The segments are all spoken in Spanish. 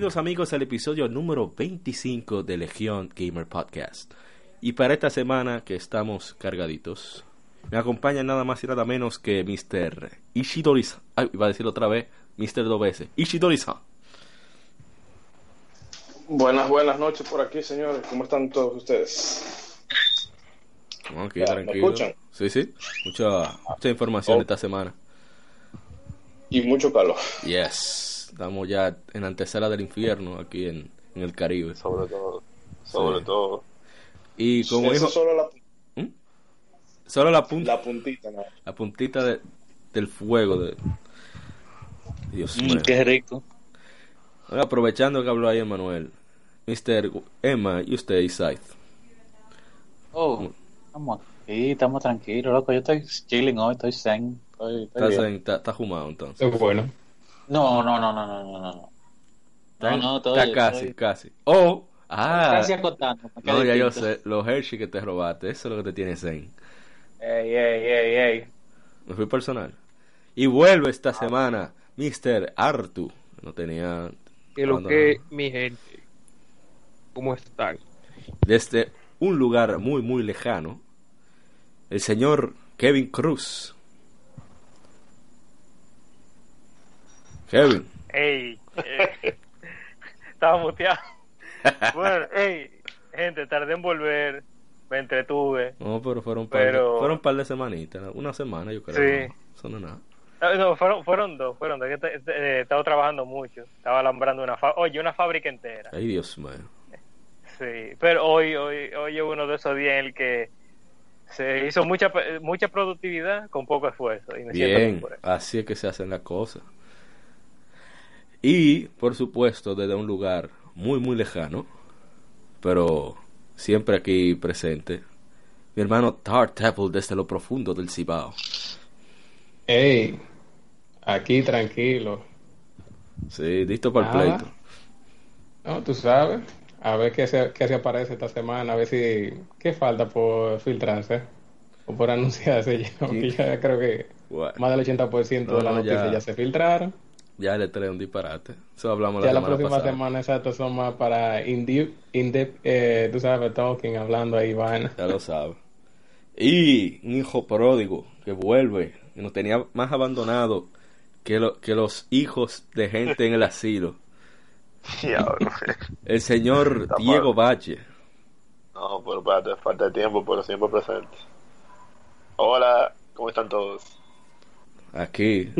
Bienvenidos amigos al episodio número 25 de Legión Gamer Podcast. Y para esta semana que estamos cargaditos, me acompaña nada más y nada menos que Mr. Ishidori-san. Ay, iba a decirlo otra vez, Mr. Dobese. Ishidori-san. Buenas, buenas noches por aquí, señores. ¿Cómo están todos ustedes? Ok, Ya, ¿me tranquilo. escuchan? Sí, sí. Mucha, mucha información Oh. esta semana. Y mucho calor. Yes. Estamos ya en antesala del infierno aquí en, en el Caribe. sobre todo sobre Sí. todo Y como Eso dijo, solo la, solo la punta, la puntita, ¿no? la puntita de- del fuego de Dios Mm, mío. qué rico. Ahora, aprovechando que habló ahí Emanuel, Mr. Emma y usted, Isaith. Oh, estamos aquí, estamos tranquilos, loco. Yo estoy chilling hoy, estoy zen. Estoy, estoy Está, bien. en- está, está fumado entonces. Es bueno. No, no, no, no, no, no, no. Está, No, no, estoy, está casi, estoy- casi. Oh, ah, casi acotando. no, ya yo sé, los Hershey que te robaste, eso es lo que te tiene zen. Ey, ey, ey, ey. Me fui personal. Y vuelve esta semana Mr. Artu. No tenía. Que lo que, mi gente, ¿cómo están? Desde un lugar muy, muy lejano, el señor Kevin Cruz. Kevin. Ey, eh, estaba muteado. Bueno, ey, gente, tardé en volver, me entretuve. No, pero fueron un par, Pero- de, fueron un par de semanitas, una semana yo creo. Sí. ¿no? Eso no es nada. No, fueron, fueron dos, fueron dos. eh, He estado trabajando mucho. Estaba alambrando una fábrica. Oye, una fábrica entera. Ay, Dios mío. Sí, pero hoy, hoy, hoy es uno de esos días en el que se hizo mucha mucha productividad con poco esfuerzo. Y me siento bien así es que se hacen las cosas. Y, por supuesto, desde un lugar muy, muy lejano, pero siempre aquí presente, mi hermano Tart Apple desde lo profundo del Cibao. Ey, aquí tranquilo. Sí, listo para el pleito. No, tú sabes. A ver qué se, qué se aparece esta semana. A ver si. ¿Qué falta por filtrarse? O por anunciarse ya. Porque ya creo que Bueno, más del 80% No, de las no, ya. noticias ya. se filtraron. Ya le trae un disparate. Eso hablamos Ya la próxima pasada. semana, exacto, son más para in-depth, in-depth, eh, tú sabes, talking, hablando ahí, vaina. Ya lo sabe. Y un hijo pródigo que vuelve, que nos tenía más abandonado que, lo- que los hijos de gente en el asilo. diablo El señor Está Diego Valle. no pero espérate falta de tiempo pero siempre presente hola cómo están todos Aquí,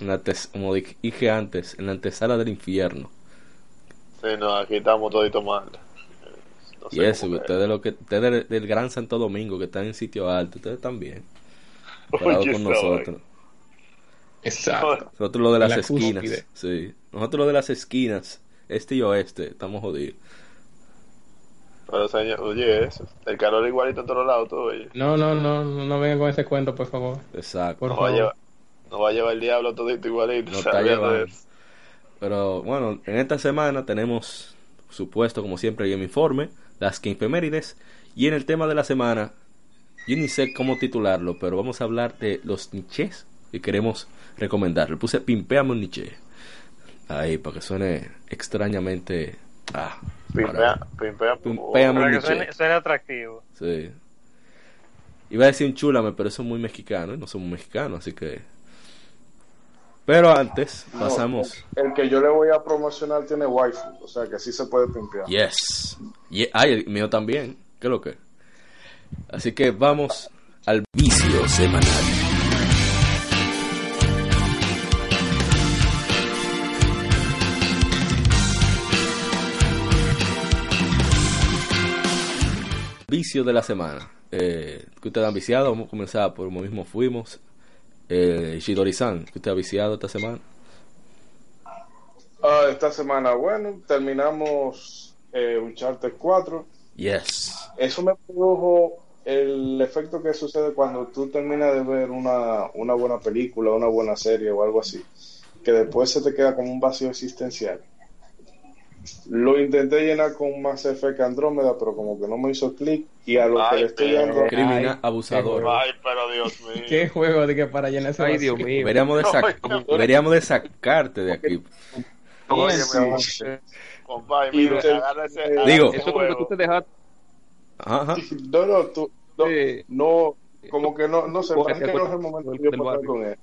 en la tes- como dije antes, en la antesala del infierno. sí no aquí estamos toditos mal No sé Y eso, ustedes, lo que, ustedes del, del Gran Santo Domingo, que están en sitio alto, ustedes también. Oye, con nosotros. Exacto. Nosotros lo de las La esquinas. cúspide. Sí. Nosotros lo de las esquinas, este y oeste, estamos jodidos. pero señor oye eso el calor igualito en todos lados todo oye No, no, no, no, no vengan con ese cuento, por favor. Exacto. Por favor. llevar nos va a llevar el diablo todito igualito Nos está llevando. Pero bueno, en esta semana tenemos, supuesto, como siempre, Game Informe, las que efemérides. Y en el tema de la semana, yo ni sé cómo titularlo, pero vamos a hablar de los niches que queremos recomendar. Le puse Pimpeame un niche. Ahí, para que suene extrañamente. Ah, Pimpea, pimpea, un que niche. suene, suene atractivo. Sí. Iba a decir un chúlame, pero eso es muy mexicano y no somos mexicanos, así que. Pero antes, No, pasamos. el que yo le voy a promocionar tiene wifi, o sea que sí se puede pimpear. Yes. Ye- Ay, el mío también. ¿Qué lo que? Así que vamos al vicio semanal. Vicio de la semana. Eh, ¿Qué ustedes han viciado? Vamos a comenzar por como mismo fuimos. Eh, Shidori-san, ¿qué usted ha viciado esta semana? Ah, esta semana, bueno, terminamos eh, Uncharted 4. Yes. Eso me produjo el efecto que sucede cuando tú terminas de ver una, una buena película, una buena serie o algo así, que después se te queda como un vacío existencial. Lo intenté llenar con Mass Effect Andrómeda, pero como que no me hizo clic y a lo que le estoy dando... Criminal, Ay, abusador. qué Ay, pero Dios mío. ¿Qué juego de que para llenar ese Ay? Dios mío. Deberíamos de, sac- no. deberíamos de sacarte de aquí. Oye, Sí. mira, ese, eh, Digo- Eso como que tú te dejaste. Ajá. No, no, tú, no, Sí. no, como que no, no sé, parece que te no es el momento del- yo con él.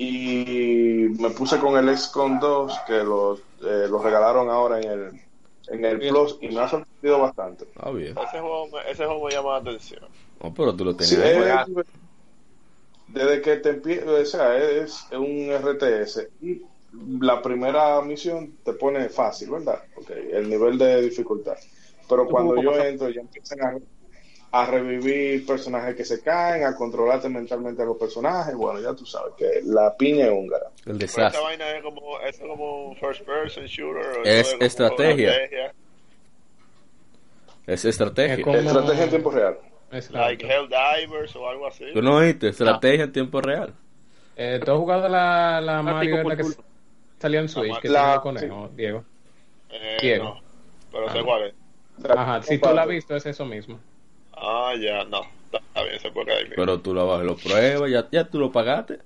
Y me puse con el XCOM 2, que los, eh, los regalaron ahora en el, en el Bien. Plus, y me ha sorprendido bastante. Ah, bien. Ese juego, me, ese juego me llama la atención. No, pero tú lo Sí, tenías. es- desde que te empieza, o sea, es un RTS y la primera misión te pone fácil, ¿verdad? Ok, el nivel de dificultad. Pero cuando yo entro, ya empiezan a, a revivir personajes que se caen, a controlarte mentalmente a los personajes. Bueno, ya tú sabes que la piña es húngara. El Pero esta desastre. vaina es como, es como un first person shooter. o Es estrategia. estrategia. Es estrategia. Es como- Estrategia en tiempo real. Exacto. Like Helldivers o algo así. Tú no oíste, estrategia en tiempo real. Eh, ¿Tú has jugado la, la Mario Táctico la que salió en Switch, que La- el conejo, Diego? Eh, Diego. no, pero sé Ah. cuál es. Ajá, si tú la has visto es eso mismo. Ah, ya, no. Está bien, se puede ahí mismo. Pero tú lo vas, lo pruebas, ya, ya tú lo pagaste.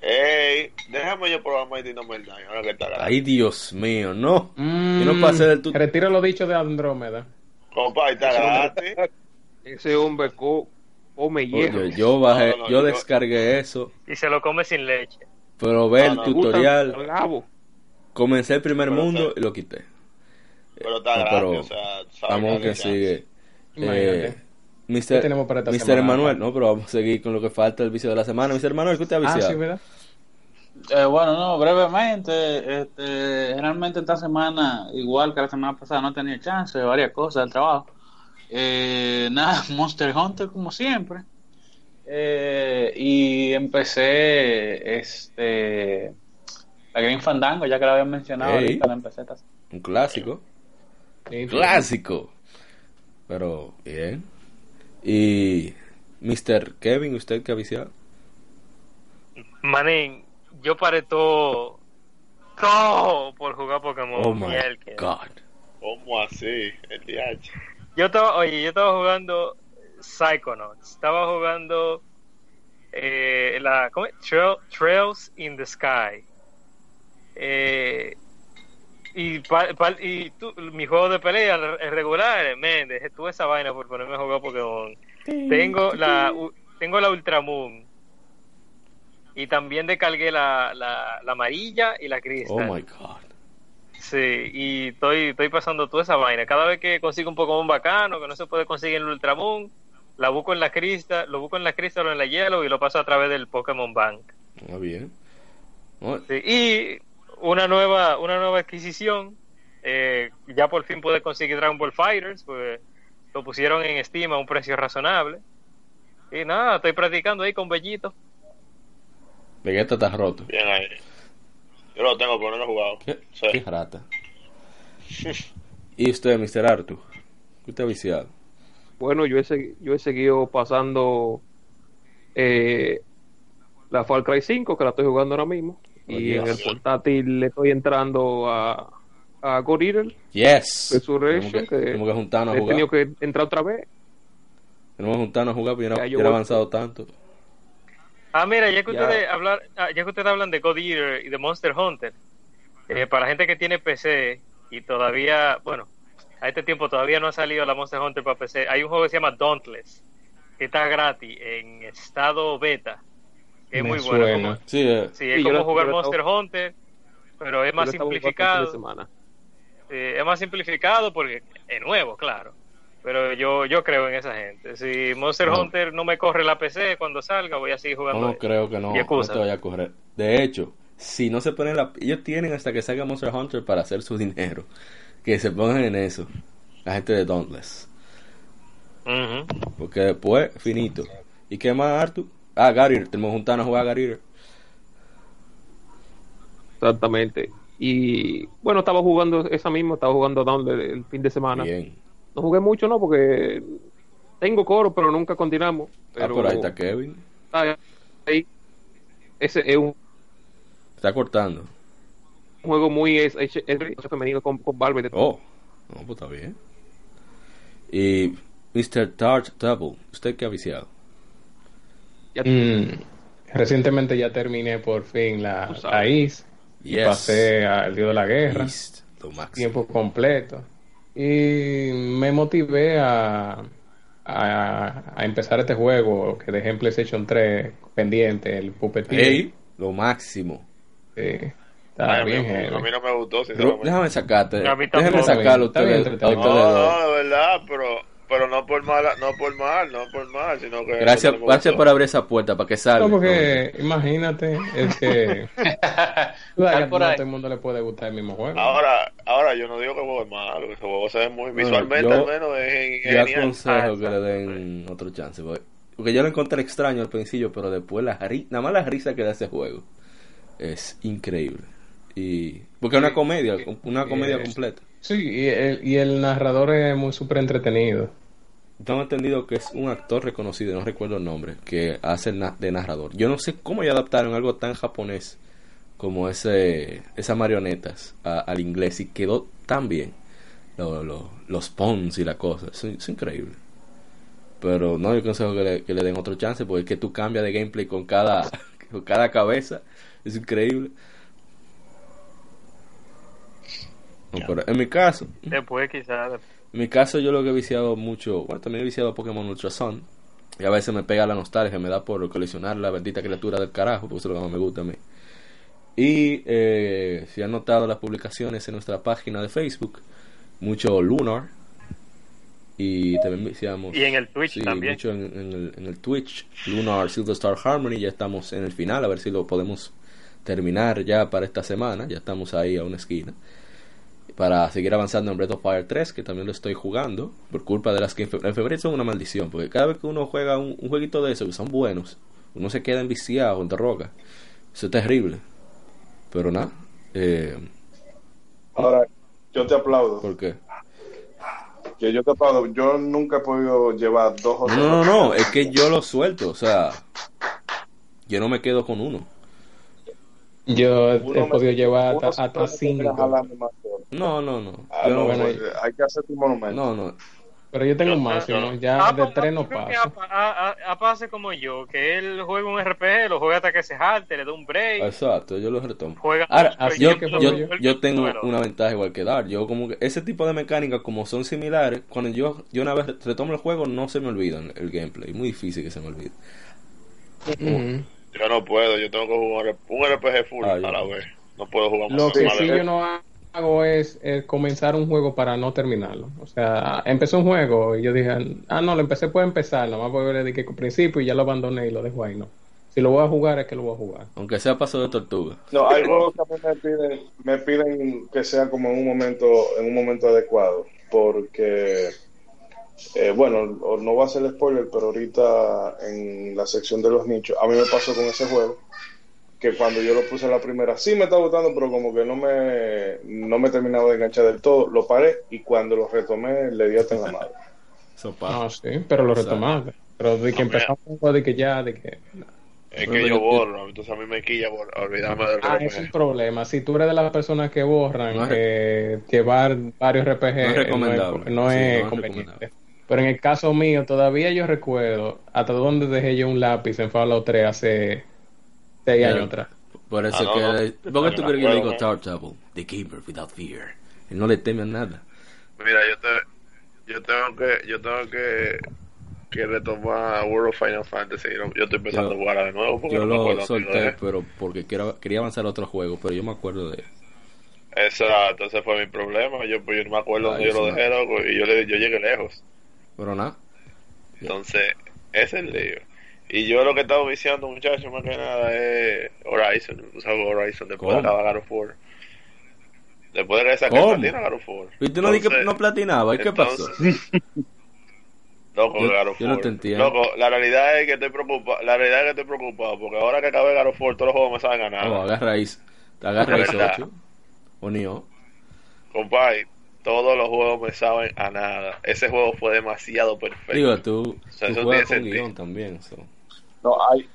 Ey, déjame yo probar Mighty Number 9, ahora que está ganando. Ay, Dios mío, no. Mm, Yo no pasé del tu- Retiro lo dicho de Andrómeda. Compa, está gratis. Ese hombre co come hierro. Oye, yo bajé, No, no, no, yo descargué eso, Y se lo come sin leche. pero ve el No, no, gusta tutorial, rabo. comencé el primer Pero mundo está- y lo quité. Pero está No, gratis, pero o sea, sabe Vamos que sigue. Eh, ¿Qué Mr. tenemos para esta Emanuel, Rafa? no, pero vamos a seguir con lo que falta del vicio de la semana. Mr. Emanuel, ¿qué usted ha Ah, viciado? sí, ¿verdad? Eh, bueno, no, brevemente, este, generalmente esta semana, igual que la semana pasada, no tenía chance de varias cosas del trabajo. Eh, nada, Monster Hunter como siempre. Eh, y empecé este la Green Fandango, ya que la había mencionado Ey. ahorita, la empecé esta Un clásico. Sí, sí. Clásico. Pero, bien. Y Mr. Kevin, ¿usted qué ha viciado? Manín, yo paré todo, todo por jugar Pokémon. Oh my Mierda. God. ¿Cómo así? El DH. Yo estaba, oye, yo estaba jugando Psychonauts, estaba jugando eh, la ¿cómo es? Trail- Trails in the Sky. Eh, y pa- pa- y tú- mi juego de pelea es regular, men, dejé toda esa vaina por ponerme a jugar Pokémon. Tengo la u- tengo la Ultramoon y también descargué la, la, la amarilla y la Oh cristal. my God. Sí, y estoy, estoy pasando toda esa vaina. Cada vez que consigo un Pokémon bacano, que no se puede conseguir en el Ultramoon, la busco en la crista, lo busco en la cristal o en la hielo y lo paso a través del Pokémon Bank. Muy bien. Oh, Sí, y una nueva, una nueva adquisición, eh, ya por fin pude conseguir Dragon Ball Fighters, pues lo pusieron en Steam a un precio razonable. Y nada, estoy practicando ahí con Bellito. Vegeta está roto. Bien ahí. Yo lo tengo, pero no lo he jugado. ¿Qué, Sí. qué rata. ¿Y usted, Mr. Arthur? ¿Qué usted ha viciado? Bueno, yo he, yo he seguido pasando eh, la Far Cry 5, que la estoy jugando ahora mismo. Oh, y en el portátil le estoy entrando a, a God Eater Yes. Resurrection, Tenemos que, que tenemos que juntarnos a he jugar. tenido que entrar otra vez. Tenemos que juntarnos a jugar porque yo no, Ya, he avanzado tanto. Ah, mira, ya que Ya. ustedes hablar, ah, ya que ustedes hablan de God Eater y de Monster Hunter, eh, para gente que tiene PC y todavía, bueno, a este tiempo todavía no ha salido la Monster Hunter para PC, hay un juego que se llama Dauntless, que está gratis en estado beta, es Me muy bueno. como- Sí, eh, sí, es Sí, como lo- jugar Monster estaba- Hunter, pero es más simplificado. es más simplificado porque es nuevo, claro. Pero yo yo creo en esa gente. Si Monster No. Hunter no me corre la PC cuando salga, voy a seguir jugando. no creo que no, no te vaya a correr. De hecho, si no se ponen la... Ellos tienen hasta que salga Monster Hunter para hacer su dinero. Que se pongan en eso. La gente de Dauntless. Porque después, finito. ¿Y qué más, Arthur? Ah, Gary, tenemos que juntarnos a jugar a Gary. Exactamente. Y bueno, estaba jugando esa misma, estaba jugando Down el, fin de semana. Bien. No jugué mucho, no, porque tengo coro, pero nunca continuamos. Ah, Pero por ahí está Kevin. está ahí. Ese es un Está cortando. juego muy es, es- es- es femenino con, con Valve. de- Oh, no, pues está bien. Y Mr. Tart Double, ¿usted qué ha viciado? Ya- Mm, recientemente ya terminé por fin la, la y Yes. Pasé al Dios de la Guerra. Máximo. tiempo completo. Y me motivé a, a, a empezar este juego que dejé en PlayStation 3 pendiente, el Puppeteer. Ey, lo máximo. Sí, está Ay, a, mí, bien a mí no me gustó, sinceramente. Déjame sacarte. A mí Déjame sacarlo a Está bien, ustedes, está a bien. ustedes No, no, de verdad, pero, pero no por mal, no por mal, no por mal, sino que Gracias, gracias por abrir esa puerta para que salga. No, porque imagínate, es que no a todo el mundo le puede gustar el mismo juego. Ahora, ahora yo no digo que el juego es malo, que ese juego se ve muy visualmente yo- al menos es Yo genial. aconsejo que le den otro chance. Porque, porque yo lo encontré extraño al principio, pero después la ri- nada más la risa que da ese juego es increíble. Y porque es una comedia, una comedia completa. Sí, y el, y el narrador es muy súper entretenido. Tengo entendido que es un actor reconocido, no recuerdo el nombre, que hace de narrador. Yo no sé cómo ya adaptaron algo tan japonés como ese esas marionetas al inglés y quedó tan bien. Lo- lo- los pons y la cosa, es, es increíble. Pero no, yo le, que le den otro chance porque es que tú cambias de gameplay con cada, con cada cabeza, es increíble. No, pero en mi caso, Después quizás. en mi caso, yo lo que he viciado mucho, bueno, también he viciado Pokémon Ultra Sun. Y a veces me pega la nostalgia, me da por coleccionar la bendita criatura del carajo, porque eso es lo que más me gusta a mí. Y eh, si han notado las publicaciones en nuestra página de Facebook, mucho Lunar. Y también viciamos. Y en el Twitch sí, también. mucho en, en el, en el Twitch, Lunar Silver Star Harmony. Ya estamos en el final, a ver si lo podemos terminar ya para esta semana. Ya estamos ahí a una esquina para seguir avanzando en Breath of Fire 3, que también lo estoy jugando, por culpa de las que en fe- en febrero son una maldición, porque cada vez que uno juega un, un jueguito de esos que son buenos, uno se queda enviciado, en roca. Eso es terrible. Pero nada, eh, Ahora, yo te aplaudo. ¿por qué? Que yo te aplaudo. Yo nunca he podido llevar dos o No, tres. no, no, es que yo lo suelto, o sea, yo no me quedo con uno. Yo he, me- podido llevar hasta, se hasta cinco. No, no, no. Ah, Yo no, no, bueno, pues, hay que hacer tu monumento. no, no. Pero yo tengo un máximo, ya Ah, de tres no paso. Apa- hace como yo, que él juega un RPG, lo juega hasta que se jalte, le da un break, Exacto, yo lo retomo. juega Ahora, Así yo, yo, yo, yo. tengo Bueno, una ventaja igual que Dar. Yo como que ese tipo de mecánicas como son similares, cuando yo, yo una vez retomo el juego no se me olvidan el gameplay. Muy difícil que se me olvide. Yo no puedo, yo tengo que jugar un RPG full Ah, a la no. vez. No puedo jugar Lo más que más sí yo no hago es, eh, comenzar un juego para no terminarlo. O sea, empecé un juego y yo dije, ah, no, lo empecé por empezar, nomás por ver de que al principio y ya lo abandoné y lo dejo ahí, no. Si lo voy a jugar es que lo voy a jugar. Aunque sea paso de tortuga. No, hay juegos que a mí me piden, me piden que sea como en un momento, en un momento adecuado, porque eh, bueno, o- no va a ser spoiler, pero ahorita en la sección de los nichos, a mí me pasó con ese juego que cuando yo lo puse en la primera sí me estaba gustando, pero como que no me no me terminaba de enganchar del todo, lo paré y cuando lo retomé le di hasta en la madre. Eso pasa. No, sí, pero lo retomaste. Pero de que Ah, empezamos un juego, de que ya, de que... Es que yo- borro, entonces a mí me quilla olvidarme del Ah, es un problema. Si tú eres de las personas que borran, No es- eh, llevar varios RPG No es recomendable. no Sí, es no es conveniente. recomendable. Pero en el caso mío, todavía yo recuerdo hasta dónde dejé yo un lápiz en Fallout 3 hace seis Ya. años atrás. Por eso Ah, no, que... no. ¿Por qué tú crees que yo le digo. Tartable? The gamer without fear. Él no le teme a nada. Mira, yo te, yo tengo que, yo tengo que, que retomar World of Final Fantasy. Yo, estoy empezando Yo- a jugar de nuevo porque Yo no me acuerdo lo dónde solté, pero porque quiero, quería avanzar a otro juego, pero yo me acuerdo de él. Exacto, ese fue mi problema. Yo, pues, yo no me acuerdo Ay, dónde yo lo dejé, loco, y yo, le, yo llegué lejos. Pero nada. Entonces, ese es el lío. Y yo lo que estaba viciando, muchachos, más que nada es Horizon. Usaba Horizon después de acabar God of War. Después de que platina God of War. ¿Y tú no di que no platinaba? ¿Y qué pasó? Loco, Yo- God yo no te entiendo. Loco, la realidad es que estoy preocupado. La realidad es que estoy preocupado porque ahora que acabé God of War, todos los juegos me saben ganar. Oh, agarra ahí. Agarra verdad. 8. o Nioh. Compadre, todos los juegos me saben a nada. Ese juego fue demasiado perfecto. Digo, tú, O sea, tú eso juegas tiene con sentido. guion también. so. No, hay,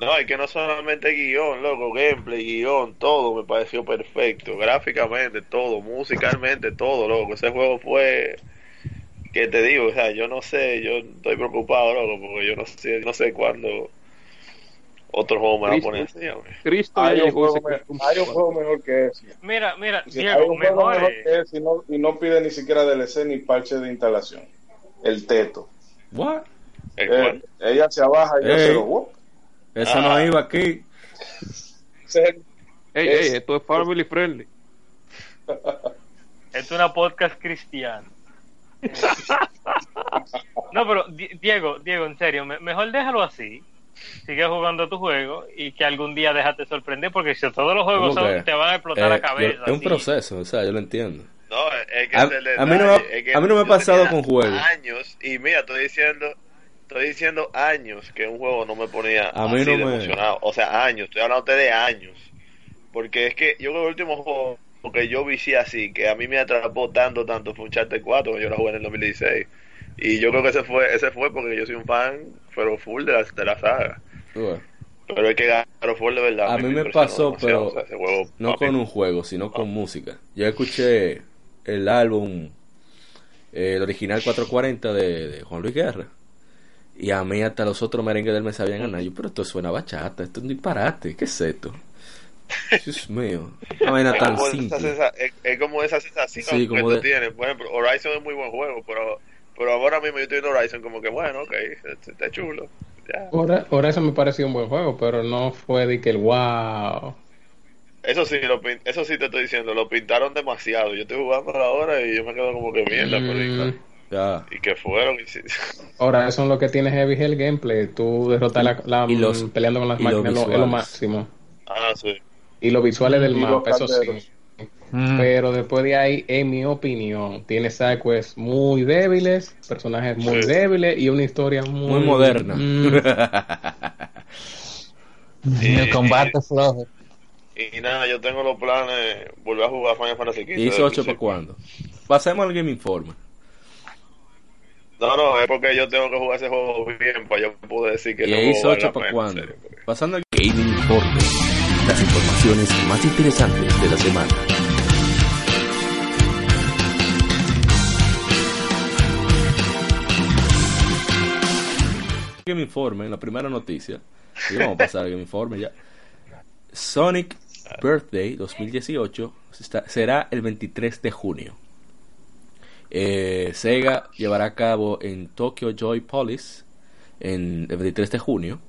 No, es que no solamente guion, loco, gameplay, guion, todo me pareció perfecto. Gráficamente, todo, musicalmente, todo, loco. Ese juego fue. Que te digo, o sea, yo no sé, yo estoy preocupado, loco, porque yo no sé, no sé cuándo otro juego me va a Cristo. poner así. Cristo hay, un juego, me- hay un juego mejor que ese. Mira, mira, Sí, hay un juego mejor que ese y no, y no pide ni siquiera DLC ni parche de instalación. El teto. What? El Eh, ella se abaja y yo se lo whoop. Eso no Ah. iba aquí. Ey, ey, esto es family friendly. Es una podcast cristiana. No, pero Di- Diego, Diego, en serio, me- mejor déjalo así. Sigue jugando tu juego y que algún día déjate sorprender porque si todos los juegos ¿Cómo son- te van a explotar Eh, la cabeza. yo- es un proceso, o sea, yo lo entiendo. No, es que A- a mí no me- detalle, es que a mí no me ha pasado con juegos. Años, y mira, estoy diciendo, estoy diciendo años que un juego no me ponía A mí así no de me- emocionado. O sea, años, estoy hablando de años. Porque es que yo creo que el último juego que yo vi sí así, que a mí me atrapó tanto, tanto, fue un Uncharted 4, que yo lo jugué en el 2016. Y yo creo que ese fue, ese fue porque yo soy un fan, pero full de la, de la saga. Tú. Pero es que God fue de verdad. A mí me pasó, pero o sea, No papi, con un juego, sino con música. Yo escuché el álbum, eh, el original 440 de, de Juan Luis Guerra. Y a mí hasta los otros merengues del me sabían ganar. Yo, pero esto suena bachata, esto es un disparate. ¿Qué es esto? Dios mío. Una vaina Es tan como, esa es, es como esa sensación Sí, como que tú de- tienes. Por ejemplo, Horizon es muy buen juego, pero, pero ahora mismo yo estoy viendo Horizon como que, bueno, ok, está, está chulo. Ya. Ahora, ahora eso me pareció un buen juego, pero no fue de que el wow. Eso sí, lo, pin- eso sí te estoy diciendo, lo pintaron demasiado. Yo estoy jugando ahora y yo me quedo como que mierda, Mm. película. Ya. Y que fueron. Y sí. Ahora, eso es lo que tiene Heavy Hell Gameplay. Tú derrotar la, la- Y los- peleando con las máquinas es lo- es lo visuales. máximo. Ah, sí. Y los visuales del Y mapa, eso sí. Mm. Pero después de ahí, en mi opinión, tiene sidequests muy débiles, personajes muy Sí. débiles y una historia muy, Muy moderna. Mm, El combate flojo. Y nada, yo tengo los planes, volver a jugar Final Fantasy XV. ¿Y hizo desde 8 el para cuándo? Pasemos al Game Informe. No, no, es porque yo tengo que jugar ese juego bien para yo poder decir que ¿Y no hizo vale 8 la para cuándo? en serio, porque- Pasando al Gaming Informe. Las informaciones más interesantes de la semana. Game Informe, en la primera noticia. Y vamos a pasar al Game Informe ya. Sonic Birthday 2018 está- será el 23 de junio. Eh, Sega llevará a cabo en Tokyo Joy Police el 23 de junio.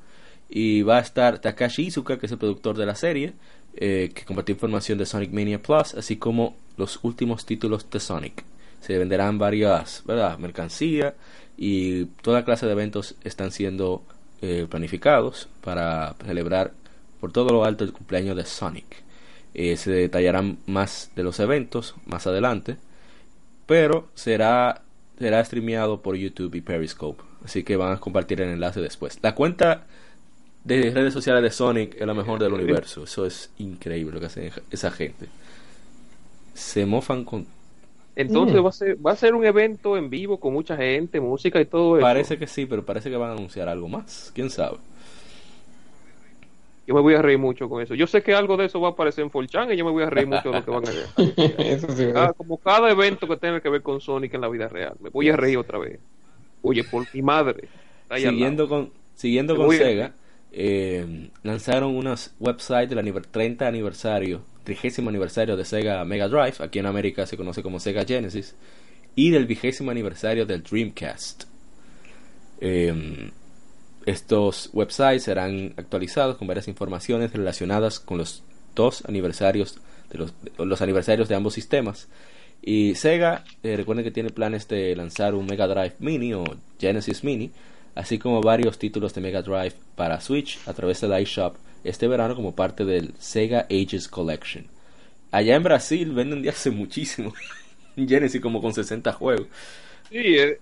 Y va a estar Takashi Izuka, que es el productor de la serie, eh, que compartió información de Sonic Mania Plus, así como los últimos títulos de Sonic. Se venderán varias, ¿verdad? Mercancía y toda clase de eventos están siendo eh, planificados para celebrar por todo lo alto el cumpleaños de Sonic. Eh, se detallarán más de los eventos más adelante, pero será será streameado por YouTube y Periscope, así que van a compartir el enlace después. La cuenta de redes sociales de Sonic es la mejor del universo, eso es increíble lo que hace esa gente. Se mofan con Entonces Mm. va a ser va a ser un evento en vivo con mucha gente, música y todo eso. Parece que sí, pero parece que van a anunciar algo más. ¿Quién sabe? Yo me voy a reír mucho con eso. Yo sé que algo de eso va a aparecer en Forchan y yo me voy a reír mucho de lo que van a hacer. eso sí. Cada- como cada evento que tenga que ver con Sonic en la vida real. Me voy a reír otra vez. Oye, por mi madre. Siguiendo con, siguiendo con Sega, eh, lanzaron unos websites del aniver- 30 aniversario, 30 aniversario de Sega Mega Drive, aquí en América se conoce como Sega Genesis, y del vigésimo aniversario del Dreamcast. Eh, estos websites serán actualizados con varias informaciones relacionadas con los dos aniversarios de los, los aniversarios de ambos sistemas. Y Sega, eh, recuerden que tiene planes de lanzar un Mega Drive Mini o Genesis Mini, así como varios títulos de Mega Drive para Switch a través de la eShop este verano como parte del Sega Ages Collection. Allá en Brasil venden de hace muchísimo Genesis como con 60 juegos. Sí, eh,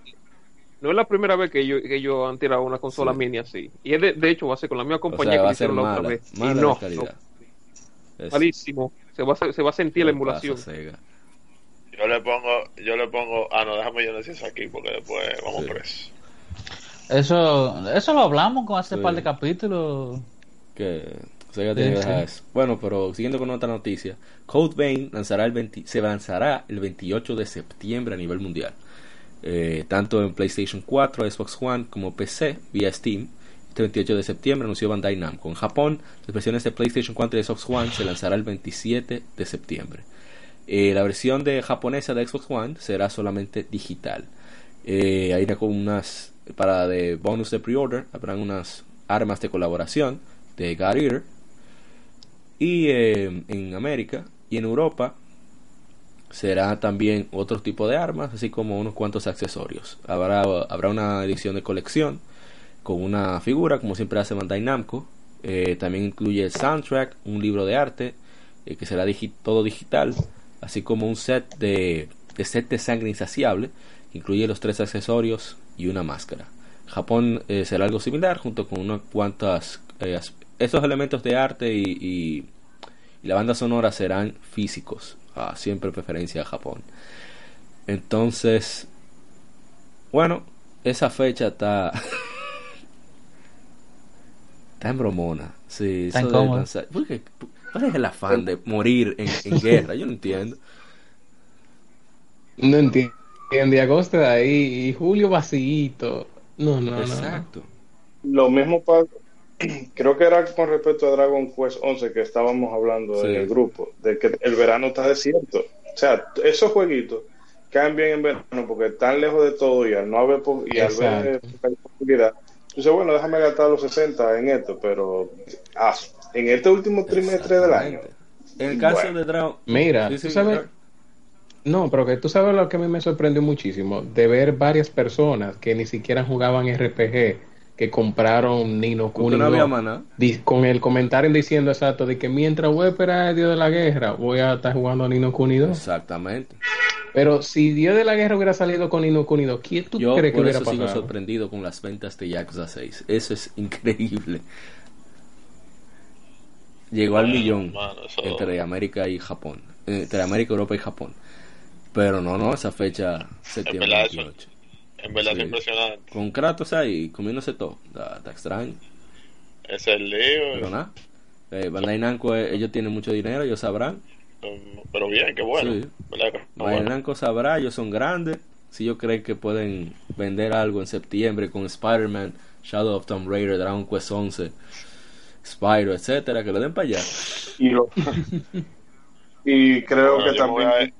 no es la primera vez que yo, que yo han tirado una consola Sí. mini así. Y es de, de hecho va a ser con la misma O compañía sea, que va lo a ser hicieron la otra mala, vez. Y no, de calidad. no, Es- malísimo. se va a, se va a sentir la ¿Qué pasa, emulación. Sega? Yo le pongo, yo le pongo, ah no, déjame yo decir eso aquí porque después vamos Sí. presos. Eso, eso lo hablamos con hace Sí. par de capítulos. que Sega tiene que Sí, dejar sí. eso. Bueno, pero siguiendo con otra noticia, Code Vein lanzará el 20 se lanzará el 28 de septiembre a nivel mundial, Eh, tanto en PlayStation 4, Xbox One como PC vía Steam. Este 28 de septiembre anunció Bandai Namco. En Japón, las versiones de PlayStation 4 y Xbox One se lanzará el 27 de septiembre. Eh, la versión de japonesa de Xbox One será solamente digital. Eh, hay unas para de bonus de pre-order habrán unas armas de colaboración de God Eater. Y eh, en América y en Europa será también otro tipo de armas así como unos cuantos accesorios. Habrá habrá una edición de colección con una figura como siempre hace Bandai Namco. Eh, también incluye el soundtrack un libro de arte eh, que será todo digital así como un set de, de set de sangre insaciable que incluye los tres accesorios y una máscara Japón eh, será algo similar junto con unas cuantas eh, estos elementos de arte y, y- y la banda sonora serán físicos Ah, siempre preferencia a Japón entonces bueno esa fecha está está en bromona sí Está eso de incómodo. lanzar- ¿por qué? ¿cuál es el afán de morir en, en guerra? yo no entiendo No entiendo. Y agosto de ahí y julio vacío. No, no, no, no. exacto Lo mismo pasa, creo que era con respecto a Dragon Quest 11 que estábamos hablando Sí. en el grupo, de que el verano está desierto. O sea, esos jueguitos caen bien en verano porque están lejos de todo y al no haber po- y al ver Exacto. poca posibilidad. Entonces, bueno, déjame gastar los 60 en esto, pero ah, en este último trimestre del año. En el caso Bueno. de Dragon Mira, Sí, sí, tú sabes, claro. No, pero que tú sabes lo que a mí me sorprendió muchísimo, de ver varias personas que ni siquiera jugaban RPG, que compraron Nino Porque Kuni no había 2, maná di- con el comentario diciendo exacto de que mientras voy a esperar el Dios de la Guerra, voy a estar jugando Nino Kuni 2. exactamente Pero si Dios de la Guerra hubiera salido con Nino Kuni 2, ¿quién tú Yo crees que por hubiera eso sigo pasado? sorprendido con las ventas de Yakuza 6. Eso es increíble. Llegó al Bueno, millón mano, eso- entre América y Japón. Entre América, Europa y Japón. Pero no, no, esa fecha, septiembre eso- 28. En verdad Sí. es impresionante. Con Kratos ahí, comiéndose todo. Está, está extraño. Es el lío. Pero nada. Eh, Bandai Namco, eh, ellos tienen mucho dinero, ellos sabrán. Pero bien, qué bueno. Sí. ¿Verdad que- Bandai bueno. Namco sabrá, ellos son grandes. Si ellos creen que pueden vender algo en septiembre con Spider-Man, Shadow of Tomb Raider, Dragon Quest 11, Spyro, etcétera, que lo den para allá. Y, lo- y creo Bueno, que también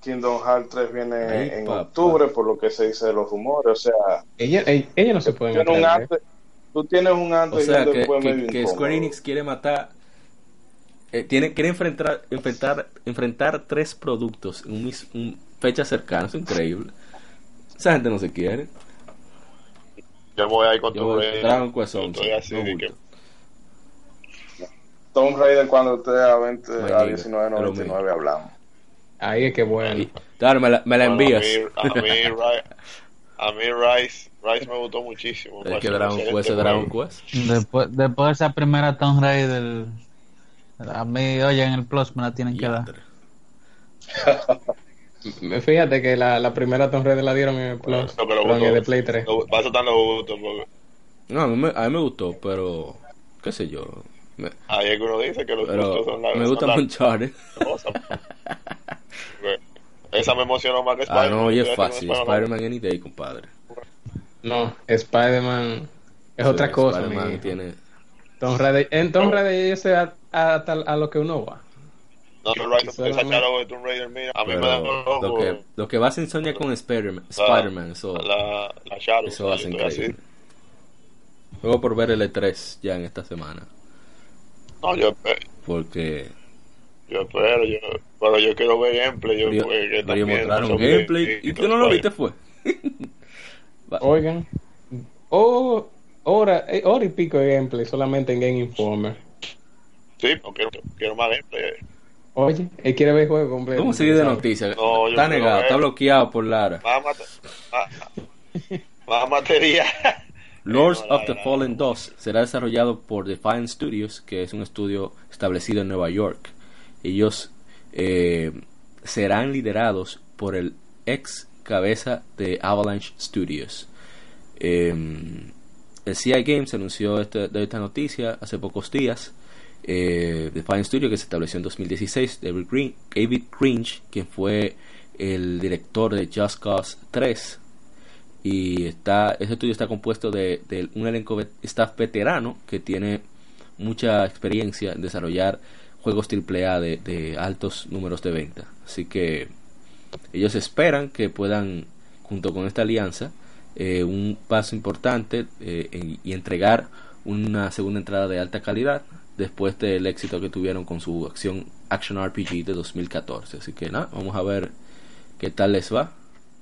Kingdom Hearts, Kingdom Hearts 3 viene Ay, en papá. octubre, por lo que se dice de los rumores. O sea, Ella, ella, ella no se pueden tiene un atrever. antes- tú tienes un O antes y un que, después que- medio que incómodo. Square Enix quiere matar. eh, tiene, quiere enfrentar, enfrentar, enfrentar tres productos en un, un fecha cercana. Es increíble. Esa gente no se quiere. Yo me voy a ir con Yo tu voy- rey. Dragon Quest Yo 11, Estoy así no de que- bulto. Tomb Raider cuando esté a 20, My a nigga, 19.99 hablamos. Ahí es que bueno. Claro, me la, me la Bueno, envías. A mí, a mí, a mí Rice, Rice me gustó muchísimo. es Me que Dragon Quest es Dragon. Quest. Después, después de esa primera Tomb Raider, a mí, oye, en el Plus me la tienen que dar. Fíjate que la, la primera Tomb Raider la dieron en el Plus, No, pero pero en el de Play 3. Lo- Va a gustos porque No, a mí, me, a mí me gustó, pero. ¿Qué sé yo? Me, ahí es que uno dice que los pero gustos son la me gusta la Uncharted. Esa me emocionó más que Ah, Spider-Man. no, oye, Yo es fácil. Spider-Man, Any Day, compadre. No, Spider-Man es Sí, otra cosa. Spider-Man tiene. Tomb Raider- en Tomb Raider sé a- a- lo que uno va. No, Rice, Solamente- esa de Tomb Raider, mira, a mí me da lo loco que, lo que va a hacer Sonia con Spider-Man, Spider-Man, eso, la, la charo. eso va a ser increíble. Luego por ver el E3 ya en esta semana. No, yo, espe- Porque yo espero, yo, pero yo quiero ver gameplay. Yo, quería, pues, que también gameplay y tú no lo viste fue. Oigan, oh, hora, eh, hora y pico de gameplay solamente en Game Informer. Sí, no quiero, quiero más gameplay. Oye, él quiere ver el juego completo. ¿Cómo seguir de noticias? No, yo está negado, está bloqueado por Lara. Más, mate- más, más material. Lords of the Fallen no. 2 será desarrollado por Defiant Studios, que es un estudio establecido en Nueva York. Ellos eh, serán liderados por el ex cabeza de Avalanche Studios. Eh, el CI Games anunció este- de esta noticia hace pocos días. Eh, de Fine Studio que se estableció en 2016, David, Green, David Cringe, quien fue el director de Just Cause 3. Y está, ese estudio está compuesto de, de un elenco staff veterano que tiene mucha experiencia en desarrollar juegos AAA de, de altos números de venta. Así que ellos esperan que puedan, junto con esta alianza, eh, un paso importante eh, en- y entregar una segunda entrada de alta calidad después del éxito que tuvieron con su acción Action RPG de 2014. Así que nada, vamos a ver qué tal les va.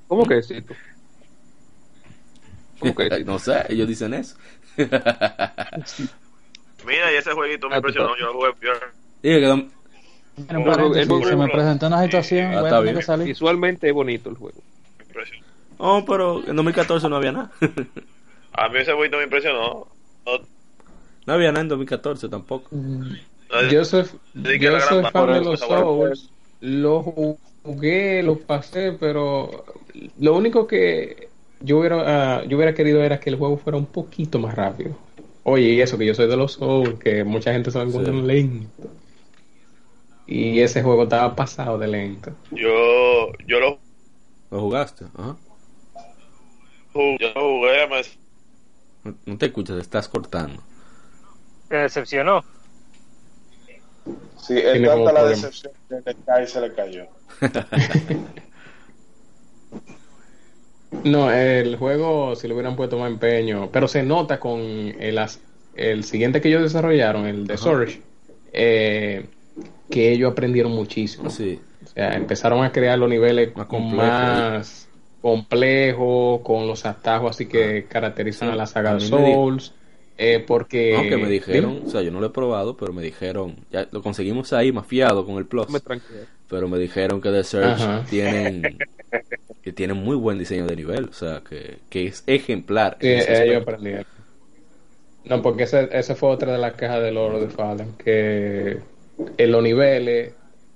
¿Cómo que éxito? ¿Cómo que éxito? no sé, ellos dicen eso. Mira, y ese jueguito me Ah, impresionó. Yo lo jugué. yo- Dije que don- Bueno, se me presentó una situación, tener bien. que salir. Visualmente es bonito el juego. Oh, pero en 2014 no había nada. A mí ese jueguito me impresionó. No, había nada en 2014 tampoco. Mm, no, Yo soy, yo fan de los bueno. Souls. Lo jugué, lo pasé, pero lo único que yo hubiera, ah, yo hubiera querido era que el juego fuera un poquito más rápido. Oye, y eso que yo soy de los Souls, que mucha gente se lo encuentra Sí. lento. Y ese juego estaba pasado de lento. yo, yo lo ¿Lo jugaste? Ajá. yo lo jugué, me, No, no te escuchas, te estás cortando. Te decepcionó. Sí, como tanta la problema. decepción que le cae y se le cayó. No, el juego, si le hubieran puesto más empeño, pero se nota con el, as- el siguiente que ellos desarrollaron, el de. Surge, eh, que ellos aprendieron muchísimo. Sí. O sea, empezaron a crear los niveles Más con complejo, más complejos, con los atajos así que caracterizan Sí, a la saga a de Souls. eh, porque. Aunque me dijeron, Dime. o sea, yo no lo he probado, pero me dijeron, ya lo conseguimos ahí mafiado con el Plus, Me tranquilo. pero me dijeron que The Search Ajá. tienen que tienen muy buen diseño de nivel, o sea, que, que es ejemplar. que en ese ellos aprendieron. No, porque ese, ese fue otra de las quejas del of the Fallen, que en los niveles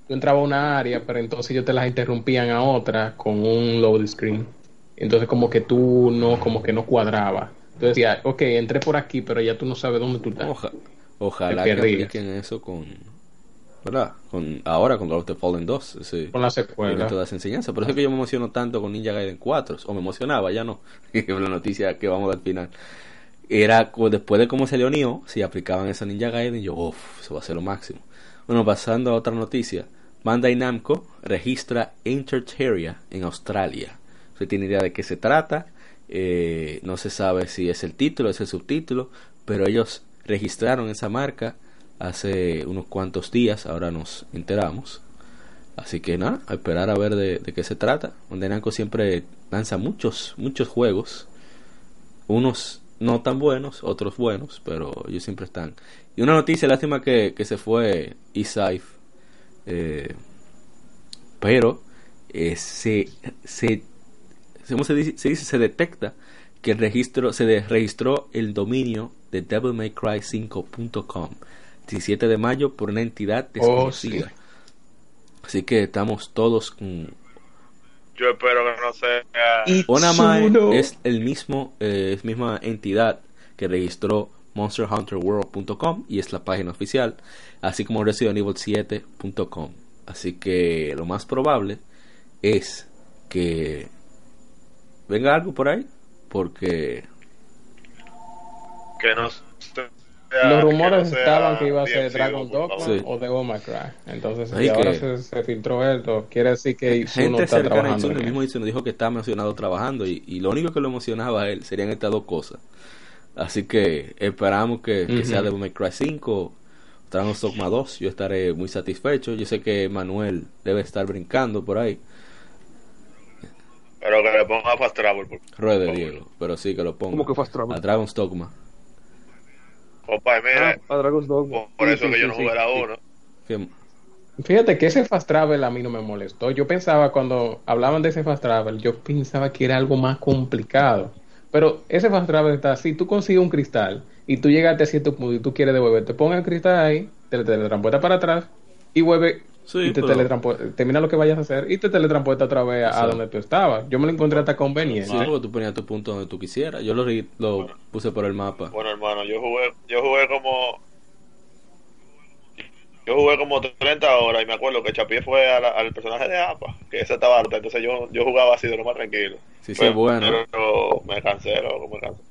tú entrabas a una área, pero entonces ellos te las interrumpían a otra con un load screen. Entonces como que tú no, como que no cuadraba. Entonces decía, ok, entré por aquí, pero ya tú no sabes dónde tú estás. Oja- ojalá que apliquen eso con, ¿verdad? Con, ahora con Lord of the Fallen 2, ese, Con la secuela. enseñanzas. Por eso es que yo me emociono tanto con Ninja Gaiden 4, o me emocionaba, ya no, la noticia que vamos al final. Era después de cómo salió Nioh, si aplicaban esa Ninja Gaiden, yo, uff, eso va a ser lo máximo. Bueno, pasando a otra noticia. Bandai Namco registra Enter Terria en Australia. ¿Usted tiene idea de qué se trata? Eh, no se sabe si es el título, es el subtítulo, pero ellos registraron esa marca hace unos cuantos días, ahora nos enteramos. Así que nada, a esperar a ver de, qué se trata. Bandai Namco siempre lanza muchos, muchos juegos. Unos no tan buenos, otros buenos, pero ellos siempre están. Y una noticia, lástima que, que se fue Isaif. Eh, pero eh, se, se, ¿cómo se dice? se dice? Se detecta que el registro se registró el dominio de devilmaycry5.com 17 de mayo por una entidad Oh, desconocida. Así que estamos todos con yo espero que no sea. Onamae es el mismo eh, es misma entidad que registró monsterhunterworld.com y es la página oficial, así como Resident Evil 7.com. Así que lo más probable es que venga algo por ahí, porque Que no sea- Los que rumores no estaban que iba a ser Dragon Dogma. Sí. o Devil May Cry. Entonces, ahora se, se filtró esto, quiere decir que gente está cercana trabajando el mismo él. Itsuno dijo que estaba emocionado trabajando y, y lo único que lo emocionaba a él serían estas dos cosas. Así que esperamos que, sea Devil May Cry 5 Dragon Dogma 2. Yo estaré muy satisfecho. Yo sé que Manuel debe estar brincando por ahí. Pero que le ponga Fast Travel. Por Ruede. Diego. Pero sí que lo ponga. ¿Cómo que Fast Travel? A Dragon's Dogma. Compa, mira, Ah, a Dragon's Dogma. por, Sí, eso sí, que yo no sí, jugué la sí. 1. Que- Fíjate que ese Fast Travel a mí no me molestó. Yo pensaba cuando hablaban de ese Fast Travel, yo pensaba que era algo más complicado. Pero ese Fast Travel está así, tú consigues un cristal y tú llegaste a cierto punto y tú quieres devolver, te pones el cristal ahí, te te transporta para atrás y vuelve Sí, y te pero- teletransporta, termina lo que vayas a hacer y te teletransporta otra vez a donde tú estabas. Yo me lo encontré hasta conveniente. Sí, porque tú ponías tu punto donde tú quisieras. Yo lo, ri- lo puse por el mapa. Bueno, hermano, yo jugué, yo jugué como. Yo jugué como 30 horas y me acuerdo que Chapié fue a la- al personaje de APA, que ese estaba harta, entonces yo, yo jugaba así de lo más tranquilo. Sí, sí, pero, es bueno. Pero me cansé, loco, me cansé.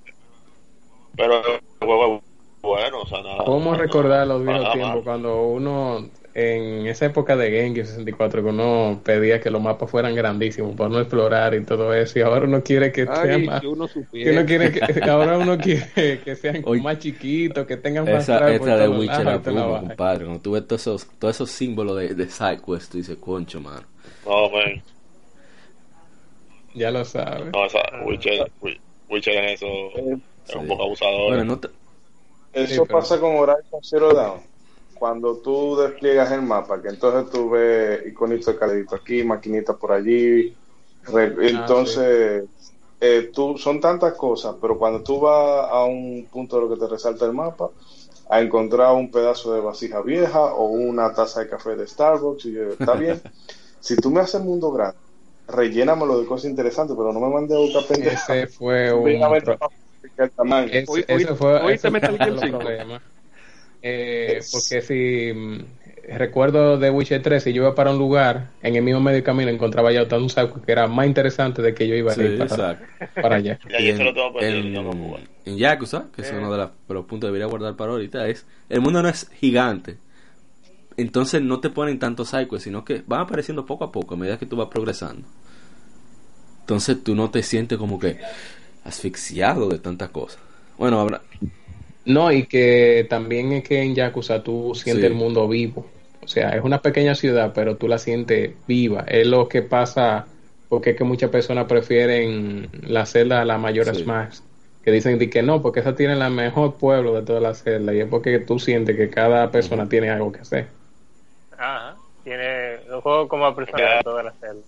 Pero el juego es bueno, o sea, nada. ¿Cómo recordar los viejos tiempos cuando uno, en esa época de Genki 64, que uno pedía que los mapas fueran grandísimos para no explorar y todo eso, y ahora uno quiere que Ay, sean más, si uno que uno quiere que, ahora uno quiere que sean Oye, más chiquitos, que tengan más Esa, esa de Witcher la puma, vaina. compadre. Cuando tú ves todos esos, todos esos símbolos de, de SideQuest, tú dices, concho, mano. No, man. Ya lo sabes. No, esa, Witcher, Wi- Witcher en eso es un poco abusador. Bueno, no te- Eso Sí, pero- pasa con Horizon Zero Dawn. Cuando tú despliegas el mapa, que entonces tú ves iconitos de caledito aquí, maquinitas por allí. re- entonces, eh, tú, son tantas cosas, pero cuando tú vas a un punto de lo que te resalta el mapa, a encontrar un pedazo de vasija vieja o una taza de café de Starbucks, y yo, está bien. si tú me haces mundo grande, rellénamelo de cosas interesantes, pero no me mandes a buscar pendejas. Ese fue un... Pro-. Ese, fue, ese fue de Gear los 5. problemas. Eh, porque si mm, recuerdo de Witcher 3, si yo iba para un lugar, en el mismo medio camino encontraba ya un saco que era más interesante de que yo iba a Sí, ir para, exacto. para allá. y ayer se lo tengo en, lo jugué. en Yakuza, que es uno de, las- de los puntos que debería guardar para ahorita, es el mundo no es gigante. Entonces no te ponen tantos sidequests, sino que van apareciendo poco a poco a medida que tú vas progresando. Entonces tú no te sientes como que asfixiado de tantas cosas. Bueno, habrá, No, y que también es que en Yakuza tú sientes Sí. el mundo vivo. O sea, es una pequeña ciudad, pero tú la sientes viva. Es lo que pasa porque es que muchas personas prefieren la celda a la mayor Sí. Smash. Que dicen de que no, porque esa tiene la mejor pueblo de todas las celdas. Y es porque tú sientes que cada persona tiene algo que hacer. Ajá. Tiene un juego como personal de todas las celdas.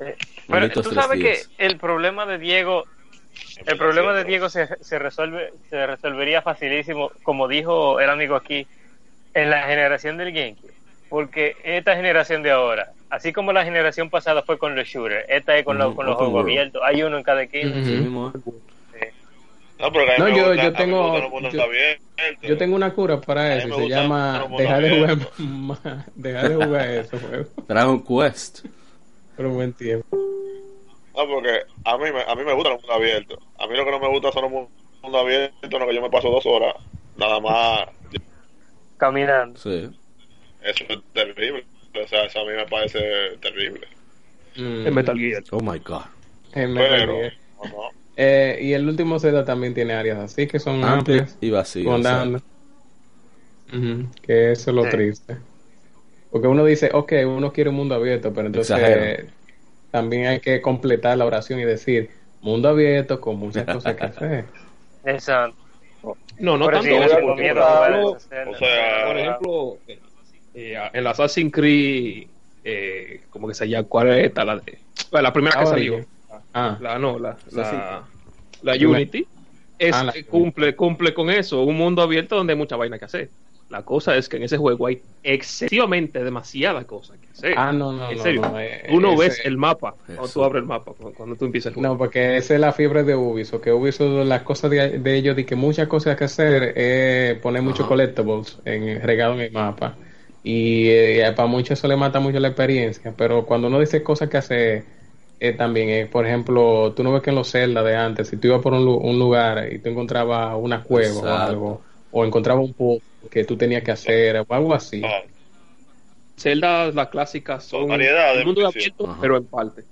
Eh, pero tú sabes días. que el problema de Diego, el problema de Diego se, se resuelve, se resolvería facilísimo, como dijo el amigo aquí, en la generación del GameCube. Porque esta generación de ahora, así como la generación pasada fue con los shooters, esta es con, los- con los juegos world. abiertos, hay uno en cada mismo es. No, pero No, yo- gusta- yo tengo- yo- tengo una cura para eso. Se gusta llama dejar de jugar dejar de jugar eso juego Dragon Quest. por un buen tiempo. No, porque a mí, me, a mí me gustan los mundos abiertos. A mí lo que no me gusta son los mun- mundos abiertos en los que yo me paso dos horas nada más. Caminando. Sí. Eso es terrible. O sea, eso a mí me parece terrible. Mm, El Metal Gear. Oh my god. en Metal Pero, Gear. no, no. Eh, y el último Zelda también tiene áreas así que son amplias. y o sea. Ujú, que eso es lo Sí. triste. Porque uno dice, ok, uno quiere un mundo abierto, pero entonces. También hay que completar la oración y decir, mundo abierto con muchas cosas que hacer. Exacto. No, no tanto eso porque, por ejemplo, esas celdas. o sea, por ejemplo, eh, en la Assassin's Creed, eh, como que se llama, ¿cuál es esta? La, de, la primera que Ahora salió. Ah, La, no, la, la, la Unity. Es, Ah, la- cumple, cumple con eso, un mundo abierto donde hay mucha vaina que hacer. La cosa es que en ese juego hay excesivamente demasiadas cosas que hacer. ah, no, no, en serio, no, eh, tú no ese- ves el mapa cuando Eso. tú abres el mapa, cuando, tú empiezas el juego. No, porque esa es la fiebre de Ubisoft, que Ubisoft, las cosas de, de ellos, de que muchas cosas que hacer es poner muchos collectibles en, regado en el mapa. Y eh, para muchos eso le mata mucho la experiencia, pero cuando uno dice cosas que hacer, eh, también, eh, por ejemplo, tú no ves que en los celdas de antes, si tú ibas por un, lu- un lugar y tú encontrabas una cueva o algo, o encontrabas un pozo que tú tenías que hacer, o algo así. Ah, Zelda, las clásicas, son variedades, el mundo sí. abierto, Ajá. pero en parte.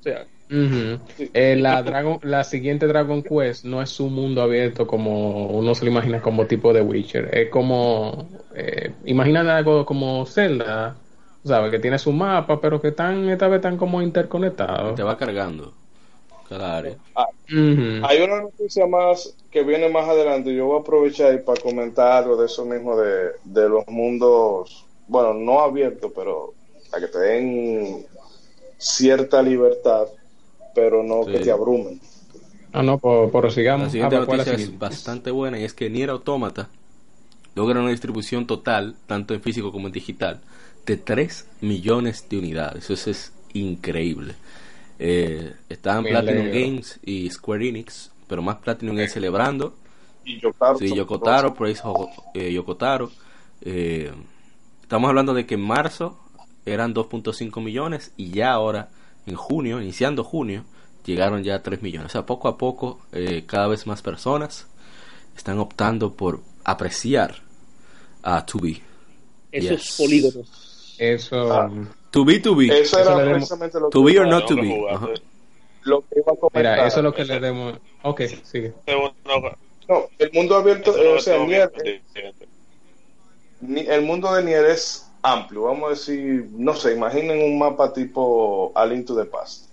O sea. Eh, la, Dragon, la siguiente Dragon Quest no es un mundo abierto como uno se lo imagina como tipo de Witcher. Es como, eh, imagina algo como Zelda, ¿sabes? Que tiene su mapa, pero que están, esta vez están como interconectados. Te va cargando cada área. Hay una noticia más que viene más adelante. Yo voy a aprovechar para comentar algo de eso mismo de, de los mundos, bueno, no abiertos, pero para que te den cierta libertad, pero no Sí. que te abrumen. Ah, no, por, por La sigamos. siguiente Ah, ¿cuál es la noticia es bastante buena y es que Nier Automata logra una distribución total, tanto en físico como en digital, de 3 millones de unidades. Eso es increíble. Eh, estaban Me Platinum. Games y Square Enix, pero más Platinum es celebrando. Y Yokotaro. Sí, Yokotaro, eh, Yokotaro. Eh, estamos hablando de que en marzo eran 2.5 millones y ya ahora, en junio, iniciando junio, llegaron ya a 3 millones. O sea, poco a poco, eh, cada vez más personas están optando por apreciar a 2B. Esos Yes. polígonos. Eso. Ah. 2B, 2B. Eso Eso era precisamente lo que, 2B or iba- not to be. Ajá. lo que iba a comentar. Mira, eso es lo que le demos. Ok, sigue. No, el mundo abierto, eh, o sea, Nier, ni- el mundo de Nier es amplio. Vamos a decir, no sé, imaginen un mapa tipo A Link to the Past.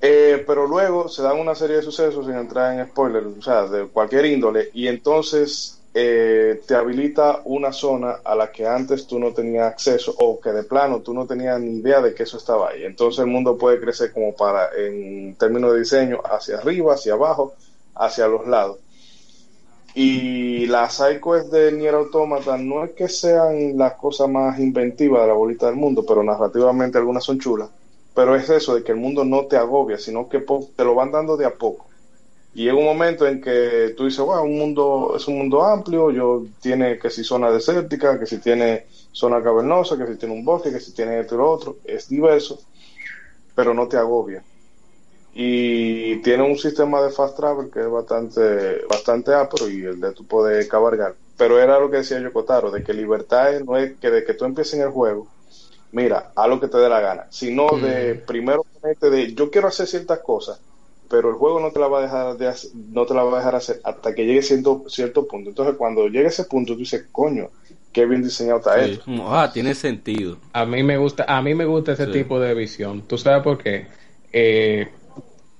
Eh, pero luego se dan una serie de sucesos sin entrar en spoilers, o sea, de cualquier índole, y entonces eh, te habilita una zona a la que antes tú no tenías acceso o que de plano tú no tenías ni idea de que eso estaba ahí. Entonces el mundo puede crecer como para, en términos de diseño, hacia arriba, hacia abajo, hacia los lados. Y las sidequests de Nier Automata no es que sean las cosas más inventivas de la bolita del mundo, pero narrativamente algunas son chulas. Pero es eso de que el mundo no te agobia, sino que te lo van dando de a poco. Y llega un momento en que tú dices, wow, un mundo, es un mundo amplio, yo tiene que si zona desértica, que si tiene zona cavernosa, que si tiene un bosque, que si tiene esto y lo otro, es diverso, pero no te agobia. Y tiene un sistema de fast travel que es bastante, bastante apro y el de tú poder cabalgar. Pero era lo que decía Yokotaro, de que libertad es- no es que de que tú empieces en el juego, mira, haz lo que te dé la gana, sino de primero ponerte de yo quiero hacer ciertas cosas, pero el juego no te la va a dejar de hacer, no te la va a dejar hacer hasta que llegue cierto, cierto punto. Entonces cuando llegue ese punto tú dices, coño, qué bien diseñado está Sí, esto. ah, tiene sentido. A mí me gusta, a mí me gusta ese Sí. tipo de visión. ¿Tú sabes por qué? Eh,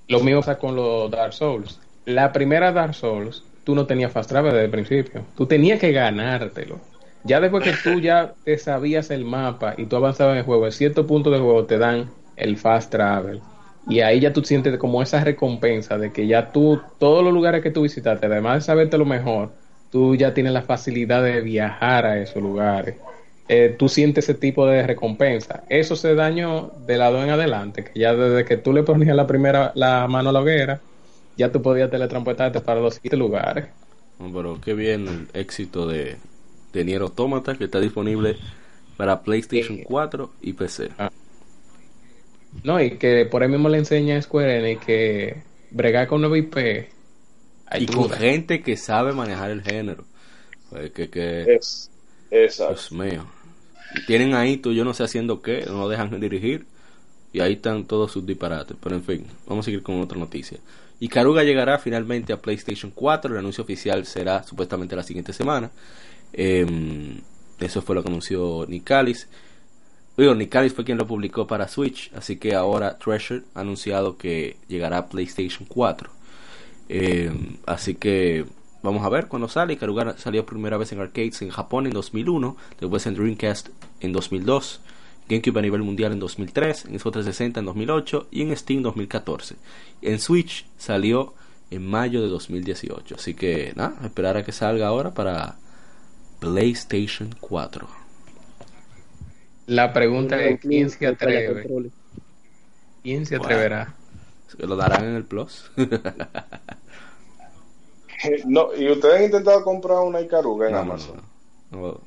lo mismo pasa con los Dark Souls. La primera Dark Souls, tú no tenías fast travel desde el principio. Tú tenías que ganártelo. Ya después que tú ya te sabías el mapa y tú avanzabas en el juego, en cierto punto del juego te dan el fast travel. Y ahí ya tú sientes como esa recompensa de que ya tú, todos los lugares que tú visitaste, además de saberte lo mejor, tú ya tienes la facilidad de viajar a esos lugares. Eh, tú sientes ese tipo de recompensa. Eso se dañó de lado en adelante, que ya desde que tú le ponías la primera la mano a la hoguera, ya tú podías teletransportarte para los siguientes lugares. Pero qué bien el éxito de, de Nier Automata que está disponible para PlayStation 4 y PC. No, y que por ahí mismo le enseña a Square Enix que bregar con nuevo IP Y con gente que sabe manejar el género. Pues que, que Es, exacto. Dios mío. Y Tienen ahí, tú yo no sé haciendo qué, no lo dejan dirigir. Y ahí están todos sus disparates. Pero en fin, vamos a seguir con otra noticia. Y Karuga llegará finalmente a PlayStation 4. El anuncio oficial será supuestamente la siguiente semana. Em, eso fue lo que anunció Nicalis. Digo, Nicalis fue quien lo publicó para Switch. Así que ahora Treasure ha anunciado que llegará a PlayStation 4. Em, así que vamos a ver cuándo sale. Karuga salió primera vez en arcades en Japón en 2001, después en Dreamcast en 2002, GameCube a nivel mundial en 2003, en Xbox 360 en 2008 y en Steam 2014. En Switch salió en mayo de 2018. Así que nada, esperar a que salga ahora para PlayStation 4. La pregunta es, ¿quién se atreve? ¿Quién se Bueno. atreverá? Lo darán en el Plus. No, y ustedes han intentado comprar una Icaruga en No, Amazon. no, no.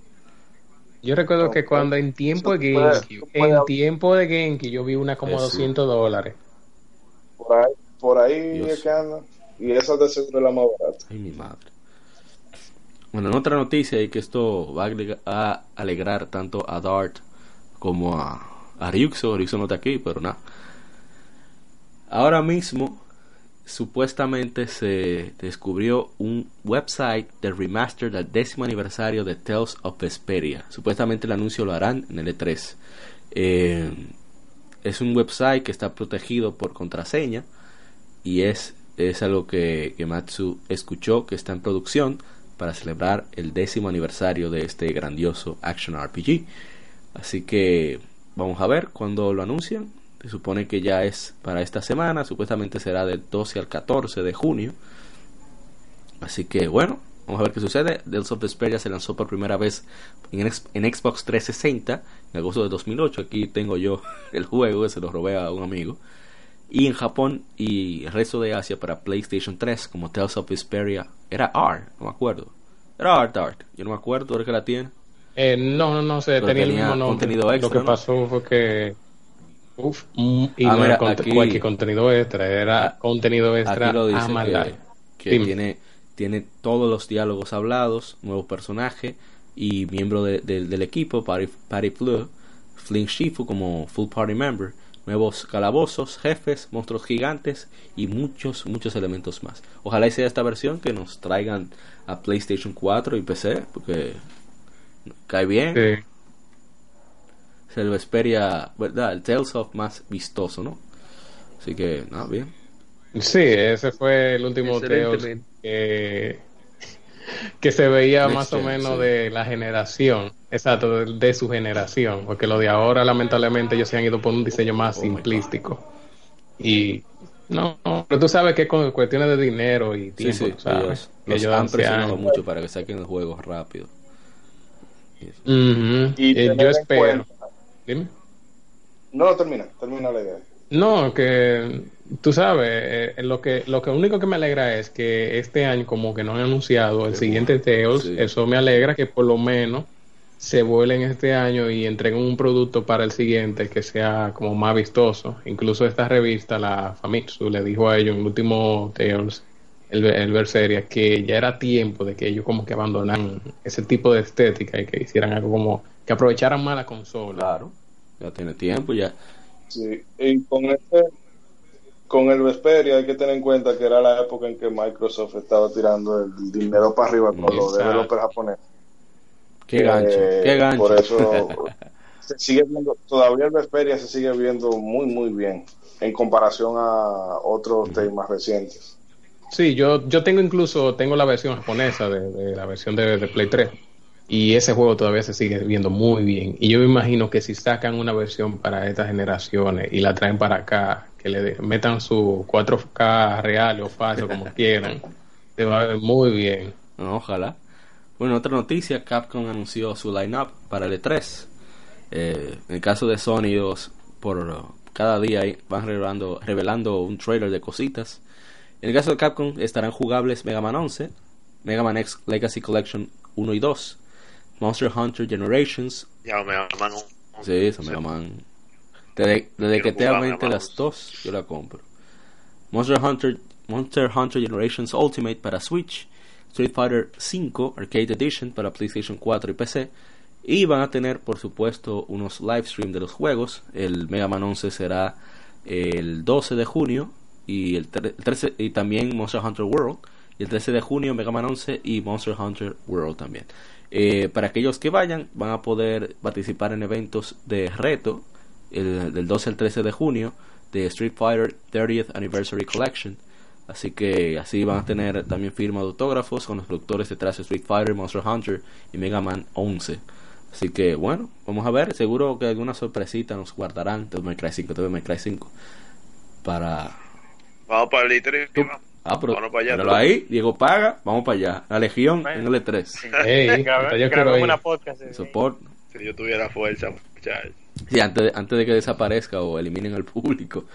Yo recuerdo No, que cuando en tiempo de GameCube, puede- en tiempo de GameCube yo vi una como Eso. 200 dólares. Por ahí, por ahí es que anda. Y esa de seguro es la más barata. Ay, mi madre. Bueno, en otra noticia y que esto va a alegrar tanto a Dart como a, a Ryuxo. No está aquí, pero nada. Ahora mismo, supuestamente se descubrió un website del remaster del décimo aniversario de Tales of Vesperia. Supuestamente el anuncio lo harán en el E3. Eh, es un website que está protegido por contraseña y es, es algo que, que Matsu escuchó que está en producción para celebrar el décimo aniversario de este grandioso action RPG. Así que vamos a ver cuando lo anuncian. Se supone que ya es para esta semana, supuestamente será del 12 al 14 de junio. Así que bueno, Vamos a ver qué sucede. Tales of Vesperia se lanzó por primera vez en, en Xbox 360 en agosto de 2008. Aquí tengo yo el juego que se lo robé a un amigo. Y en Japón y el resto de Asia para PlayStation 3 como Tales of Vesperia. Era R, no me acuerdo. Era Art Art. Yo no me acuerdo, ahora que la tiene. Eh, no, no, no sé, tenía el mismo nombre. contenido extra, Lo que ¿no? pasó fue que. Uf, mm, y Ah, no mira, era cont- aquí- cualquier contenido extra, era Ah, contenido extra lo dice a que, tiene, tiene todos los diálogos hablados, nuevos personajes y miembro de- de- del equipo, Patty, Patty Fleur, Flynn Shifu como full party member, nuevos calabozos, jefes, monstruos gigantes y muchos, muchos elementos más. Ojalá sea esta versión que nos traigan a PlayStation 4 y PC, porque cae bien. Sí. Es el Vesperia, ¿verdad? El Tales of más vistoso, ¿no? Así que, nada, bien. Sí, ese fue el último Tales que, que se veía Next más o menos sí. de la generación, exacto, de, de su generación, porque lo de ahora lamentablemente ellos se han ido por un diseño más Oh simplístico. Y no, pero tú sabes que con cuestiones de dinero y Sí, tiempo, sí, tú sabes, ellos, han presionado mucho para que saquen los juegos rápido. Y Eh, yo espero. cuenta- Dime. No, termina, termina la idea. No, que tú sabes, eh, lo que lo que único que me alegra es que este año como que no han anunciado el Qué siguiente bueno, Tales, sí. eso me alegra que por lo menos se vuelen este año y entreguen un producto para el siguiente que sea como más vistoso. Incluso esta revista, la Famitsu, le dijo a ellos en el último Tales, el, el Berseria, que ya era tiempo de que ellos como que abandonaran ese tipo de estética y que hicieran algo como que aprovecharan más la consola. Claro, ya tiene tiempo, ya. Sí, y con este, con el Vesperia hay que tener en cuenta que era la época en que Microsoft estaba tirando el dinero para arriba con los developers japoneses. Qué gancho, Eh, qué gancho. Por eso se sigue viendo, todavía el Vesperia se sigue viendo muy, muy bien en comparación a otros temas recientes. Sí, yo, yo tengo incluso, tengo la versión japonesa de, de la versión de, de Play 3 y ese juego todavía se sigue viendo muy bien y yo me imagino que si sacan una versión para estas generaciones y la traen para acá, que le de- metan su 4K real o falso como quieran, se va a ver muy bien. Ojalá. Bueno, otra noticia, Capcom anunció su lineup para el E3. Eh, en el caso de Sony, ellos por cada día van revelando, revelando un trailer de cositas. En el caso de Capcom estarán jugables Mega Man 11, Mega Man X Legacy Collection 1 y 2, Monster Hunter Generations, Ya me aman un. Sí, esa Mega Man. Desde, desde que te aumente Mega Man las dos, yo la compro. Monster Hunter, Monster Hunter Generations Ultimate para Switch, Street Fighter 5 Arcade Edition para PlayStation 4 y PC. Y van a tener, por supuesto, unos live stream de los juegos. El Mega Man 11 será el 12 de junio y el, el 13 y también Monster Hunter World. Y el 13 de junio Mega Man 11 y Monster Hunter World también. Eh, para aquellos que vayan, van a poder participar en eventos de reto el, del 12 al 13 de junio de Street Fighter 30th Anniversary Collection. Así que así van a tener también firma de autógrafos con los productores detrás de Street Fighter, Monster Hunter y Mega Man 11. Así que bueno, vamos a ver. Seguro que alguna sorpresita nos guardarán de Cry 5, Devil May Cry 5. Para. Vamos para el litro. Ah, pero. Vamos para allá, tú. ahí, Diego paga, vamos para allá. La Legión en el E3. Ey, Grabé- hasta yo quiero grabemos ir. una podcast. eh, Support. Si yo tuviera fuerza, muchachos. Sí, antes de, antes de que desaparezca o eliminen al público.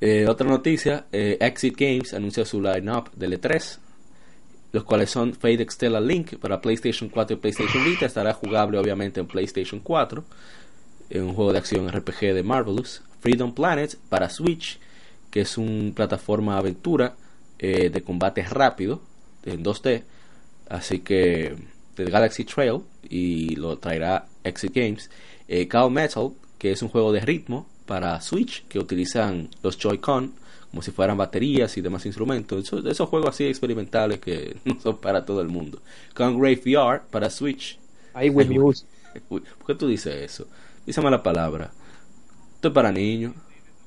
Eh, otra noticia, eh, Exit Games anunció su line-up del E3, los cuales son Fate Extella Link para PlayStation 4 y PlayStation Vita, estará jugable obviamente en PlayStation 4, en un juego de acción RPG de Marvelous, Freedom Planet para Switch, que es una plataforma aventura eh, de combate rápido en 2D, así que de Galaxy Trail y lo traerá Exit Games. Eh, Cow Metal, que es un juego de ritmo para Switch que utilizan los Joy-Con como si fueran baterías y demás instrumentos. Esos, esos juegos así experimentales que no son para todo el mundo. Congrave VR para Switch. Ay. Uy, ¿Por qué tú dices eso? Dísame la palabra. Esto es para niños.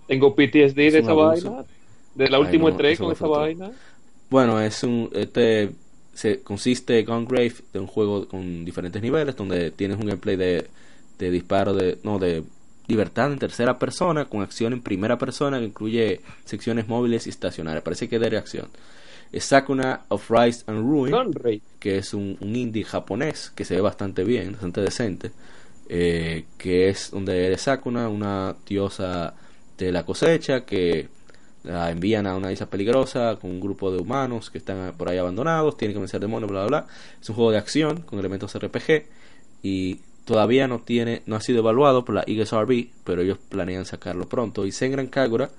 Tengo PTSD de Es esa vaina. De la Ay, última no, entrega con esa vaina. Bueno, es un este se consiste Gungrave de un juego con diferentes niveles donde tienes un gameplay de, de disparo de no de libertad en tercera persona con acción en primera persona que incluye secciones móviles y estacionarias. Parece que de reacción. Sakuna of Rise and Ruin, Gunray. que es un, un indie japonés que se ve bastante bien, bastante decente, eh, que es donde eres Sakuna, una diosa de la cosecha que la envían a una isla peligrosa con un grupo de humanos que están por ahí abandonados, tienen que vencer demonios, bla, bla, bla. Es un juego de acción con elementos RPG y todavía no tiene no ha sido evaluado por la ESRB, pero ellos planean sacarlo pronto. Y Senran Kagura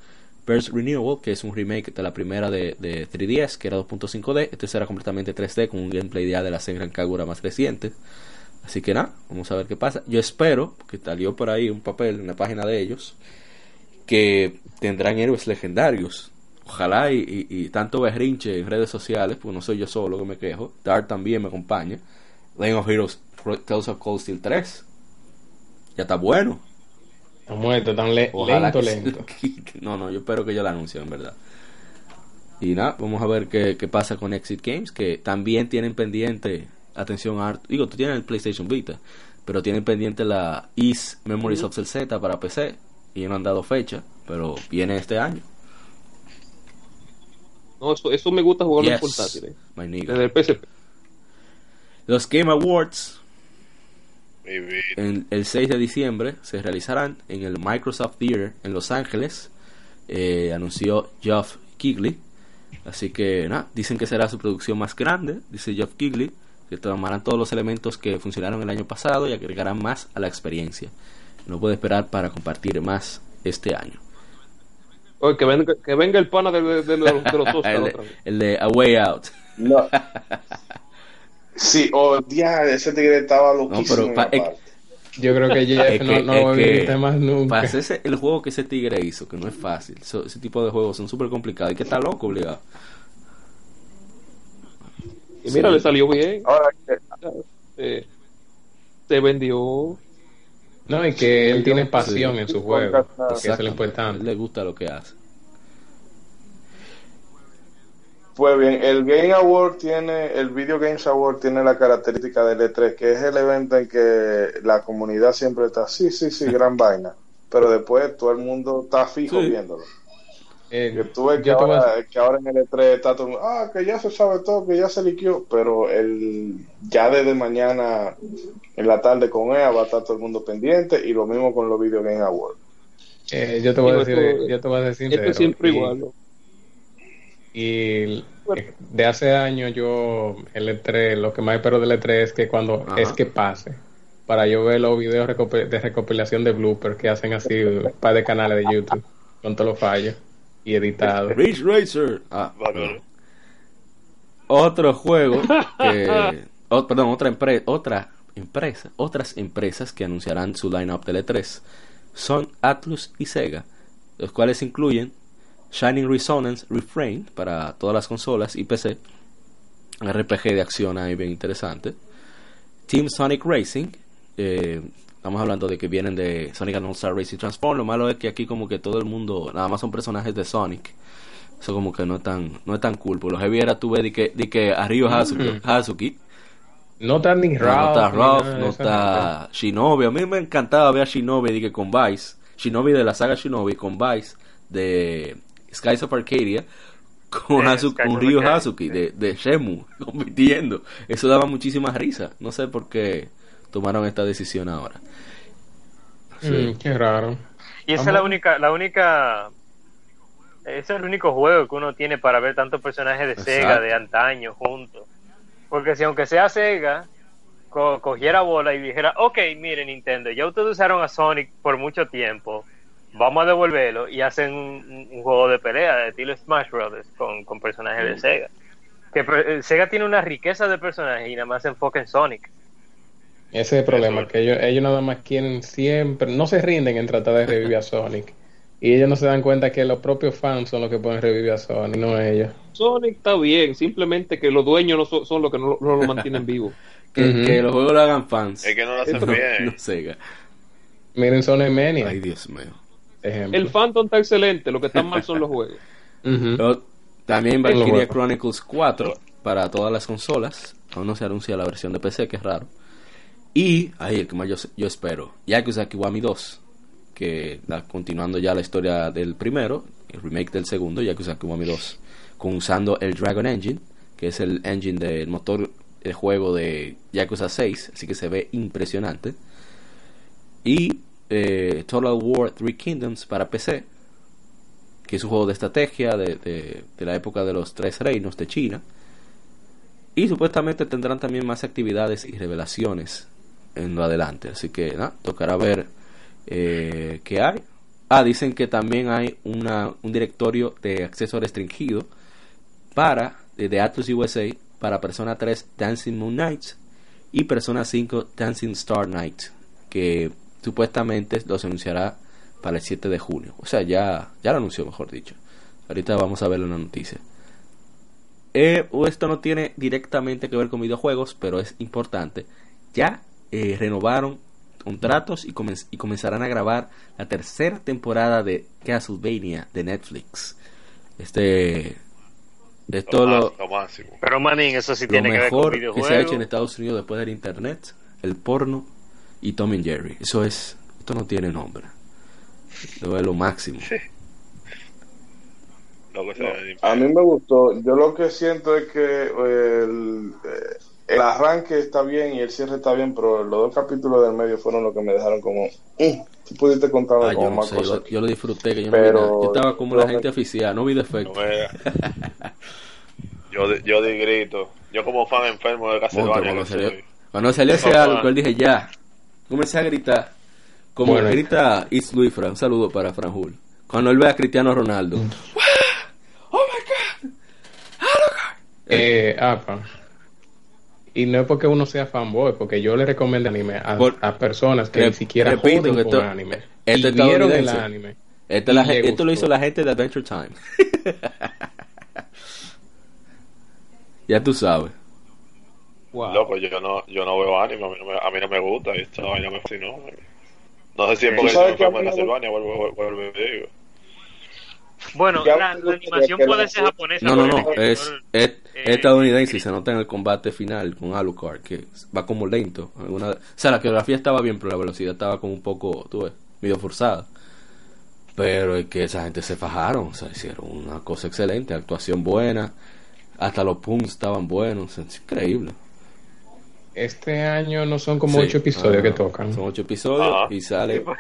Burst Renewal, que es un remake de la primera de, de 3DS, que era 2.5D. Este será completamente 3D con un gameplay ya de la Senran Kagura más reciente. Así que nada, vamos a ver qué pasa. Yo espero, que salió por ahí un papel en la página de ellos, que tendrán héroes legendarios. Ojalá y, y- y tanto berrinche en redes sociales, porque no soy yo solo que me quejo. Dart también me acompaña. Legend of Heroes Tales of Cold Steel 3. Ya está bueno. Está muerto, tan le- Ojalá lento, lento. no, no, yo espero que yo la anuncie, en verdad. Y nada, vamos a ver qué, qué pasa con Exit Games, que también tienen pendiente, atención a, digo, tú tienes el PlayStation Vita, pero tienen pendiente la East Memories of Cell Z para PC, y no han dado fecha, pero viene este año. No, eso, eso me gusta jugarlo en Yes, portátil. my nigga. Desde el PSP. Los Game Awards en el 6 de diciembre se realizarán en el Microsoft Theater en Los Ángeles. Eh, anunció Geoff Keighley. Así que nada, dicen que será su producción más grande, dice Geoff Keighley, que tomarán todos los elementos que funcionaron el año pasado y agregarán más a la experiencia. No puede esperar para compartir más este año. Oye, que venga, que venga el pana de, de- de los, de los Oscar el, de, el de A Way Out. No. Sí, oh, ya, ese tigre estaba loquísimo. pero pa- la es- parte. Yo creo que Jeff Es no, que- no es lo que viste más nunca. Para hacerse el juego que ese tigre hizo, que no es fácil, so- ese tipo de juegos son súper complicados. Hay que estar loco obligado. Y mira, Sí. le salió bien. Ahora, que- Eh, se vendió. No, y que él tiene pasión sí. en su juego, que eso es lo importante. le gusta lo que hace. Pues bien, el Game Award tiene, el Video Games Award tiene la característica del E3, que es el evento en que la comunidad siempre está, sí, sí, sí, gran vaina, pero después todo el mundo está fijo Sí. viéndolo. Eh, Que tú ves que a- ahora, que ahora en el E3 está todo el mundo, ah, que ya se sabe todo, que ya se liquió, pero el, ya desde mañana en la tarde con EA va a estar todo el mundo pendiente y lo mismo con los Video Game Awards. eh, yo te voy a decir, esto- yo te voy a decir Esto siempre y- igual. ¿no? Y de hace años yo, el E3, lo que más espero del E3 es que cuando Ajá. es que pase, para yo ver los videos de recopilación de bloopers que hacen así un par de canales de YouTube con todos los fallos y editados. Ridge Racer. Ah. Otro juego que. oh, perdón, otra, empre- otra empresa. Otras empresas que anunciarán su lineup de E3 son Atlus y Sega, los cuales incluyen Shining Resonance Refrain para todas las consolas y PC. Un RPG de acción ahí bien interesante. Team Sonic Racing. eh, estamos hablando de que vienen de Sonic and All Star Racing Transform. Lo malo es que aquí como que todo el mundo, nada más son personajes de Sonic. Eso como que no es tan, no es tan cool. Por lo heavy era tú ves de que, de que a Ryo Hazuki, Hazuki. No está ni Ralph, no está Ralph, no está Shinobi. A mí me encantaba ver a Shinobi de que con Vice. Shinobi de la saga Shinobi con Vice de Skies of Arcadia con, Eh, Hazu- Skies con Hazuki de, de Shemu compitiendo. Eso daba muchísima risa. No sé por qué tomaron esta decisión ahora. Gente. Mm, qué raro. Y esa es la única, la única, ese es el único juego que uno tiene para ver tantos personajes de Sega de antaño juntos. Porque si aunque sea Sega, co- cogiera bola y dijera, ok, mire Nintendo, ya ustedes usaron a Sonic por mucho tiempo, vamos a devolverlo y hacen un, un juego de pelea de estilo Smash Brothers con, con personajes de Sega. Que eh, Sega tiene una riqueza de personajes y nada más se enfoca en Sonic. Ese es el problema, que ellos, ellos nada más quieren siempre, no se rinden en tratar de revivir a Sonic. Y ellos no se dan cuenta que los propios fans son los que pueden revivir a Sonic, no ellos. Sonic está bien, simplemente que los dueños no son, son los que no, no lo mantienen vivo. Que, los juegos lo hagan fans. Es que no lo hacen bien. no Sega. Miren Sonic Mania, Ay, Dios mío. ejemplo. El Phantom está excelente, lo que está mal son los juegos. Ujú. Pero también Valkyria. Chronicles 4 para todas las consolas. Aún no se anuncia la versión de PC, que es raro. Y, ahí el que más yo, yo espero, Yakuza Kiwami 2. Que continuando ya la historia del primero, el remake del segundo, Yakuza Kiwami 2. con usando el Dragon Engine, que es el engine del motor de juego de Yakuza 6, así que se ve impresionante. Y eh, Total War Three Kingdoms para PC, que es un juego de estrategia de, de- de la época de los tres reinos de China. Y supuestamente tendrán también más actividades y revelaciones en lo adelante. Así que tocará ver eh, qué hay. Ah, dicen que también hay una, un directorio de acceso restringido para de, Atlus USA para Persona 3 Dancing Moon Knights y Persona 5 Dancing Star Night que supuestamente los anunciará para el 7 de junio. O sea, ya, ya lo anunció, mejor dicho. Ahorita vamos a ver una noticia. Eh, esto no tiene directamente que ver con videojuegos, pero es importante. Ya eh, renovaron contratos y, comen- y comenzarán a grabar la tercera temporada de Castlevania de Netflix. Este, esto Lo, lo, lo máximo. Pero manín, eso sí lo tiene que ver con mejor que se ha hecho en Estados Unidos después del internet, el porno y Tom and Jerry. Eso es, esto no tiene nombre. Esto es lo máximo. No, sea, a mí me gustó. Yo lo que siento es que el, eh, el arranque está bien y el cierre está bien, pero los dos capítulos del medio fueron los que me dejaron como. "Mm, tú pudiste contarme Ah, como yo no más sé, yo, cosas. lo- yo lo disfruté, que yo, no vi Pero- nada. Yo estaba como la gente oficial, no vi defecto. no yo, di- yo di grito. Yo como fan enfermo de Castlevania. cuando, salió, cuando salió ese álbum, yo dije ya. Comencé a gritar. Como Bueno, grita Is Luis Fran. Un saludo para Fran Jul. Cuando él ve a Cristiano Ronaldo. Mm. ¡Oh my god! Eh, apa. Y no es porque uno sea fanboy, porque yo le recomiendo anime a, Por- a personas que Rep- ni siquiera repito joden con esto- anime. esto y vieron el anime. Esto, la esto lo hizo la gente de Adventure Time. ya tú sabes. Wow. Loco, yo no, yo no veo anime, a mí no me, a mí no me gusta. Esta vaina me fascinó. No sé si es ¿Tú porque a me de no- Castlevania, vuelvo, vuelvo. Bueno, la, animación que puede ser japonesa. No, no, no. Es, es, eh, es estadounidense y se nota en el combate final con Alucard, que va como lento. Alguna, o sea, la coreografía estaba bien, pero la velocidad estaba como un poco, tú ves, medio forzada. Pero es que esa gente se fajaron, o sea, hicieron una cosa excelente, actuación buena, hasta los punts estaban buenos, es increíble. Este año no son como Sí. ocho episodios Ah, que tocan. Son ocho episodios Ajá. y sale Sí, pues.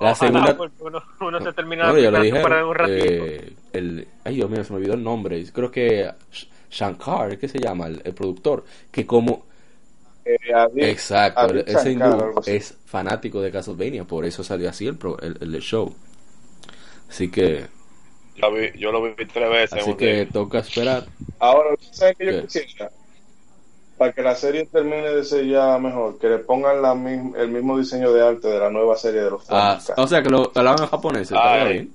La ojalá, segunda. porque uno, uno se termina ya la lo dijeron. en un ratito. eh, el, ay, Dios mío, se me olvidó el nombre. Creo que Sh- Shankar, ¿qué se llama? El, el productor. Que como. Eh, Exacto, ese Shankar, hindú es fanático de Castlevania. Por eso salió así el, pro- el, el show. Así que. Yo, vi, yo lo vi tres veces. Así que día. toca esperar. Ahora, ¿sabes qué yo quisiera? Para que la serie termine de ser ya mejor, que le pongan la mism- el mismo diseño de arte de la nueva serie de los Ah, o sea, que lo hablaban en japonés. estaría Ay. bien.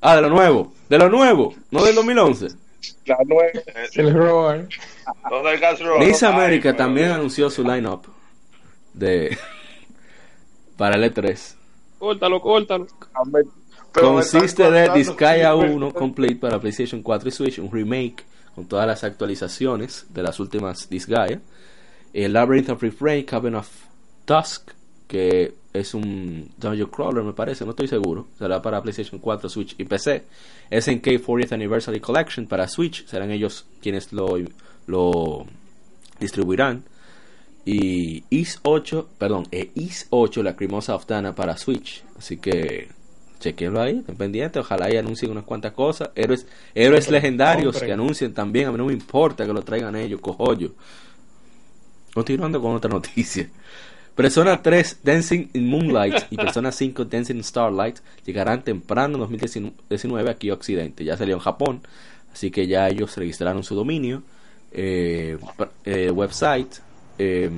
Ah, de lo nuevo. De lo nuevo. No del 2011. La nueva El Roar. ¿Dónde el Castro? Miss Ay, América pero- también anunció su lineup de para el E3. Córtalo, córtalo. Consiste de Disgaea súper- 1 complete para PlayStation 4 y Switch, un remake con todas las actualizaciones de las últimas Disgaea. El Labyrinth of Refrain, Cabin of Dusk, que es un Dungeon Crawler, me parece, no estoy seguro. Será para PlayStation 4, Switch y PC. SNK 40th Anniversary Collection para Switch, serán ellos quienes lo, lo distribuirán. Y Is 8, perdón, e Is 8, la Crimosa of Dana para Switch. Así que chequenlo ahí, estén pendientes. Ojalá y anuncien unas cuantas cosas. Héroes, héroes legendarios compren. que anuncien también. A mí no me importa que lo traigan ellos, cojollo. Continuando con otra noticia. Persona 3 Dancing in Moonlight y Persona 5 Dancing in Starlight llegarán temprano en 2019 aquí a Occidente. Ya salió en Japón, así que ya ellos registraron su dominio, eh, eh, website, eh,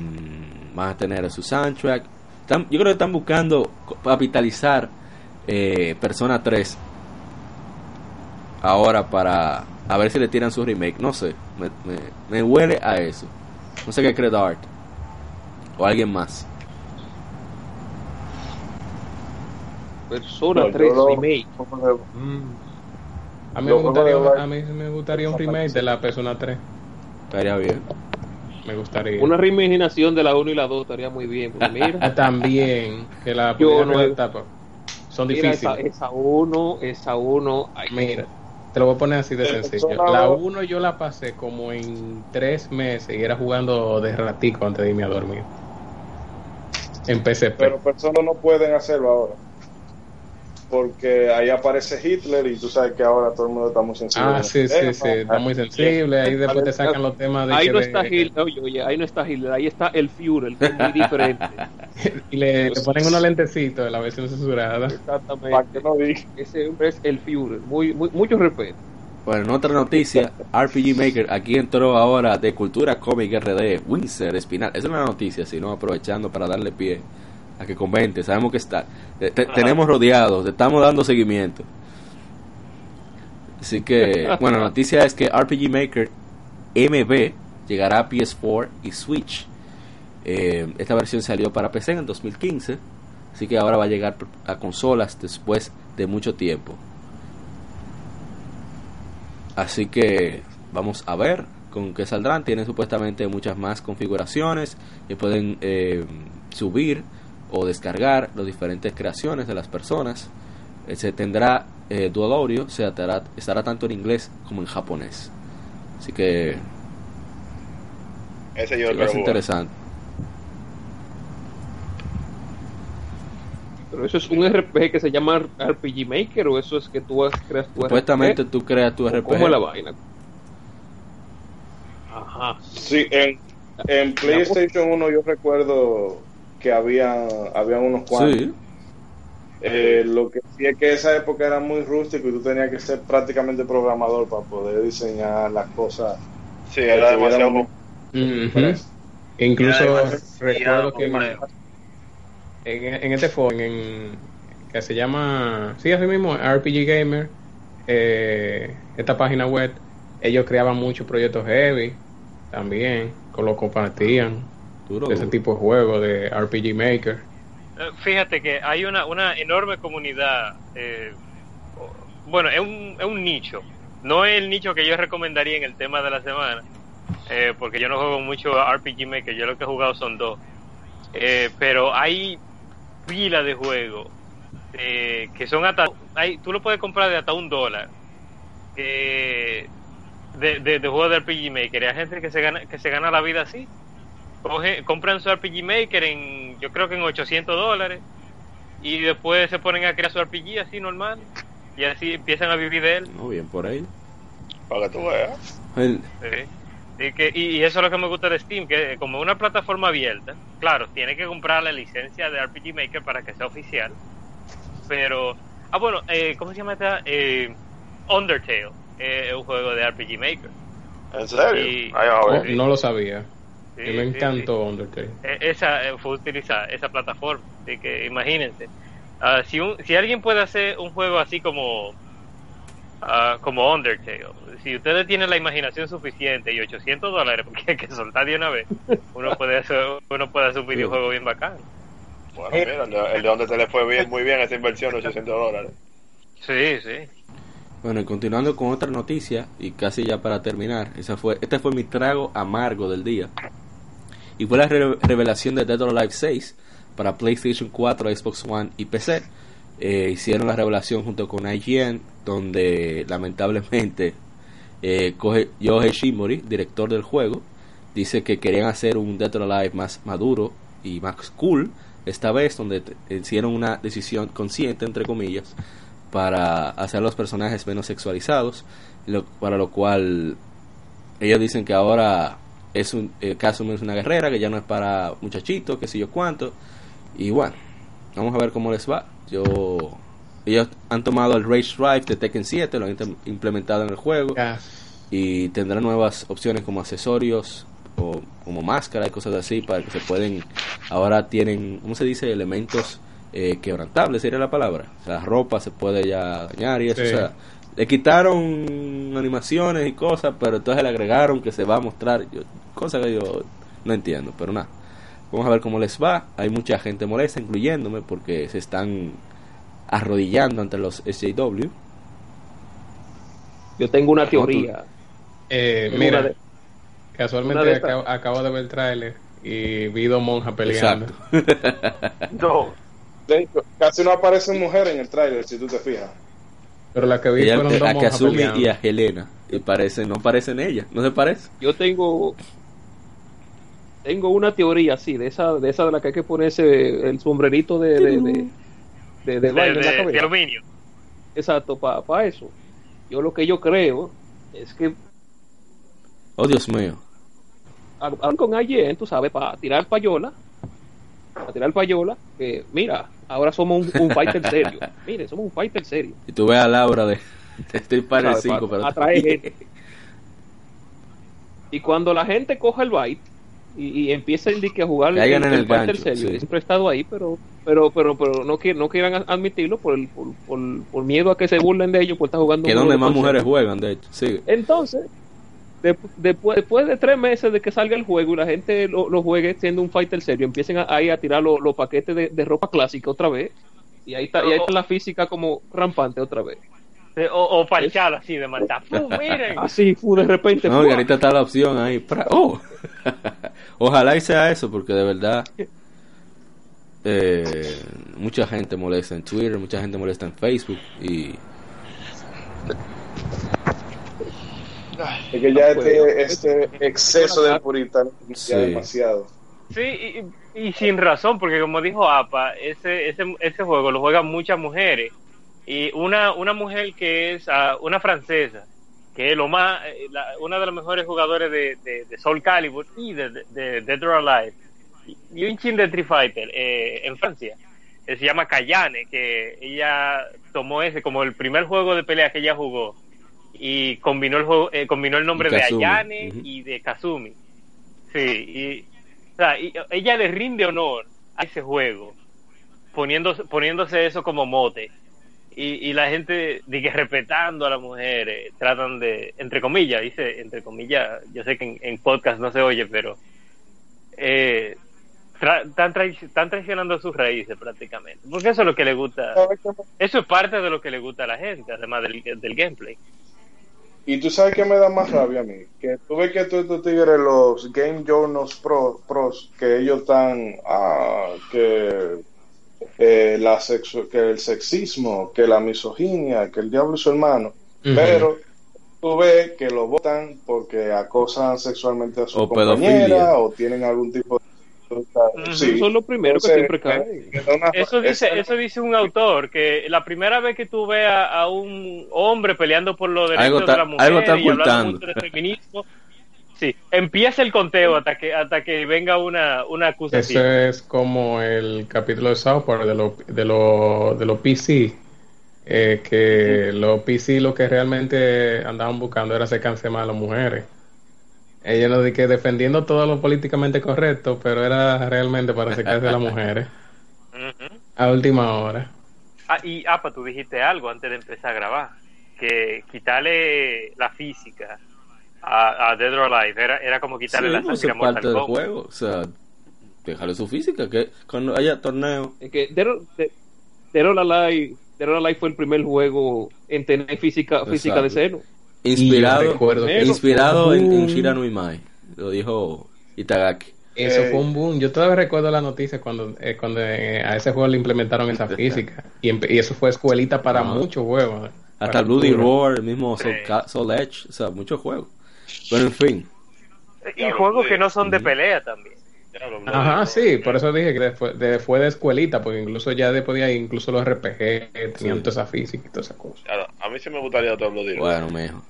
van a tener su soundtrack. Están- yo creo que están buscando capitalizar eh, Persona 3 ahora para a ver si le tiran su remake. No sé, me, me, me huele a eso. No sé qué cree Dart. O alguien más. Persona No, yo 3 lo- Remake. Mm. A mí, me gustaría, a mí me gustaría un remake de la Persona 3. Estaría bien. Me gustaría. Una reimaginación de la 1 y la 2 estaría muy bien. mira, También, que la Yo primera no he- etapa son mira esa, difíciles. esa 1, esa 1. ay, Mira, Te lo voy a poner así de sencillo. La dos- 1 yo la pasé como en tres meses y era jugando de ratico antes de irme a dormir. En PSP. Pero personas no pueden hacerlo ahora. Porque ahí aparece Hitler y tú sabes que ahora todo el mundo está muy sensible. Ah, sí, sí, sí, está muy sensible. Ahí después te sacan los temas de Ahí que no de- está Hitler, oye, oye, ahí no está Hitler, ahí está el Führer, que es muy diferente. y le, le ponen unos lentecitos de la versión censurada. Para Exactamente. que no diga. Ese hombre es el Führer, muy, muy, mucho respeto. Bueno, en otra noticia, RPG Maker aquí entró ahora de Cultura Comic RD, Windsor Espinal. Esa es una noticia, sino aprovechando para darle pie a que comente. Sabemos que está, te- te- tenemos rodeados, te estamos dando seguimiento. Así que, bueno, la noticia es que RPG Maker MB llegará a PS4 y Switch. Eh, esta versión salió para PC en el 2015, así que ahora va a llegar a consolas después de mucho tiempo. Así que vamos a ver con qué saldrán. Tienen supuestamente muchas más configuraciones que pueden eh, subir o descargar las diferentes creaciones de las personas. Eh, se tendrá eh, dual audio, se estará, estará tanto en inglés como en japonés. Así que Ese yo sí, lo jugar. interesante. Pero eso es un RPG que se llama RPG Maker o eso es que tú has- creas tu Supuestamente RPG? tú creas tu ¿O RPG. ¿Cómo es la vaina? Ajá. Sí, en, en PlayStation 1 yo recuerdo que había, había unos cuantos. Sí, Eh, lo que sí es que esa época era muy rústico y tú tenías que ser prácticamente programador para poder diseñar las cosas. Sí, era demasiado. Incluso recuerdo que en, hombre. en, en este foro, en, que se llama, sí, así mismo, RPG Gamer, eh, esta página web, ellos creaban muchos proyectos heavy también, con lo compartían, duro. de ese tipo de juegos de RPG Maker. Eh, Fíjate que hay una, una enorme comunidad. eh, bueno, es un, es un nicho. No es el nicho que yo recomendaría en el tema de la semana. eh, porque yo no juego mucho RPG Maker. Yo lo que he jugado son dos. Eh, pero hay pila de juegos eh, que son hasta. Hay, tú lo puedes comprar de hasta un dólar. eh, de, de, de juegos de RPG Maker. Y hay gente que se gana, que se gana la vida así coge, compran su RPG Maker en, yo creo que en 800 dólares, y después se ponen a crear su RPG así normal, y así empiezan a vivir de él. No, bien por ahí. Para que tú veas. El- Sí. Y, que, y, y eso es lo que me gusta de Steam, que como una plataforma abierta, claro, tiene que comprar la licencia de RPG Maker para que sea oficial, pero, ah bueno, eh, ¿cómo se llama esta? Eh, Undertale, eh, es un juego de RPG Maker. ¿En serio? Y- Ay, Oh, no lo sabía. Sí, y me sí, encantó Undertale. Esa eh, fue utilizar esa plataforma así que imagínense ah, si un, si alguien puede hacer un juego así como ah, como Undertale si ustedes tienen la imaginación suficiente y 800 dólares porque hay que soltar de una vez uno puede hacer uno puede hacer un videojuego bien bacán Bueno, mira, el de, el de donde se le fue bien, muy bien esa inversión de 800 dólares. sí sí Bueno, y continuando con otra noticia, y casi ya para terminar, esa fue, este fue mi trago amargo del día. Y fue la re- revelación de Dead or Alive 6 para PlayStation 4, Xbox One y PC. Eh, hicieron la revelación junto con IGN, donde lamentablemente eh, Yohei Shimori, director del juego, dice que querían hacer un Dead or Alive más maduro y más cool, esta vez donde hicieron una decisión consciente, entre comillas, para hacer los personajes menos sexualizados, para lo cual ellos dicen que ahora es un eh, caso es una guerrera, que ya no es para muchachitos, que sé yo cuánto, y bueno, vamos a ver cómo les va. Yo ellos han tomado el Rage Drive de Tekken 7, lo han im- implementado en el juego. Ah, y tendrán nuevas opciones como accesorios o como máscara y cosas así para que se pueden ahora tienen cómo se dice elementos eh, quebrantables sería la palabra. O sea ropa se puede ya dañar y eso Sí. o sea le quitaron animaciones y cosas pero entonces le agregaron que se va a mostrar. Yo, cosa que yo no entiendo pero nada vamos a ver cómo les va hay mucha gente molesta incluyéndome porque se están arrodillando ante los SJW Yo tengo una teoría. eh, Una mira, de- casualmente una acabo, acabo de ver el tráiler y vi dos monjas peleando. exacto No. De hecho, casi no aparece mujer en el tráiler, si tú te fijas. Pero la que vi Ella- fueron dos a monjas Kazumi peleando. y a Helena. Y parece, no parecen ellas, ¿no se parece? Yo tengo tengo una teoría así, de esa de esa de la que hay que ponerse el sombrerito de de, de, de, en la cabeza. aluminio. Exacto, para eso. Yo lo que yo creo es que Oh, Dios mío. hablan con alguien, tú sabes, para tirar payola, para tirar payola, que mira, ahora somos un, un fighter serio. Mire, somos un fighter serio. Y tú ves a Laura de, de Street Fighter ¿sabes? 5, Para pero atraer gente. Y cuando la gente coja el byte y, y empieza a indicar a jugar Caigan en el gancho, serio, sí. siempre he estado ahí, pero pero pero pero no quieren no quieran admitirlo por, el, por, por, por miedo a que se burlen de ellos por estar jugando que donde más de mujeres juegan, de hecho. Sigue. Entonces, de- después, después de tres meses de que salga el juego y la gente lo, lo juegue siendo un fighter serio, empiecen a, ahí a tirar los los paquetes de, de ropa clásica otra vez. Y ahí está, y ahí está la física como rampante otra vez. O, o así de maldad. ¡Pum! Miren. Así, fu, de repente. No, ¡fua! y ahorita está la opción ahí. pra- ¡Oh! Ojalá y sea eso, porque de verdad eh, mucha gente molesta en Twitter, mucha gente molesta en Facebook y Es que ya No este, este exceso de puritanismo ya Sí. demasiado. Sí, y, y sin razón, porque como dijo APA, ese, ese, ese juego lo juegan muchas mujeres. Y una, una mujer que es ah, una francesa, que es lo más, eh, la- una de las mejores jugadores de, de, de Soul Calibur y de, de, de Dead or Alive, y, un chin de Street Fighter eh, en Francia, que se llama Kayane, que ella tomó ese como el primer juego de pelea que ella jugó y combinó el, juego, eh, combinó el nombre de Ayane y de Kazumi. Sí, y, o sea, y ella le rinde honor a ese juego, poniéndose, poniéndose eso como mote. Y, y la gente, dice, respetando a las mujeres, tratan de, entre comillas, dice, entre comillas, yo sé que en, en podcast no se oye, pero eh, tra- están, están traicionando sus raíces prácticamente. Porque eso es lo que le gusta, ¿Sabes qué me- eso es parte de lo que le gusta a la gente, además del, del gameplay. Y tú sabes que me da más rabia a mí, que tú ves que todos estos tigres, los Game Journals Pro, Pros, que ellos están, ah, que, eh, la sexo, que el sexismo, que la misoginia, que el diablo es su hermano, pero tú ves que lo votan porque acosan sexualmente a su O compañera pedofilia. o tienen algún tipo de... Esos son los primeros que siempre da una- Eso dice, eso dice un autor, que la primera vez que tú veas a un hombre peleando por los derechos de la mujer algo está y hablando ocultando. mucho de feminismo, sí, empieza el conteo hasta que hasta que venga una, una acusación. Ese es como el capítulo de South Park de los de lo, de los PC. eh, que los PC lo que realmente andaban buscando era secarse más a las mujeres. Ellos lo que defendiendo todo lo políticamente correcto, pero era realmente para secarse a las mujeres a última hora. Ah, y Apa, tú dijiste algo antes de empezar a grabar, que quitarle la física a, a Dead or Alive era, era como sí, quitarle la pues, sangre parte Mortal del Kombat. juego. O sea, déjale su física, que cuando haya torneo. Es que Dead or- De- Dead or Alive, Dead or Alive fue el primer juego en tener física, física de cero. Inspirado, recuerdo inspirado en, en. Shira no Imai. Lo dijo Itagaki. Eso Eh, fue un boom. Yo todavía recuerdo la noticia cuando, eh, cuando eh, a ese juego le implementaron esa física. Y, eso fue escuelita para Ah. muchos juegos. Hasta Bloody. Roar, el mismo Soul, Sí. Soul Edge, o sea, muchos juegos. Pero en fin, Y Claro, juegos que no son de pelea también. Ajá, sí, por eso dije que después de, fue de escuelita, porque incluso ya después de ahí, incluso los RPG tenían Sí. toda esa física y toda esa cosa. Claro, a mí sí me gustaría otro Bloody Roar. bueno, mijo.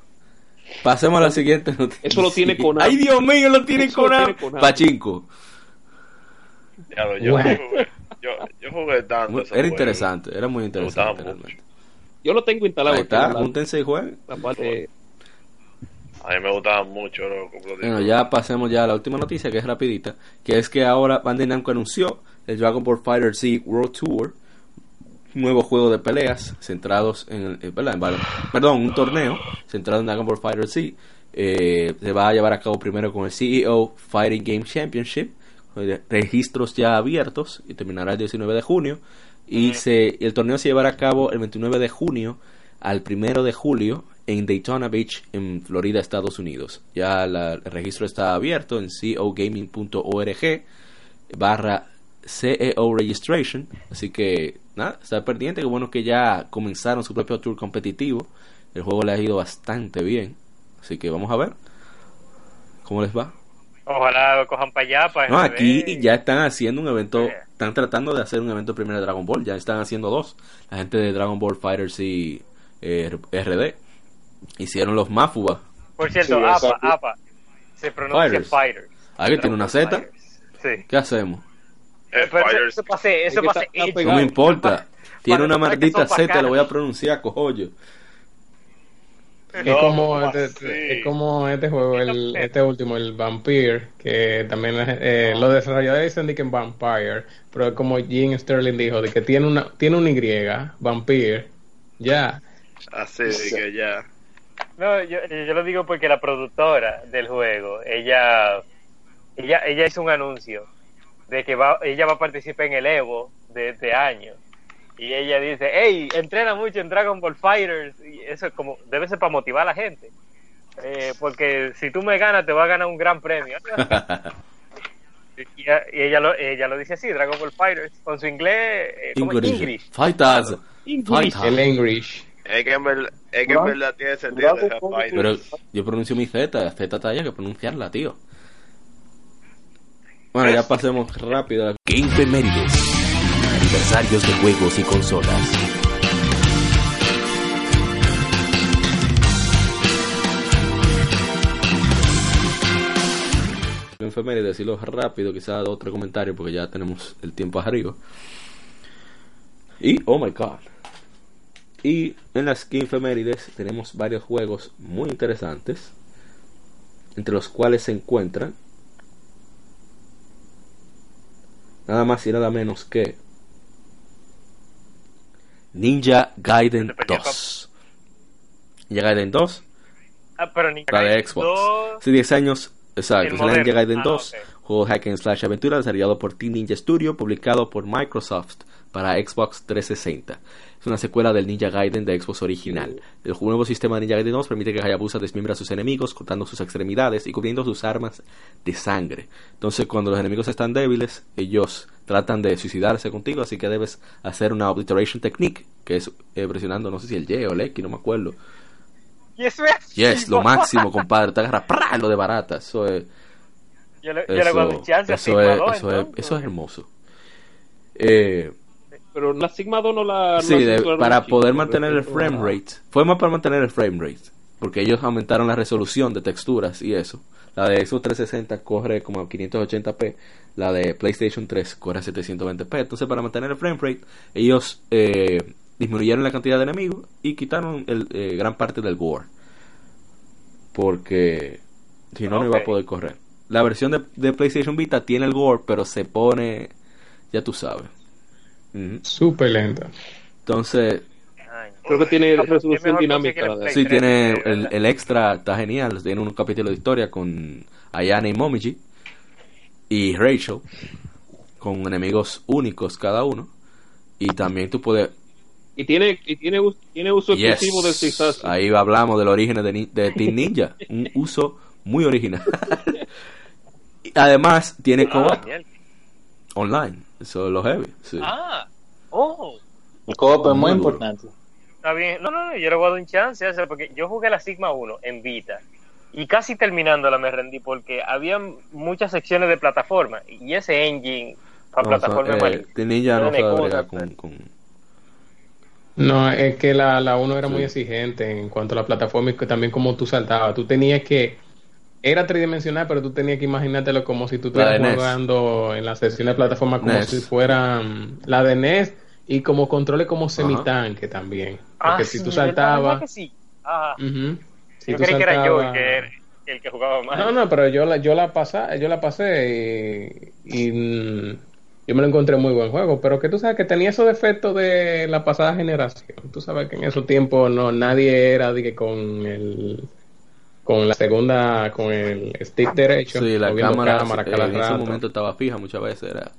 Pasemos a la siguiente noticia. Eso lo tiene Konami. Ay, Dios mío, lo tiene lo Konami. Pachinko. Diablo, yo, Bueno. jugué, yo, yo jugué tanto. Era interesante, era muy interesante realmente. Yo lo tengo instalado. Ahí está, júntense y jueguen. la parte- A mí me gustaban mucho, Bueno, ya pasemos ya a la última noticia, que es rapidita, que es que ahora Bandai Namco anunció el Dragon Ball Fighter Z World Tour, nuevo juego de peleas centrados en, el- eh, perdón, un torneo centrado en Dragon Ball Fighter Z. Eh, se va a llevar a cabo primero con el CEO Fighting Game Championship, registros ya abiertos y terminará el 19 de junio. Y se, el torneo se llevará a cabo el 29 de junio al 1 de julio en Daytona Beach, en Florida, Estados Unidos. Ya la- el registro está abierto en cogaming.org barra CEO Registration, así que nada, estar pendiente. Que bueno que ya comenzaron su propio tour competitivo. El juego le ha ido bastante bien. Así que vamos a ver cómo les va. Ojalá lo cojan para allá. Para No, aquí ya están haciendo un evento, Yeah. están tratando de hacer un evento primero de Dragon Ball, ya están haciendo dos. La gente de Dragon Ball Fighters y eh, RD hicieron los Mafuba. Por cierto, Sí, APA. APA. Se pronuncia Fighters. Fighters. Alguien tiene una Z. Sí. ¿Qué hacemos? Eh, Pero eso, pasé, eso Es que pasé. No me importa. Tiene una maldita Z, lo voy a pronunciar, cojollo. Es No, como ¿cómo este, es como este juego, el, este último, el Vampire, que también eh, los desarrolladores dicen de que es Vampire, pero es como Jim Sterling dijo, de que tiene una tiene una Y, Vampire, ya. Así de que ya. No, yo, yo lo digo porque la productora del juego, ella, ella, ella hizo un anuncio de que va, ella va a participar en el Evo de este año. Y ella dice, hey, entrena mucho en Dragon Ball Fighters. Y eso es como, debe ser para motivar a la gente. Eh, porque si tú me ganas, te vas a ganar un gran premio. y, ella, y ella lo, ella lo dice así, Dragon Ball Fighters, con su inglés, eh, English. English. Fighters. English. Fighters. El English. Es que en verdad, es que en verdad tiene sentido. Pero yo pronuncio mi Z, Z talla que pronunciarla, tío. Bueno, ya pasemos rápido. a- Game. Aniversarios de juegos y consolas. y decirlo rápido, quizás otro comentario porque ya tenemos el tiempo arriba. Y, oh my god. Y en las Infemérides tenemos varios juegos muy interesantes, entre los cuales se encuentran nada más y nada menos que Ninja Gaiden 2. Ninja Gaiden 2 Ah, pero la de Xbox. Hace 10 años, exacto. Ninja. Gaiden Ah, 2, ok. juego hack and slash aventura desarrollado por Team Ninja Studio, publicado por Microsoft para Xbox 360. Es una secuela del Ninja Gaiden de Xbox original. El nuevo sistema de Ninja Gaiden 2 permite que Hayabusa desmembre a sus enemigos, cortando sus extremidades y cubriendo sus armas de sangre. Entonces, cuando los enemigos están débiles, ellos tratan de suicidarse contigo, así que debes hacer una obliteration technique, que es eh, presionando, no sé si el Y o el X, no me acuerdo. Y eso es. Yes, lo máximo, compadre. Te agarra ¡prá! lo de barata. Eso es. Yo le, yo le voy a Eso, es, 2, eso, es, eso es hermoso. Eh, Pero la Sigma 2 no la. no sí, la de- censuraron para poder mantener el frame rate. Fue más para mantener el frame rate. Porque ellos aumentaron la resolución de texturas y eso. La de Xbox 360 corre como a 580p. La de PlayStation 3 corre a 720p. Entonces, para mantener el frame rate, ellos eh, disminuyeron la cantidad de enemigos y quitaron el, eh, gran parte del gore. Porque si no, no iba a poder correr. La versión de, de PlayStation Vita tiene el gore, pero se pone. Ya tú sabes. Ujú. Súper lenta. Entonces, Ay, Creo que tiene es resolución dinámica. Sí, 3, tiene el, el extra, está genial. Tiene un capítulo de historia con Ayane y Momiji y Rachel, con enemigos únicos cada uno. Y también tú puedes. Y tiene, y tiene, tiene uso Yes, exclusivo del Zigzag. ahí hablamos del origen de, Ni- de Team Ninja. un uso muy original. Y Además, tiene Ah, co-op online. Eso es lo heavy. sí. Ah, oh. El co-op es muy importante. Está bien. No, no, no, yo le voy a dar un chance, o porque yo jugué la Sigma 1 en Vita y casi terminándola me rendí porque había muchas secciones de plataforma y ese engine para No, plataforma es eh, no con, con- No, es que la, la 1 era Sí. muy exigente en cuanto a la plataforma y que también como tú saltabas. Tú tenías que. Era tridimensional, pero tú tenías que imaginártelo como si tú estuvieras NES. jugando en la sección de plataforma como NES. si fueran la de NES y como controles como semitanque también. Porque Ah, si sí, saltabas. ¿Verdad que sí? Ah. Si yo tú creí que era yo el que, era- el que jugaba mal. No, no, pero yo la, yo la pasé, yo la pasé y, y, mm, yo me lo encontré muy buen juego, pero que tú sabes que tenía esos defectos de la pasada generación. Tú sabes que en esos tiempos no nadie era de que con el con la segunda con el stick derecho, Sí, la cámara, cámara eh, cada en ese momento estaba fija muchas veces. Era,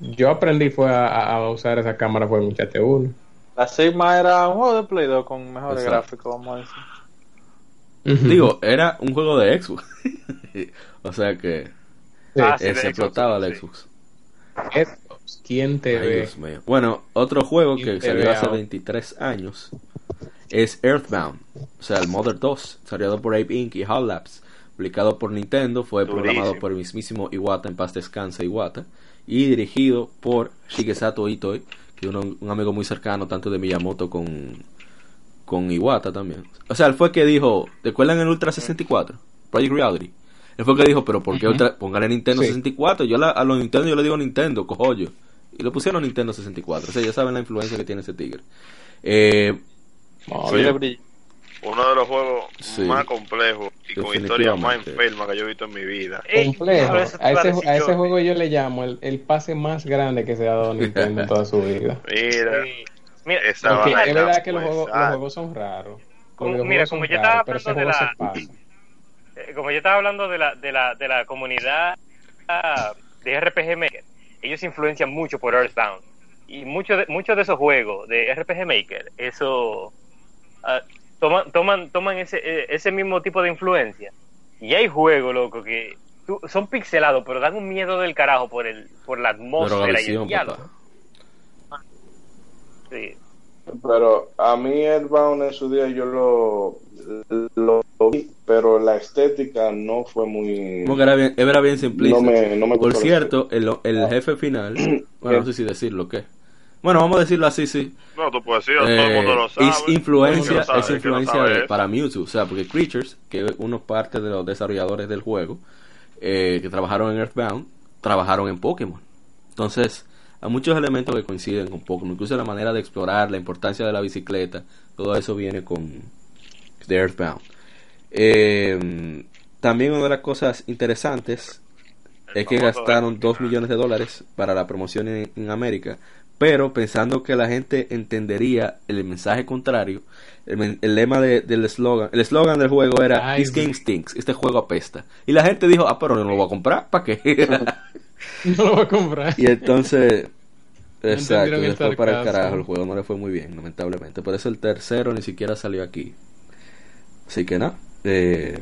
Yo aprendí fue a, a usar esa cámara por el muchacho uno. La Sigma era un juego de Play 2 con mejores Exacto. gráficos, vamos a decir. Digo, era un juego de Xbox. o sea que Sí. Ah, sí, eh, se Xbox, explotaba el sí. Xbox. Es- ¿Quién te Ay, ve? Dios mío. Bueno, otro juego que ¿Quién te salió hace ahora? 23 años es Earthbound, o sea, el Mother 2, desarrollado por Ape Inc. y HAL Labs, publicado por Nintendo, fue Durísimo. programado por el mismísimo Iwata, en paz descanse Iwata, y dirigido por Shigesato Itoi, que es un amigo muy cercano tanto de Miyamoto con, con Iwata también. O sea, él fue que dijo, ¿te acuerdan el Ultra 64? Project Reality. Él fue que dijo, pero ¿por qué Ultra? Póngale Nintendo Sí. 64. Yo la- a los Nintendo yo le digo Nintendo, cojollo. Y le pusieron Nintendo 64. O sea, ya saben la influencia que tiene ese tigre. Eh, Uno de los juegos Sí. más complejos y con historia más Definitivamente. enferma que yo he visto en mi vida. Ey, Complejo. A ese, a ese juego yo le llamo el, el pase más grande que se ha dado Nintendo en toda su vida. Mira, Sí. Mira, esa es verdad que los juegos, los juegos son raros. Como- Los mira, como yo estaba raros, pero ese hablando juego de pasa. eh, como yo estaba hablando de la, de la, de la comunidad ah, de RPG Maker, ellos influencian mucho por Earthbound. Y muchos de, muchos de esos juegos de RPG Maker, eso ah, toman, toman, toman ese, eh, ese mismo tipo de influencia. Y hay juegos, loco, que tú- son pixelados, pero dan un miedo del carajo por el, por la atmósfera y el diálogo. papá. Sí. Pero a mí Airbound en su día yo lo, lo, lo vi, pero la estética no fue muy... Como que era bien, era bien simplista. No me- no me Por cierto, el, el jefe final, bueno, no sé si decirlo qué. Bueno, vamos a decirlo así, sí. No, tú puedes decir, todo el Eh, mundo lo sabe. es influencia, sabe es influencia de- para Mewtwo, o sea, porque Creatures, que es uno parte de los desarrolladores del juego, eh, que trabajaron en Earthbound, trabajaron en Pokémon. Entonces, hay muchos elementos que coinciden con Pokémon, incluso la manera de explorar, la importancia de la bicicleta, todo eso viene con de Earthbound. Eh, también una de las cosas interesantes es que gastaron Earthbound 2 final. millones de dólares para la promoción en, en América, pero pensando que la gente entendería el mensaje contrario, el, lema de- del eslogan, el eslogan del juego era Ay, This game stinks, este juego apesta. Y la gente dijo, ah, pero no lo voy a comprar, ¿para qué? No lo voy a comprar. y entonces, exacto, después para el carajo, el juego no le fue muy bien, lamentablemente. Por eso el tercero ni siquiera salió aquí. Así que no. Eh,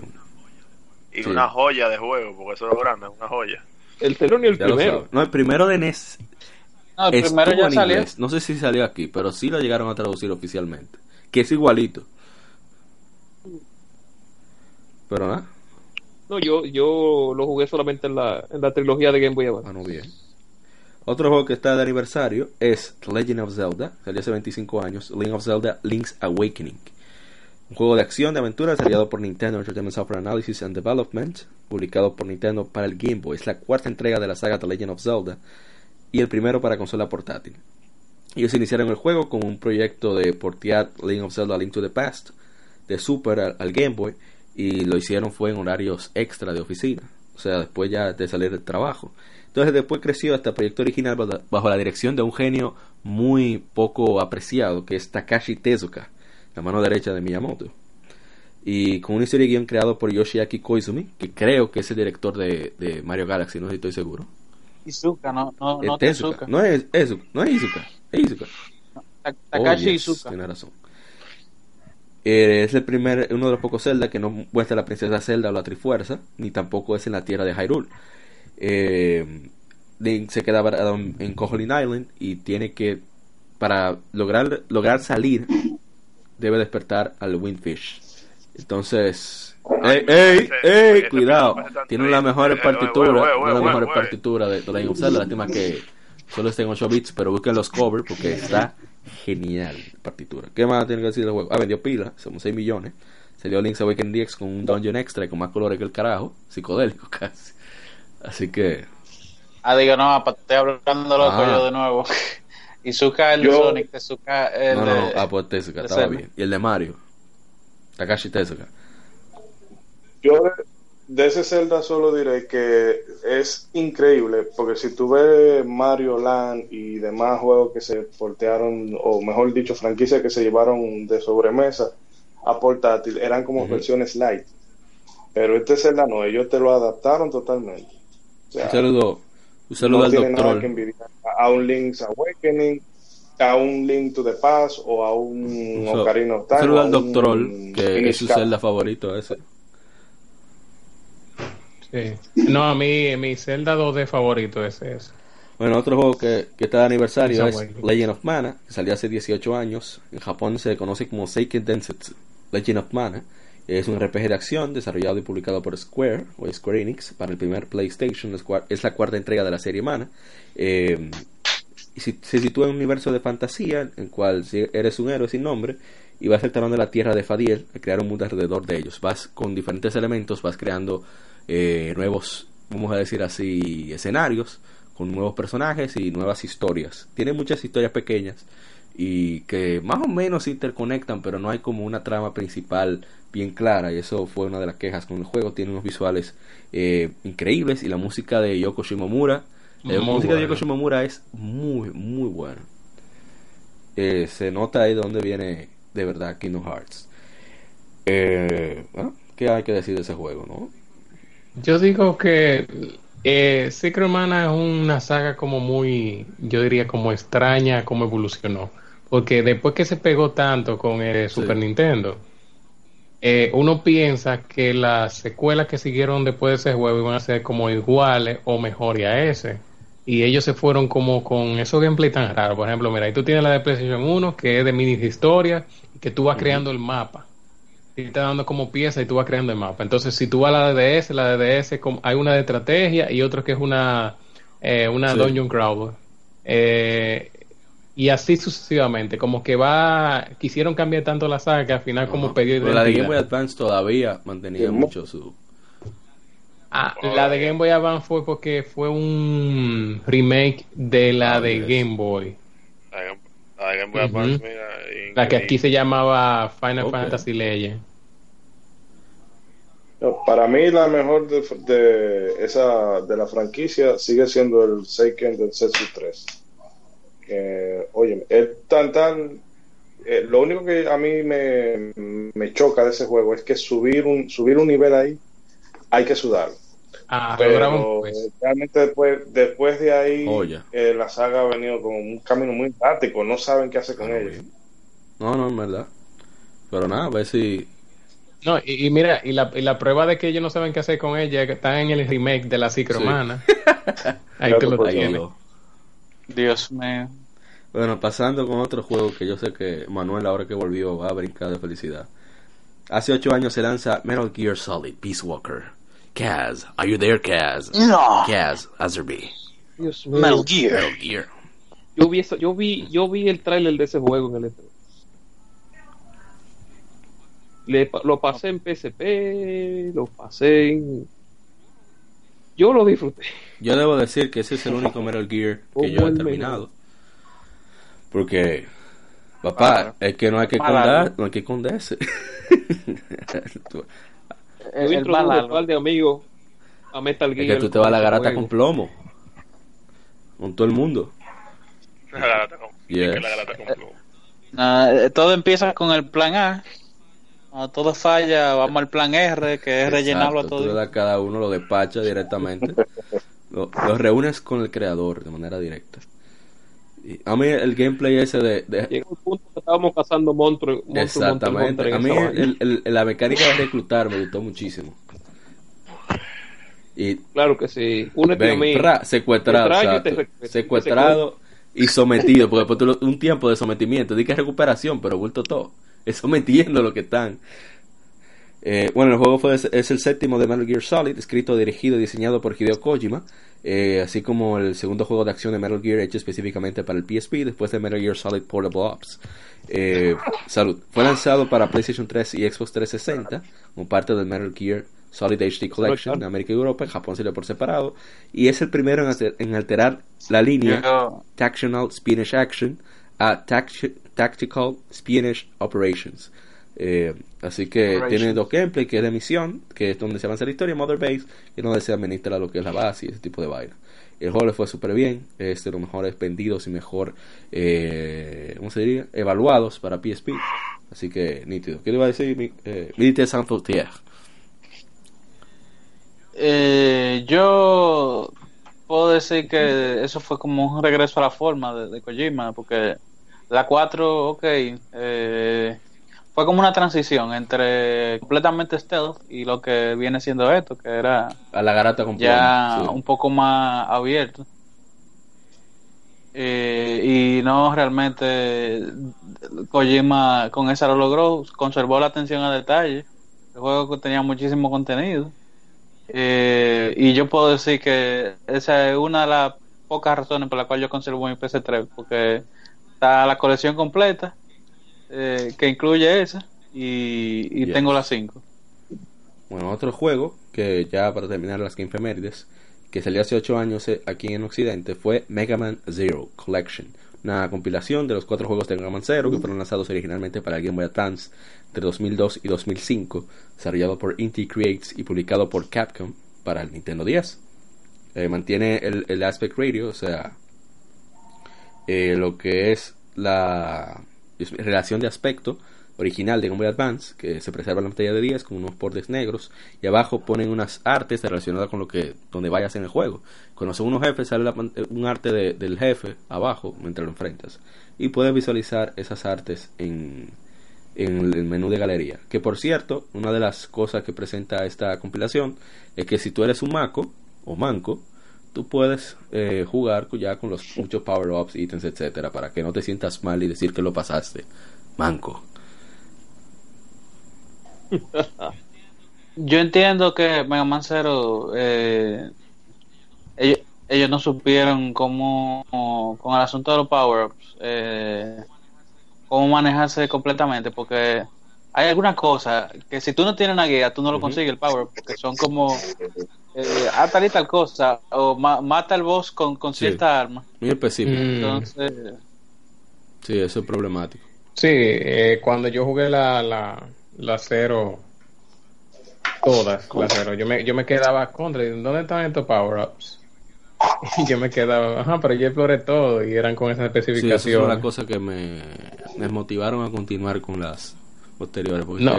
Y Sí. una joya de juego, porque eso es lo grande, una joya. El tercero ni el ya primero. No, el primero de NES No, el Estuvo primero ya en salió. inglés. No sé si salió aquí, pero sí lo llegaron a traducir oficialmente. Que es igualito. Pero nada, No, yo, yo lo jugué solamente en la, en la trilogía de Game Boy Advance. bueno, bien. Otro juego que está de aniversario es The Legend of Zelda. Salió hace 25 años. Link of Zelda Link's Awakening. Un juego de acción de aventura desarrollado por Nintendo Entertainment Software Analysis and Development. Publicado por Nintendo para el Game Boy. Es la cuarta entrega de la saga The Legend of Zelda. Y el primero para consola portátil. Ellos iniciaron el juego con un proyecto de portear Link of Zelda Link to the Past de Super al, Game Boy y lo hicieron fue en horarios extra de oficina, o sea, después ya de salir del trabajo. Entonces después creció hasta proyecto original bajo- la dirección de un genio muy poco apreciado que es Takashi Tezuka, la mano derecha de Miyamoto. Y con una historia de guion creado por Yoshiaki Koizumi, que creo que es el director de, de Mario Galaxy, no estoy seguro. Izuka, no, no, Es no Tezuka, Tezuka. no es Izuka, no es Izuka, es Izuka. Ta- Takashi Oh, yes, Izuka. Tiene razón. Eh, es el primer, uno de los pocos Zelda que no muestra a la princesa Zelda o la Trifuerza, ni tampoco es en la tierra de Hyrule. Eh, Link se queda en, Koholin Island y tiene que, para lograr, lograr salir, debe despertar al Windfish. Entonces, ¡ey, ey, ey! ese Cuidado, tiene las mejores Eh, partituras, una de las güey, mejores partituras de Legend of Zelda. Lástima que solo está en 8 bits, pero busquen los covers porque está genial la partitura. ¿Qué más tiene que decir del juego? Ah, vendió pila, somos 6 millones. Salió Link's Awakening DX con un dungeon extra y con más colores que el carajo, psicodélico casi. Así que, Ah, digo, no, estoy hablando loco Ah. yo de nuevo. Izuka el de Yo- Sonic, Tezuka el no, no, no, de... ah, pues Tezuka, estaba bien. Y el de Mario, Takashi Tezuka. Yo de, de ese Zelda solo diré que es increíble, porque si tú ves Mario Land y demás juegos que se portearon, o mejor dicho, franquicias que se llevaron de sobremesa a portátil, eran como versiones light. Pero este Zelda no, ellos te lo adaptaron totalmente. O sea, Un saludo, un saludo no al tiene nada doctor. que envidiar a un Link's Awakening, a un Link to the Past o a un Un Ocarina of un Time. saludo o al un doctor, que es su Cap. celda favorito ese. Sí. No, a mí mi Zelda 2D favorito es ese. Bueno, otro juego que, que está de aniversario es. Legend of Mana, que salió hace 18 años. En Japón se conoce como Seiken Densetsu Legend of Mana. Es un RPG de acción desarrollado y publicado por Square o Square Enix para el primer PlayStation. Es la cuarta entrega de la serie Mana. Eh, y si- se sitúa en un universo de fantasía en el cual eres un héroe sin nombre y vas explorando la tierra de Fadiel a crear un mundo alrededor de ellos. Vas con diferentes elementos, vas creando eh, nuevos, vamos a decir así, escenarios con nuevos personajes y nuevas historias. Tiene muchas historias pequeñas y que más o menos se interconectan, pero no hay como una trama principal bien clara y eso fue una de las quejas con el juego. Tiene unos visuales eh, increíbles y la música de Yoko Shimomura. La Muy música de. Yoko Shimomura es muy, muy buena. Eh, se nota ahí de dónde viene de verdad Kingdom Hearts. Eh, bueno, ¿Qué hay que decir de ese juego, no? Yo digo que eh, Secret Mana es una saga como muy, yo diría como extraña cómo evolucionó. Porque después que se pegó tanto con el Super Nintendo, eh, uno piensa que las secuelas que siguieron después de ese juego iban a ser como iguales o mejor a ese. Y ellos se fueron como con esos gameplay tan raros. Por ejemplo, mira, ahí tú tienes la de PlayStation 1, que es de mini historia, y que tú vas creando el mapa. Y te dando como pieza y tú vas creando el mapa. Entonces, si tú vas a la de DS, la de DS como- hay una de estrategia y otra que es una, eh, una Sí. dungeon crawler. Eh, y así sucesivamente. Como que va, quisieron cambiar tanto la saga que al final como perdió Pero la de Game. Boy Advance todavía mantenía mucho su... Ah, la de Game Boy Advance fue porque fue un remake de la Ah, de yes. Game Boy. La la Game Boy. Advance, mira, La que aquí se llamaba Final. Fantasy Legend. No, para mí la mejor de, de esa de la franquicia sigue siendo el Seiken del Setsu 3. Que, oye, es tan tan eh, lo único que a mí me, me choca de ese juego es que subir un subir un nivel ahí hay que sudarlo. Ah, Pero eh, realmente después después de ahí Oh, eh, la saga ha venido con un camino muy errático, no saben qué hacer con Ah, ellos. bien. No, no, en verdad. Pero nada, a ver si... No, y, y mira, y la, y la prueba de que ellos no saben qué hacer con ella es que están en el remake de la Secret Sí. Mana. Ahí Claro, te lo tienes. Dios mío. Bueno, pasando con otro juego que yo sé que Manuel ahora que volvió va a brincar de felicidad. Hace ocho años se lanza Metal Gear Solid Peace Walker. Kaz, are you there, Kaz? No. Kaz, Azerby. Dios mío. Metal Gear. Metal Gear. Yo vi, eso- yo vi, yo vi el tráiler de ese juego en el E3. Le pa- lo pasé en PSP, lo pasé en... Yo lo disfruté. Yo debo decir que ese es el único Metal Gear que yo he terminado. Porque, papá, es que no hay que esconder, no hay que. Tú- Yo El, un de amigos a Metal es Gear. que tú te vas a la garata juego. con plomo. Con todo el mundo. La garata con- Yes. que la garata con plomo. Ah, eh, todo empieza con el plan A. Cuando todo falla, vamos al plan R, que es rellenarlo a Exacto, Tú le todo. das a cada uno, lo despacha directamente. lo, lo reúnes con el creador de manera directa. Y a mí el gameplay ese de... de- Llegó el punto que estábamos cazando monstruos. exactamente. A mí el- la mecánica de reclutar me gustó muchísimo. Y Claro que sí. Únete a ven, mí. fra, secuestrado, Te traigo y exacto. te respeto. secuestrado y sometido, porque después un tiempo de sometimiento, di que es recuperación, pero vuelto todo, es sometiendo lo que están. Eh, bueno, el juego fue, es el séptimo de Metal Gear Solid, escrito, dirigido y diseñado por Hideo Kojima, eh, así como el segundo juego de acción de Metal Gear hecho específicamente para el PSP, después de Metal Gear Solid Portable Ops. Eh, salud. Fue lanzado para PlayStation 3 y Xbox 360, como parte del Metal Gear Solid HD Collection en América y Europa, en Japón salió por separado, y es el primero en, hacer- en alterar la línea Tactional Spanish Action a Tact- Tactical Spanish Operations. Eh, así que Operations. tiene dos gameplay, que es de misión, que es donde se avanza la historia, Mother Base, y donde se administra lo que es la base y ese tipo de vaina. El juego le fue súper bien, es de los mejores vendidos y mejor, eh, ¿cómo se diría? Evaluados para PSP. Así que, nítido. ¿Qué le iba a decir? Eh. Eh, yo puedo decir que eso fue como un regreso a la forma de, de Kojima, porque la 4, ok, eh, fue como una transición entre completamente stealth y lo que viene siendo esto, que era A la garata con ya sí. un poco más abierto. Eh, y no realmente Kojima con esa lo logró, conservó la atención a detalle. El juego tenía muchísimo contenido. Eh, y yo puedo decir que esa es una de las pocas razones por las cuales yo conservo mi PC3, porque está la colección completa, eh, que incluye esa, y, y Yes. tengo las 5. Bueno, otro juego que ya para terminar las Game Efemérides, que salió hace 8 años eh, aquí en Occidente, fue Mega Man Zero Collection, una compilación de los cuatro juegos de Mega Man Zero que fueron lanzados originalmente para el Game Boy Advance entre 2002 y 2005, desarrollado por Inti Creates y publicado por Capcom para el Nintendo 10. Eh, mantiene el, el aspect ratio, o sea, eh, lo que es la relación de aspecto original de Game Boy Advance, que se preserva en la pantalla de 10 con unos bordes negros y abajo ponen unas artes relacionadas con lo que donde vayas en el juego. Cuando son unos jefes sale eh, un arte de- del jefe abajo mientras lo enfrentas y puedes visualizar esas artes en, en el menú de galería. Que por cierto, una de las cosas que presenta esta compilación es que si tú eres un maco o manco, tú puedes eh, jugar ya con los muchos power-ups, ítems, etcétera, para que no te sientas mal y decir que lo pasaste. Manco. Yo entiendo que Mega Man Zero, eh, ellos, ellos no supieron cómo, con el asunto de los power-ups, eh, cómo manejarse completamente, porque hay algunas cosas que si tú no tienes una guía, tú no lo consigues el power, porque son como, eh, ah, tal y tal cosa, o ma- mata al boss con, con Sí. cierta arma. Muy específico. Mm. Entonces, Sí, eso es problemático. Sí, eh, cuando yo jugué la, la, la cero, todas, la cero, yo me, yo me quedaba contra, ¿dónde están estos power-ups? Y yo me quedaba, ajá, pero yo exploré todo y eran con esas Sí, esas son especificaciones. las cosas que me, me motivaron a continuar con las posteriores. Porque No.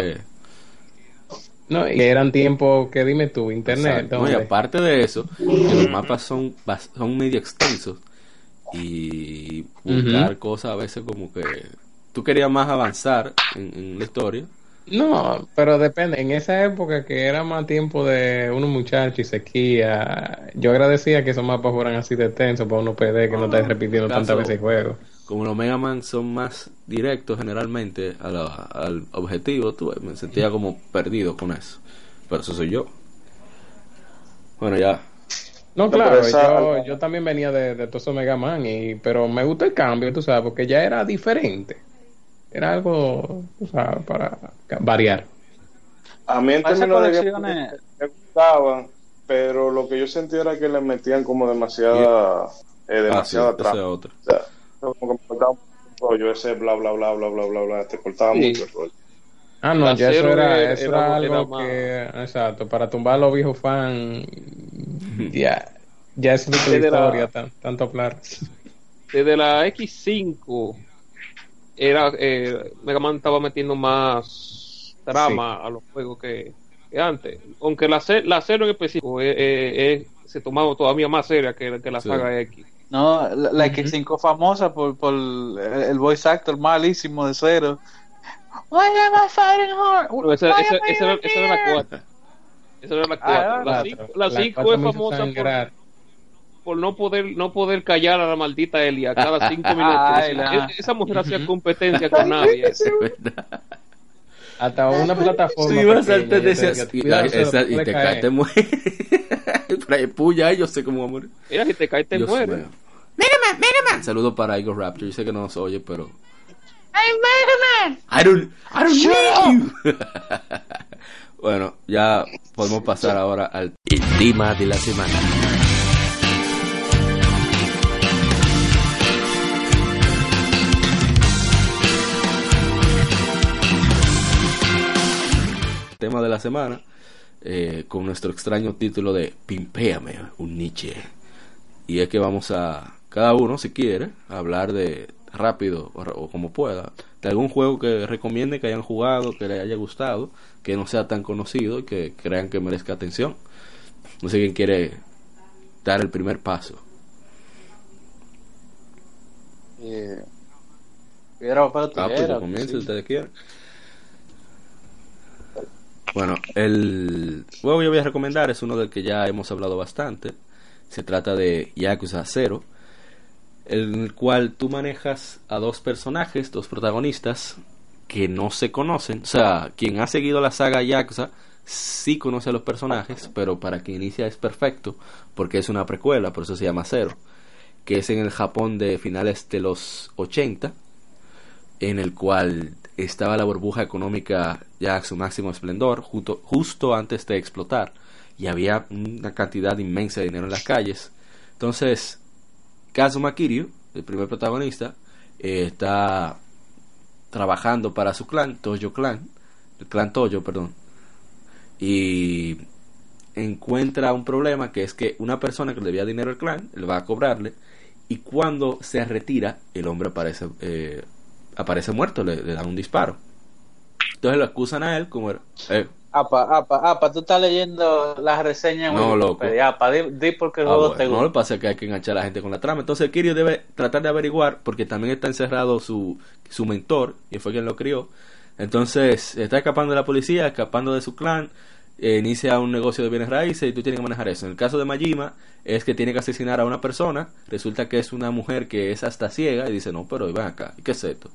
No, y eran tiempos que dime tú, internet. No, y aparte de eso, que los mapas son, son medio extensos y buscar cosas a veces como que tú querías más avanzar en, en la historia. No, pero depende. En esa época que era más tiempo de unos muchachos y sequía, yo agradecía que esos mapas fueran así de extensos para uno perder, que no estés repitiendo Caso- tantas veces el juego. Como los Mega Man son más directos generalmente a la- al objetivo, tú me sentía como perdido con eso. Pero eso soy yo. Bueno, ya. No, claro, yo, yo también venía de, de todo eso Mega Man, y, pero me gustó el cambio, tú sabes, porque ya era diferente. Era algo, tú sabes, para variar. A mí en términos colecciones- me gustaban, pero lo que yo sentía era que le metían como demasiada, eh, Ah, sí, demasiada como que rollo, ese bla bla bla bla bla bla bla, te cortaba Sí. mucho el rollo. Ah, no, La ya eso era, era- eso era- era era algo más- que, exacto, para tumbar a los viejos fans, ya, ya es otra la- historia, tan- tanto hablar. Desde la X5 era eh, Mega Man estaba metiendo más trama a los juegos que, que antes. Aunque la, la cero en específico eh, eh, eh, se tomaba todavía más seria que, que la Sí. saga X. no, la, la X5 famosa por, por el, el voice actor malísimo de cero. Why am I fighting hard? No, esa, Why esa, am I esa, era, esa era la cuarta. Esa era la Ah, cuarta. la cinco, la La cinco famosa por, por no poder no poder callar a la maldita Elia cada cinco minutos. Ay, Es- esa mujer hacía competencia con nadie. Hasta una plataforma. Sí, vas a te yo decía- decía, y, "Cuidado, ay, te caer". caes, te mueres. Puya, yo sé cómo va a morir. Mira, si te caes te mueres. mío. Un saludo para Igor Raptor. Yo sé que no nos oye, pero. Hey, Mega Man! I don't, I don't need you. bueno, ya podemos pasar ahora al El tema de la semana. Tema de la semana. eh, con nuestro extraño título de Pimpéame, un Nietzsche. Y es que vamos a, cada uno, si quiere, hablar de rápido o, o como pueda, de algún juego que recomiende que hayan jugado, que les haya gustado, que no sea tan conocido y que crean que merezca atención. No sé quién quiere dar el primer paso. Eh, papel o Ah, pues comienzo, sí. ustedes. Bueno, el juego que yo voy a recomendar es uno del que ya hemos hablado bastante. Se trata de Yakuza 0. en el cual tú manejas a dos personajes, dos protagonistas, que no se conocen. O sea, quien ha seguido la saga Yakuza sí conoce a los personajes, pero para quien inicia es perfecto, porque es una precuela, por eso se llama Cero, que es en el Japón de finales de los 80, en el cual estaba la burbuja económica ya a su máximo esplendor, justo, justo antes de explotar, y había una cantidad inmensa de dinero en las calles. Entonces, Kazuma Kiryu, el primer protagonista, eh, está trabajando para su clan, Toyo Clan, el clan Toyo, perdón, y encuentra un problema que es que una persona que le debía dinero al clan, le va a cobrarle, y cuando se retira, el hombre aparece, eh, aparece muerto, le, le dan un disparo. Entonces lo acusan a él como... Eh, Apa, apa, apa, tú estás leyendo las reseñas en No, loco. Wikipedia. Apa, di, di porque el Ah, juego bueno, te no gusta. lo pasa que hay que enganchar a la gente con la trama. Entonces Kirio debe tratar de averiguar, porque también está encerrado su, su mentor, y fue quien lo crió. Entonces está escapando de la policía, escapando de su clan, eh, inicia un negocio de bienes raíces y tú tienes que manejar eso. En el caso de Majima es que tiene que asesinar a una persona, resulta que es una mujer que es hasta ciega y dice, no, pero ven acá, ¿y qué es esto?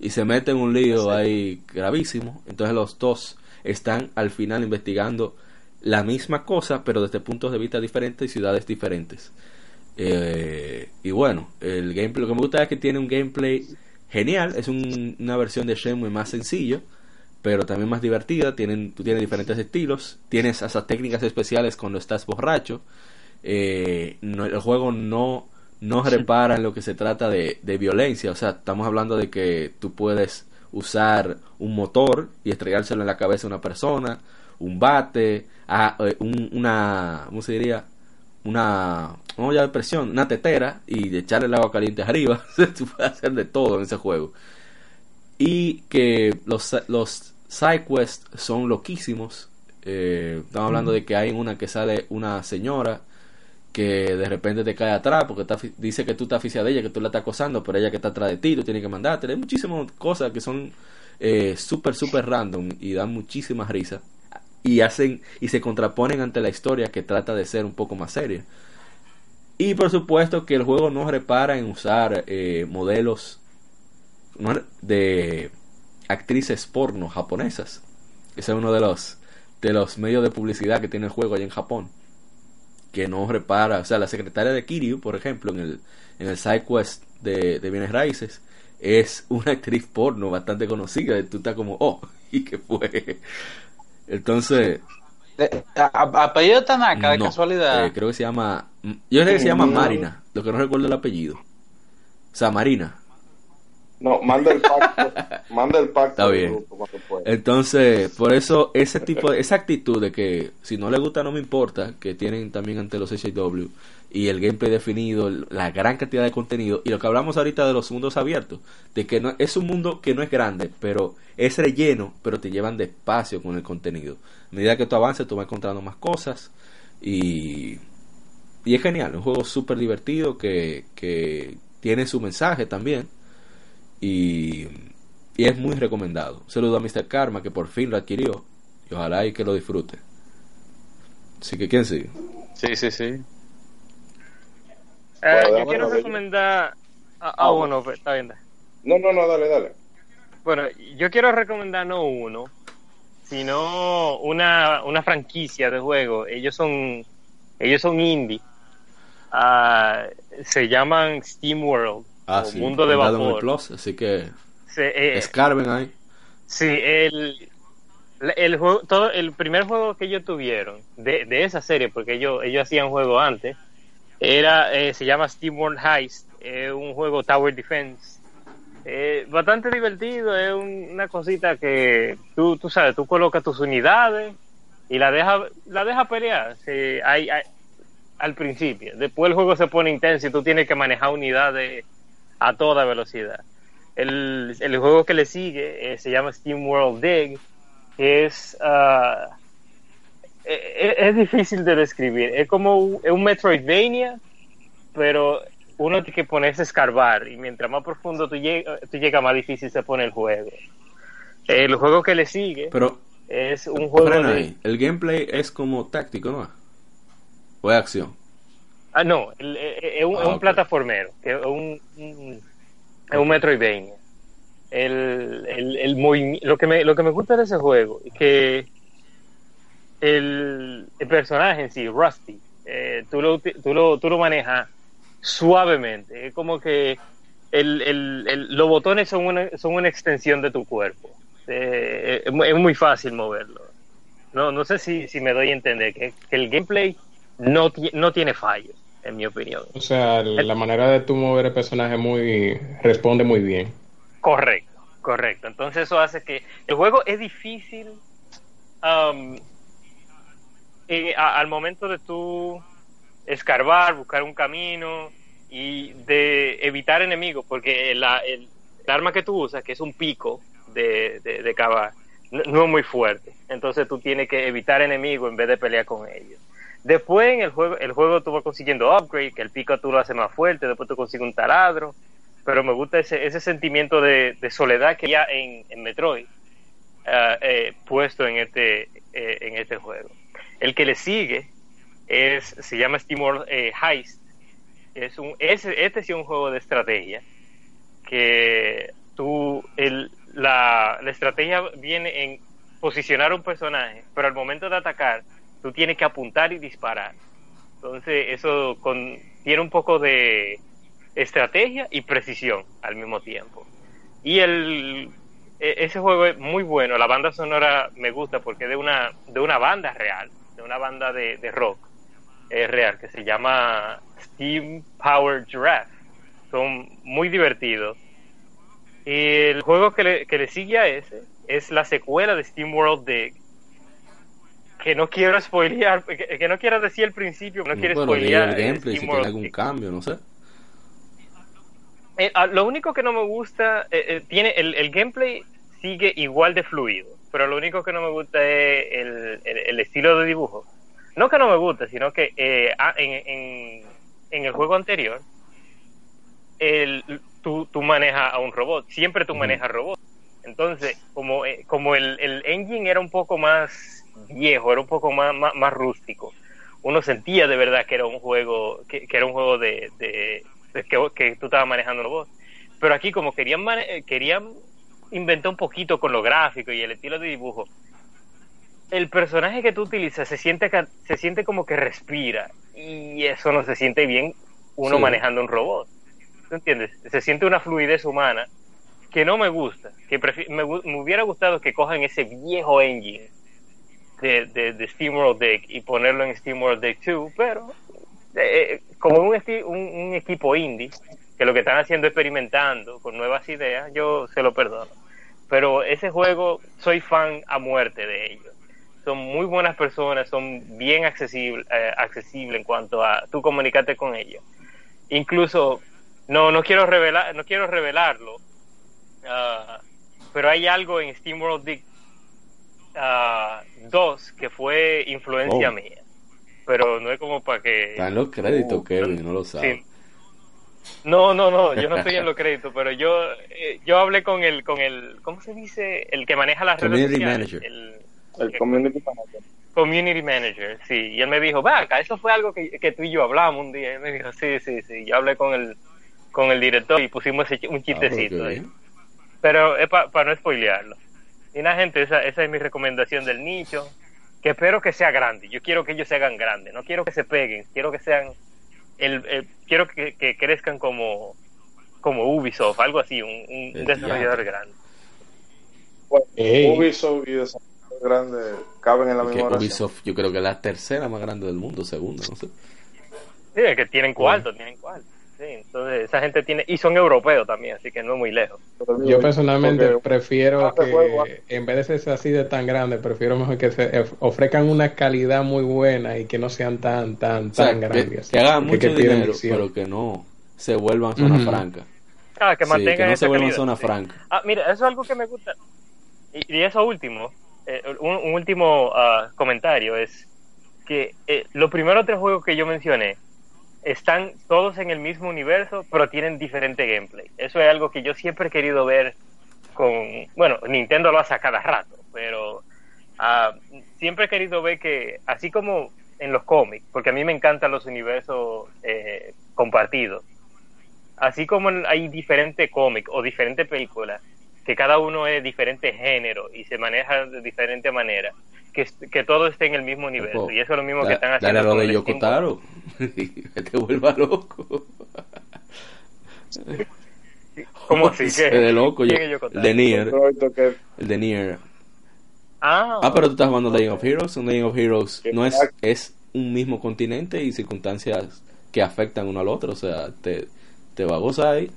Y se mete en un lío ahí gravísimo. Entonces los dos están al final investigando la misma cosa, pero desde puntos de vista diferentes y ciudades diferentes. Eh, y bueno, el gameplay, lo que me gusta es que tiene un gameplay genial, es un- una versión de Shenmue más sencillo, pero también más divertida, tienen, tú tienes diferentes estilos, tienes esas técnicas especiales cuando estás borracho, eh, no- el juego no, no repara en lo que se trata de, de violencia, o sea, estamos hablando de que tú puedes usar un motor y estrellárselo en la cabeza a una persona, un bate, a- eh, un- una, ¿cómo se diría? Una, vamos a presión, una tetera y echarle el agua caliente arriba, tú puedes hacer de todo en ese juego. Y que los, los side quests son loquísimos. Eh, estamos hablando de que hay una que sale una señora que de repente te cae atrás porque está, dice que tú estás aficiada de ella, que tú la estás acosando, pero ella que está atrás de ti, tú tienes que mandarte. Hay muchísimas cosas que son eh, súper, súper random y dan muchísimas risas. Y hacen y se contraponen ante la historia que trata de ser un poco más seria. Y por supuesto que el juego no repara en usar eh, modelos de actrices porno japonesas. Ese es uno de los de los medios de publicidad que tiene el juego allá en Japón. Que no repara, o sea, la secretaria de Kiryu, por ejemplo, en el, en el side quest de, de bienes raíces, es una actriz porno bastante conocida. Y tú estás como, oh, ¿y qué fue? Entonces, a- Apellido Tanaka, de no, casualidad. eh, creo que se llama. Yo creo que se llama Marina, lo que no recuerdo el apellido. O sea, Marina. No, manda el pacto. manda el pacto. Está bien. Entonces, por eso ese tipo, de, esa actitud de que si no le gusta no me importa, que tienen también ante los HW y el gameplay definido, la gran cantidad de contenido y lo que hablamos ahorita de los mundos abiertos, de que no, es un mundo que no es grande, pero es relleno, pero te llevan despacio con el contenido. A medida que tú avances, tú vas encontrando más cosas y, y es genial, un juego súper divertido que, que tiene su mensaje también y, y es muy recomendado. Un saludo a Mr. Karma que por fin lo adquirió y ojalá y que lo disfrute. Así que, ¿quién sigue? Sí, sí, sí. Eh, Bueno, yo quiero bueno. recomendar. Ah, Ah, ah, bueno, está bien. No, no, no, dale, dale. Bueno, yo quiero recomendar no uno, sino una, una franquicia de juego. Ellos son, ellos son indie. Ah, se llaman Steam World. Ah, o sí, Mundo de Vapor. Plus, así que Se- eh, escarben ahí. Sí, el, el juego, todo, el primer juego que ellos tuvieron de, de esa serie, porque ellos, ellos hacían juego antes, era, eh, se llama Steam World Heist, es un juego Tower Defense. Eh, bastante divertido, es un- una cosita que tú, tú sabes, tú colocas tus unidades y la dejas la deja pelear sí, hay, hay- al principio. Después el juego se pone intenso y tú tienes que manejar unidades a toda velocidad. El, el juego que le sigue eh, se llama Steam World Dig, que es, e- es, difícil de describir. Es como un, es un Metroidvania, pero uno tiene que ponerse a escarbar y mientras más profundo tú, lleg- tú llegas, más difícil se pone el juego. El juego que le sigue Pero, es un juego de... El gameplay es como táctico, ¿no? O es acción. Ah, no, eh, eh, es un, Ah, es un ok. plataformero, es un, un, es un Metroidvania. El, el, el lo, que me, lo que me gusta de ese juego es que el, el personaje en sí, Rusty, eh, tú, lo, tú, lo, tú lo manejas suavemente. Es como que el, el, el- los botones son una, son una extensión de tu cuerpo. Eh, es, mu- es muy fácil moverlo. No, no sé si, si me doy a entender que, que el gameplay no, no tiene fallos, en mi opinión. O sea, la manera de tú mover el personaje muy responde muy bien. Correcto, correcto. Entonces eso hace que el juego es difícil um, a- al momento de tú escarbar, buscar un camino y de evitar enemigos, porque la- el, el arma que tú usas, que es un pico de, de, de cavar, no, no es muy fuerte. Entonces tú tienes que evitar enemigos en vez de pelear con ellos. Después en el juego, el juego tú vas consiguiendo upgrade, que el pico tú lo haces más fuerte, después tú consigues un taladro, pero me gusta ese, ese sentimiento de, de soledad que ya en, en Metroid ah, eh, puesto en este, eh, en este juego. El que le sigue es, se llama SteamWorld eh, Heist. Es un, ese, este es un juego de estrategia que tú, el, la, la estrategia viene en posicionar un personaje, pero al momento de atacar, tú tienes que apuntar y disparar. Entonces, eso con, tiene un poco de estrategia y precisión al mismo tiempo. Y el, e- ese juego es muy bueno. La banda sonora me gusta porque es de una, de una banda real, de una banda de, de rock eh, real que se llama Steam Power Giraffe. Son muy divertidos. Y el juego que le, que le sigue a ese es la secuela de Steam World Dig. Que no quiero spoilear, que, que no quiero decir al principio, no quiero bueno, diga spoilear. el gameplay, si algún cambio, no sé. Eh, ah, lo único que no me gusta, eh, eh, tiene el, el gameplay sigue igual de fluido, pero lo único que no me gusta es el, el- el estilo de dibujo. No que no me guste, sino que eh, ah, en, en, en el juego anterior, el, tú, tú manejas a un robot, siempre tú manejas robots. Entonces, como, eh, como el, el engine era un poco más viejo, era un poco más, más, más rústico, uno sentía de verdad que era un juego, que, que era un juego de, de- de que, que tú estabas manejando robot. Pero aquí como querían querían inventar un poquito con lo gráfico y el estilo de dibujo, el personaje que tú utilizas se siente se siente como que respira y eso no se siente bien uno Sí. manejando un robot. ¿Tú entiendes? Se siente una fluidez humana que no me gusta, que me, me hubiera gustado que cojan ese viejo engine de, de, de SteamWorld Dig y ponerlo en SteamWorld Dig 2, pero eh, como un, un, equipo indie que lo que están haciendo experimentando con nuevas ideas, yo se lo perdono. Pero ese juego soy fan a muerte de ellos. Son muy buenas personas, son bien accesibles accesible en cuanto a tú comunicarte con ellos. Incluso no no quiero revelar no quiero revelarlo, ah, pero hay algo en SteamWorld Dig ah, 2 que fue influencia Oh. mía. Pero no es como para que Están los créditos, Uh, Kevin, no lo sabes. Sí. No, no, no, yo no estoy en los créditos, pero yo eh, yo hablé con el con el ¿cómo se dice? El que maneja las redes sociales, manager. el El community manager. community manager, sí, y él me dijo, "Va, acá, eso fue algo que, que tú y yo hablamos un día." Y él me dijo, "Sí, sí, sí." Yo hablé con el con el director y pusimos ese, un Ah, pero chistecito ahí. Pero es para no spoilearlo. Y nada, gente, esa, esa es mi recomendación del nicho. Que espero que sea grande. Yo quiero que ellos se hagan grandes. No quiero que se peguen. Quiero que sean. El, el- quiero que, que crezcan como como Ubisoft, algo así, un, desarrollador diablo. grande. Bueno. Ubisoft y desarrolladores grandes caben en la Porque misma oración. Ubisoft yo creo que es la tercera más grande del mundo, segunda, no sé. Sí, es que tienen cuarto, tienen cuarto. Sí, entonces esa gente tiene. Y son europeos también, así que no es muy lejos. Yo personalmente porque- prefiero este juego- que, en vez de ser así de tan grande, prefiero mejor que se of- ofrezcan una calidad muy buena y que no sean tan, tan, O sea, tan que, grandes. que hagan Porque mucho dinero, pero que no se vuelvan zona franca. Ah, que Sí, mantengan que no esa se vuelvan calidad, zona sí. franca. Ah, mira, eso es algo que me gusta. Y, y eso último, eh, un, un último ah, comentario es que eh, los primeros tres juegos que yo mencioné están todos en el mismo universo, pero tienen diferente gameplay. Eso es algo que yo siempre he querido ver con... Bueno, Nintendo lo hace a cada rato, pero ah, siempre he querido ver que, así como en los cómics, porque a mí me encantan los universos eh, compartidos. Así como hay diferentes cómics o diferentes películas, que cada uno es diferente género y se maneja de diferente manera, que, que todo esté en el mismo universo. Ojo, Y eso es lo mismo que Da- están Dale haciendo a lo de el Yoko Steamboat. Taro. que te vuelva loco. ¿Cómo así? ¿Qué? de loco. ¿Quién yo- el de Nier. Que El de Nier. Ah, Ah, pero tú estás jugando Legend of Heroes. Un Legend of Heroes no es, es un mismo continente y circunstancias que afectan uno al otro. O sea, te, te va a gozar ahí.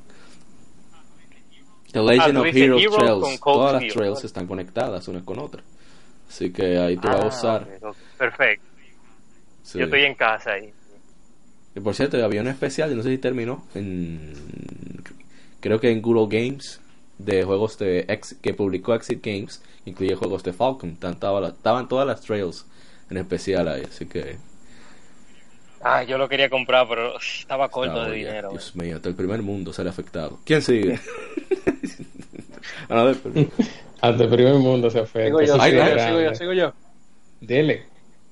The Legend Ah, of Heroes Heroes Trails. Todas las trails están conectadas unas con otras. Así que ahí a ah, gozar. ok, ok. Perfecto. Sí. Yo estoy en casa ahí. Y por cierto, había un especial, yo no sé si terminó, en, creo que en Google Games, de juegos de Ex- que publicó Exit Games, incluye juegos de Falcon. Estaba Estaban todas las trails en especial ahí, así que... Ah, yo lo quería comprar, pero estaba corto estaba de dinero. Dios mío, hasta el primer mundo sale afectado. ¿Quién sigue? Hasta el primer mundo se afecta. Sigo yo, sigo es yo, no. sigo yo, sigo yo. Dele.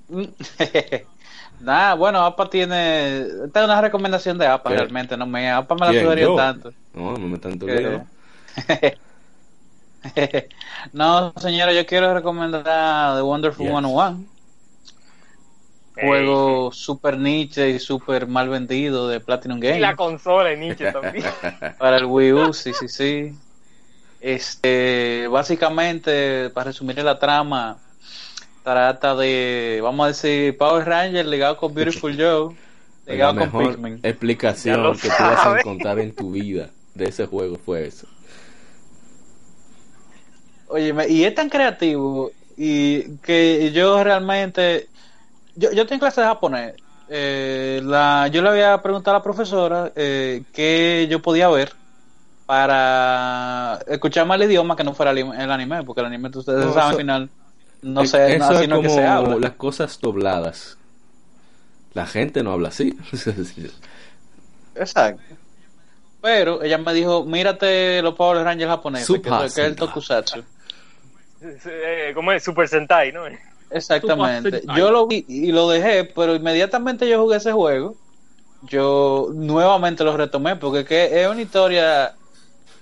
Nada, bueno, APA tiene. Esta es una recomendación de APA ¿Qué? realmente, no me. APA me la ¿Yo? tanto. No, no me tu que- no, señora, yo quiero recomendar The Wonderful Yes. 101. Ey, Juego super niche y super mal vendido de Platinum Y Games. la consola de Nietzsche también. Para el Wii U, sí, sí, sí. Este, básicamente, para resumir la trama, trata de, vamos a decir, Power Ranger ligado con Beautiful Joe, la ligado con mejor Pikmin. explicación que tú vas a encontrar en tu vida de ese juego fue eso. Oye, y es tan creativo y que yo realmente, yo, yo tengo clase de japonés. Eh, la, yo le había preguntado a la profesora eh, qué yo podía ver para escuchar más el idioma que no fuera el, anime, porque el anime, ustedes No, saben, al final, no Eh, sé, eso así es no es que como se habla. las cosas dobladas. La gente no habla así. Exacto. Pero ella me dijo, mírate los Power Rangers japoneses, que, es el tokusatsu. Eh, ¿Cómo es? Super Sentai, ¿no? Exactamente. Yo lo vi y lo dejé, pero inmediatamente yo jugué ese juego, yo nuevamente lo retomé, porque es que es una historia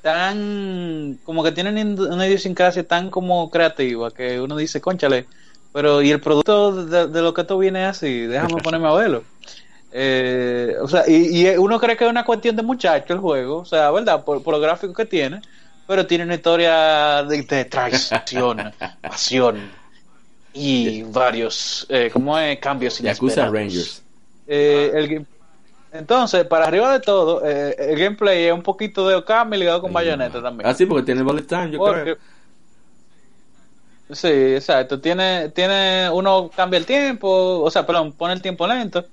tan, como que tiene una idiosincrasia tan como creativa, que uno dice, conchale, pero y el producto de, de lo que esto viene así, déjame ponerme a verlo. Eh, o sea, y, y uno cree que es una cuestión de muchacho el juego, o sea, ¿verdad? Por, por lo gráfico que tiene, pero tiene una historia de, de traición, pasión y varios, eh, ¿cómo es? Cambios Yakuza. Rangers. Eh, el game- entonces, para arriba de todo, eh, el gameplay es un poquito de Okami ligado con Bayonetta también. Ah, sí, porque tiene bullet time, yo Porque- creo. Sí, exacto. Tiene, tiene, uno cambia el tiempo, o sea, perdón, pone el tiempo lento.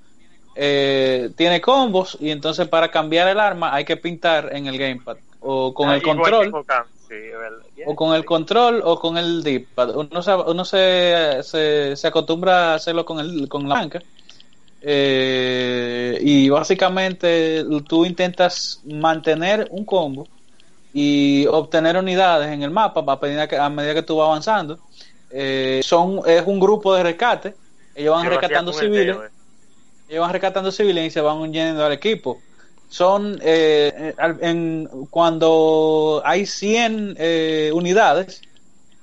eh, tiene combos y entonces para cambiar el arma hay que pintar en el gamepad o con Ah, el control sí, o con el control o con el D-pad. Uno, se, uno se, se, se acostumbra a hacerlo con, el, con la banca. Eh, y básicamente tú intentas mantener un combo y obtener unidades en el mapa a medida que, a medida que tú vas avanzando. Eh, son, es un grupo de rescate. Ellos van rescatando civiles eh. ellos van rescatando civiles y se van uniendo al equipo. Son, eh, en, cuando hay 100 eh, unidades,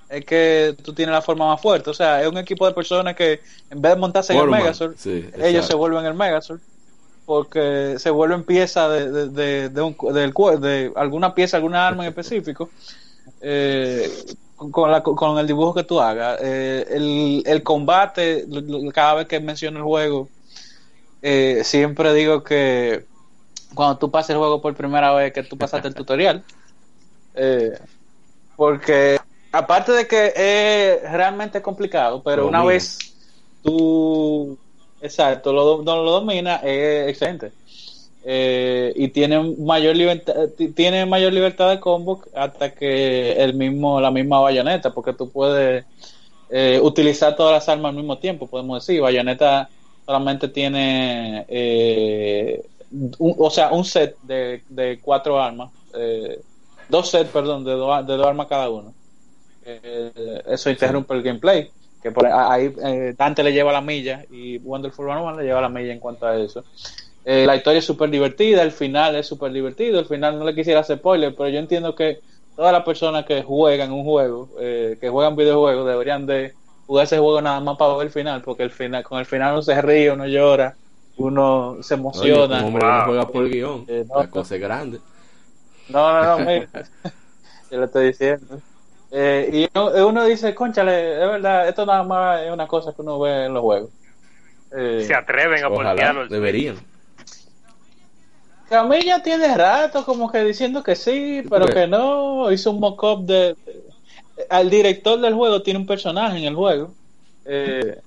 es que tú tienes la forma más fuerte. O sea, es un equipo de personas que en vez de montarse en el Megazord, sí, ellos exacto. se vuelven el Megazord porque se vuelven pieza de, de, de, de un, alguna pieza, alguna arma en específico. eh, con, la- con el dibujo que tú hagas. Eh, el, el combate, cada vez que menciono el juego, eh, siempre digo que cuando tú pases el juego por primera vez, que tú pasaste el tutorial, eh, porque aparte de que es realmente complicado, pero Lo una domina. vez tú, exacto, lo, do- lo dominas, es excelente. Eh, y tiene mayor libertad tiene mayor libertad de combo hasta que el mismo la misma bayoneta porque tú puedes eh, utilizar todas las armas al mismo tiempo podemos decir bayoneta solamente tiene eh, un- o sea un set de, de cuatro armas eh, dos sets perdón de dos, de dos armas cada uno Eh, eso interrumpe el gameplay que por ahí eh, Dante le lleva la milla y Wonderful 101 le lleva la milla en cuanto a eso. Eh, la historia es súper divertida, el final es súper divertido, el final no le quisiera hacer spoiler, pero yo entiendo que todas las personas que juegan un juego, eh, que juegan videojuegos, deberían de jugar ese juego nada más para ver el final, porque el final, con el final uno se ríe, uno llora, uno se Oye, emociona. un hombre no juega por el guion. Eh, no, la cosa es grande. No, no, no, mira, yo le estoy diciendo. Eh, y uno, uno dice, conchale, es verdad, esto nada más es una cosa que uno ve en los juegos. Eh, Se atreven a Ojalá, portearlo. deberían. Camilla tiene rato como que diciendo que sí, pero ¿Qué? que no. Hizo un mock-up de... Al director del juego tiene un personaje en el juego. Eh,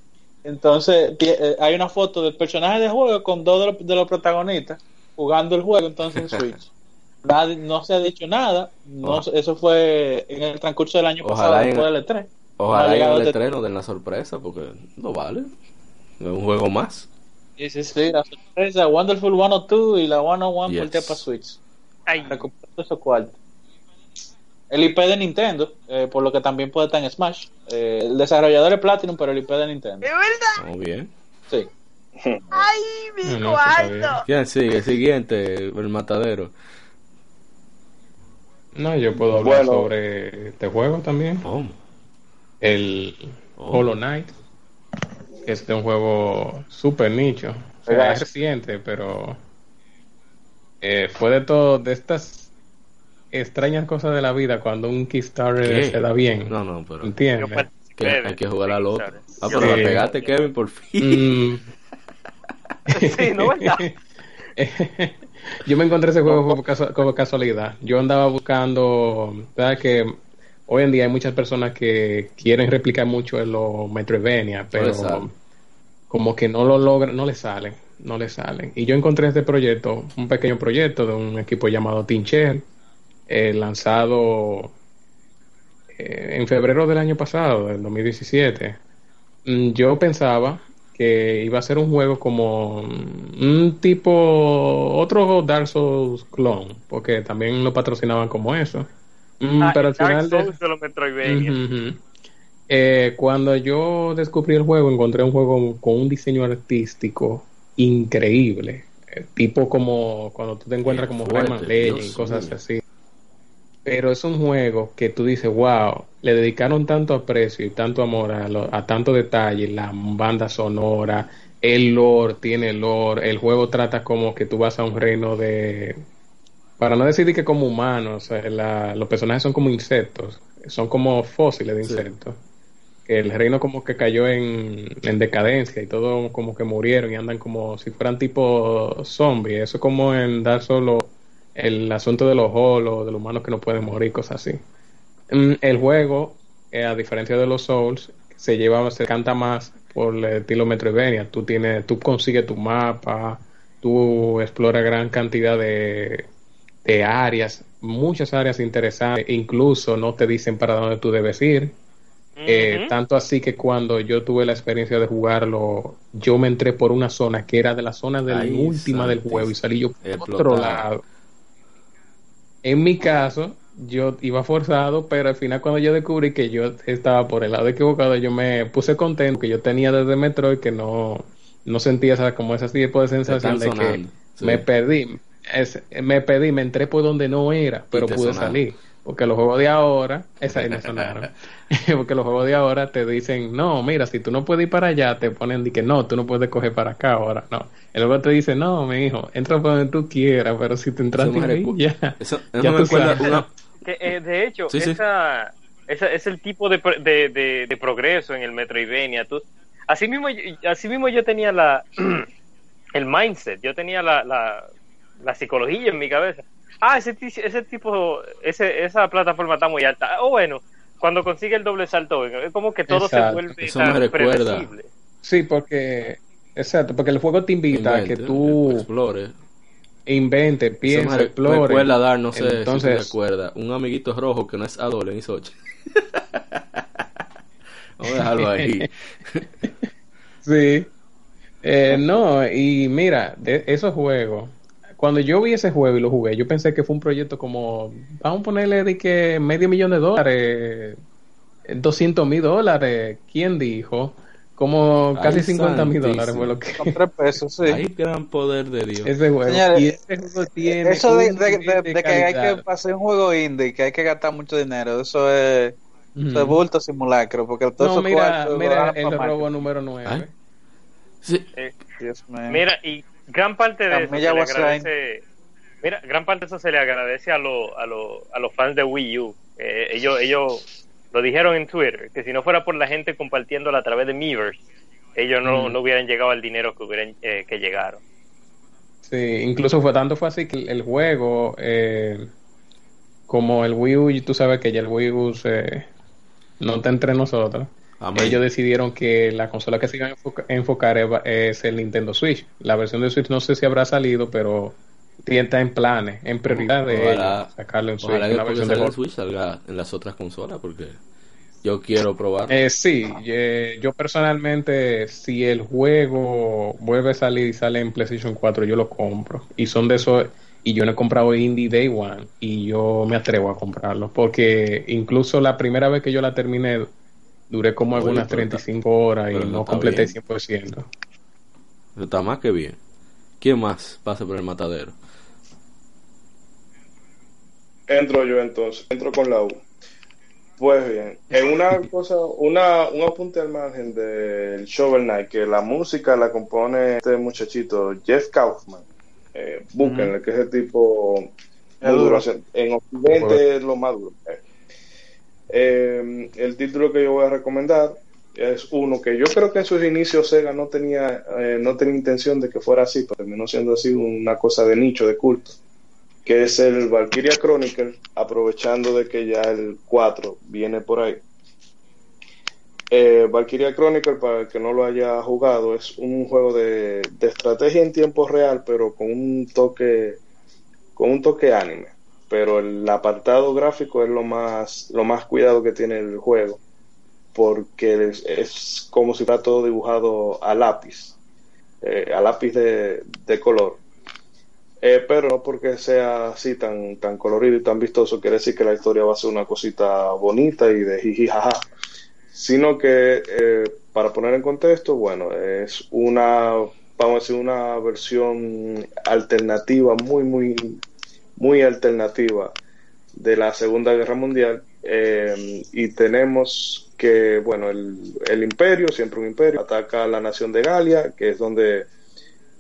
entonces, eh, hay una foto del personaje del juego con dos de los, de los protagonistas jugando el juego entonces en Switch. Nadie- no se ha dicho nada. No, eso fue en el transcurso del año Ojalá pasado, en- después del E3. Ojalá No en el este- estreno den la sorpresa, porque no vale. Es un juego más. Sí, sí, sí, la sorpresa. Wonderful 102 y la 101 Yes. voltea para Switch. Ay, recuperando esos cuartos. El IP de Nintendo, eh, por lo que también puede estar en Smash. Eh, el desarrollador es Platinum, pero el IP de Nintendo. es verdad. Muy bien. Sí. Ay, mi No, no, cuarto. ¿Quién sigue? El siguiente, el matadero. No, yo puedo hablar Bueno. sobre este juego también. ¿Cómo? El Oh. Hollow Knight. que Este es un juego súper nicho. O sea, es reciente, pero eh, fue de todo, de estas extrañas cosas de la vida cuando un Kickstarter ¿Qué? se da bien. No, no, pero ¿Entiendes? que hay que jugar al otro. Ah, pero Sí. la pegaste, Kevin, por fin. Mm. Sí, ¿no, verdad? Yo me encontré ese juego como, casu- como casualidad. Yo andaba buscando, ¿sabes que Hoy en día hay muchas personas que quieren replicar mucho en los Metroidvania, pero como que no lo logran, no le salen, no le salen. Y yo encontré este proyecto, un pequeño proyecto de un equipo llamado Shell, eh, lanzado eh, en febrero del año pasado, del 2017. Mm, Yo pensaba que iba a ser un juego como mm, un tipo, otro Dark Souls clone, porque también lo patrocinaban como eso. Mm, Ah, pero al final... Dark de- Souls. Eh, cuando yo descubrí el juego, encontré un juego con un diseño artístico increíble. Eh, tipo como cuando tú te encuentras como Rayman Legend cosas mío. así. Pero es un juego que tú dices, wow, le dedicaron tanto aprecio y tanto amor a, lo- a tanto detalle, la banda sonora, el lore, tiene lore, el juego trata como que tú vas a un reino de, para no decir que como humanos, la- los personajes son como insectos, son como fósiles de insectos. El reino como que cayó en, en decadencia y todo como que murieron y andan como si fueran tipo zombies. Eso como en dar solo el asunto de los holos, de los humanos que no pueden morir, cosas así. Mm, El juego, eh, a diferencia de los Souls, se lleva, se canta más por el estilo Metroidvania. Tú tienes, tú consigues tu mapa, tú exploras gran cantidad de, de áreas, muchas áreas interesantes, incluso no te dicen para dónde tú debes ir. Eh, tanto así que cuando yo tuve la experiencia de jugarlo, yo me entré por una zona que era de la zona de la Ay, última del juego y salí yo por otro lado. En mi caso, yo iba forzado, pero al final cuando yo descubrí que yo estaba por el lado equivocado, yo me puse contento que yo tenía desde Metroid que no, no sentía esa, como ese tipo de sensación de que. Sí. me perdí. Es- me pedí, me entré por donde no era, pero pude salir. Porque los juegos de ahora, esa ahí me sonaron. Porque los juegos de ahora te dicen, no, mira, si tú no puedes ir para allá, te ponen de que no, tú no puedes coger para acá ahora. No. El juego te dice, no, mi hijo, entra por donde tú quieras, pero si te entraste ahí, ya. Eso, Ya eso me tú recuerda sabes. una, Que, eh, de hecho, Sí, sí. esa, esa es el tipo de, de, de, de progreso en el Metroidvania. Tú, así, mismo, yo- así mismo yo tenía la el mindset, yo tenía la, la, la psicología en mi cabeza. Ah, ese, ese tipo, ese, esa plataforma está muy alta. O bueno, cuando consigue el doble salto, es como que todo Exacto. se vuelve Eso me tan recuerda. predecible. Sí, porque, exacto, porque el juego te invita a que invente, tú explore. inventes, Eso me pienses, re- explores. me recuerda dar, no sé si Entonces- te recuerda, un amiguito rojo que no es Adol en Sochi. Vamos a dejarlo ahí. Sí. Eh, no, y mira, de esos juegos, cuando yo vi ese juego y lo jugué, yo pensé que fue un proyecto como, vamos a ponerle de que medio millón de dólares, 200 mil dólares. ¿Quién dijo? Como Ay, casi 50 mil dólares fue lo que Con tres pesos, sí. Hay gran poder de Dios. ese juego. Señores, y ese juego tiene Eso de, de- que hay que pasar un juego indie, que hay que gastar mucho dinero, eso es, eso es bulto simulacro, porque todo No, eso mira, mira el robo número 9. Ay. Sí, Dios mío. Mira, y gran parte de eso se le agradece. Mira, gran parte de eso se le agradece a, lo- a, lo- a los fans de Wii U. Eh, ellos, ellos lo dijeron en Twitter, que si no fuera por la gente compartiéndola a través de Miiverse, ellos no, Mm. no hubieran llegado al dinero que hubieran eh, que llegaron. Sí, incluso fue tanto fue así que el juego, eh, como el Wii U, y tú sabes que ya el Wii U se, no está entre nosotros. Amén. Ellos decidieron que la consola que se iban a enfoca- enfocar es, el Nintendo Switch. La versión de Switch no sé si habrá salido, pero está en planes, en prioridad de Ojalá- ellos, sacarlo en Switch, Ojalá que una versión de salga. Switch salga en las otras consolas porque yo quiero probar. Eh, sí, eh, yo personalmente, si el juego vuelve a salir y sale en PlayStation 4, yo lo compro. Y son de esos, y yo no he comprado Indie Day One, y yo me atrevo a comprarlo, porque incluso la primera vez que yo la terminé, duré como Oye, algunas pero está- 35 horas y pero no completé bien. 100%. Eso Está más que bien. ¿Quién más pasa por el matadero? Entro yo entonces, entro con la U. Pues bien, en una cosa, una, un apunte al margen del Shovel Knight, que la música la compone este muchachito Jeff Kaufman. Eh, búsquenle, que es el tipo Es duro. En Occidente es lo más duro. Eh, eh, el título que yo voy a recomendar es uno que yo creo que en sus inicios Sega no tenía, eh, no tenía intención de que fuera así, pero terminó siendo así una cosa de nicho, de culto que es el Valkyria Chronicle, aprovechando de que ya el 4 viene por ahí. Eh, Valkyria Chronicle, para el que no lo haya jugado, es un juego de, de estrategia en tiempo real, pero con un toque, con un toque anime. Pero el apartado gráfico es lo más, lo más cuidado que tiene el juego, porque es, como si fuera todo dibujado a lápiz, eh, a lápiz de, de color. Eh, pero no porque sea así tan, tan colorido y tan vistoso, quiere decir que la historia va a ser una cosita bonita y de jiji jaja. Sino que, eh, para poner en contexto, bueno, es una, vamos a decir, una versión alternativa, muy, muy, muy alternativa de la Segunda Guerra Mundial. eh, y tenemos que, bueno, el, el imperio, siempre un imperio, ataca a la nación de Galia, que es donde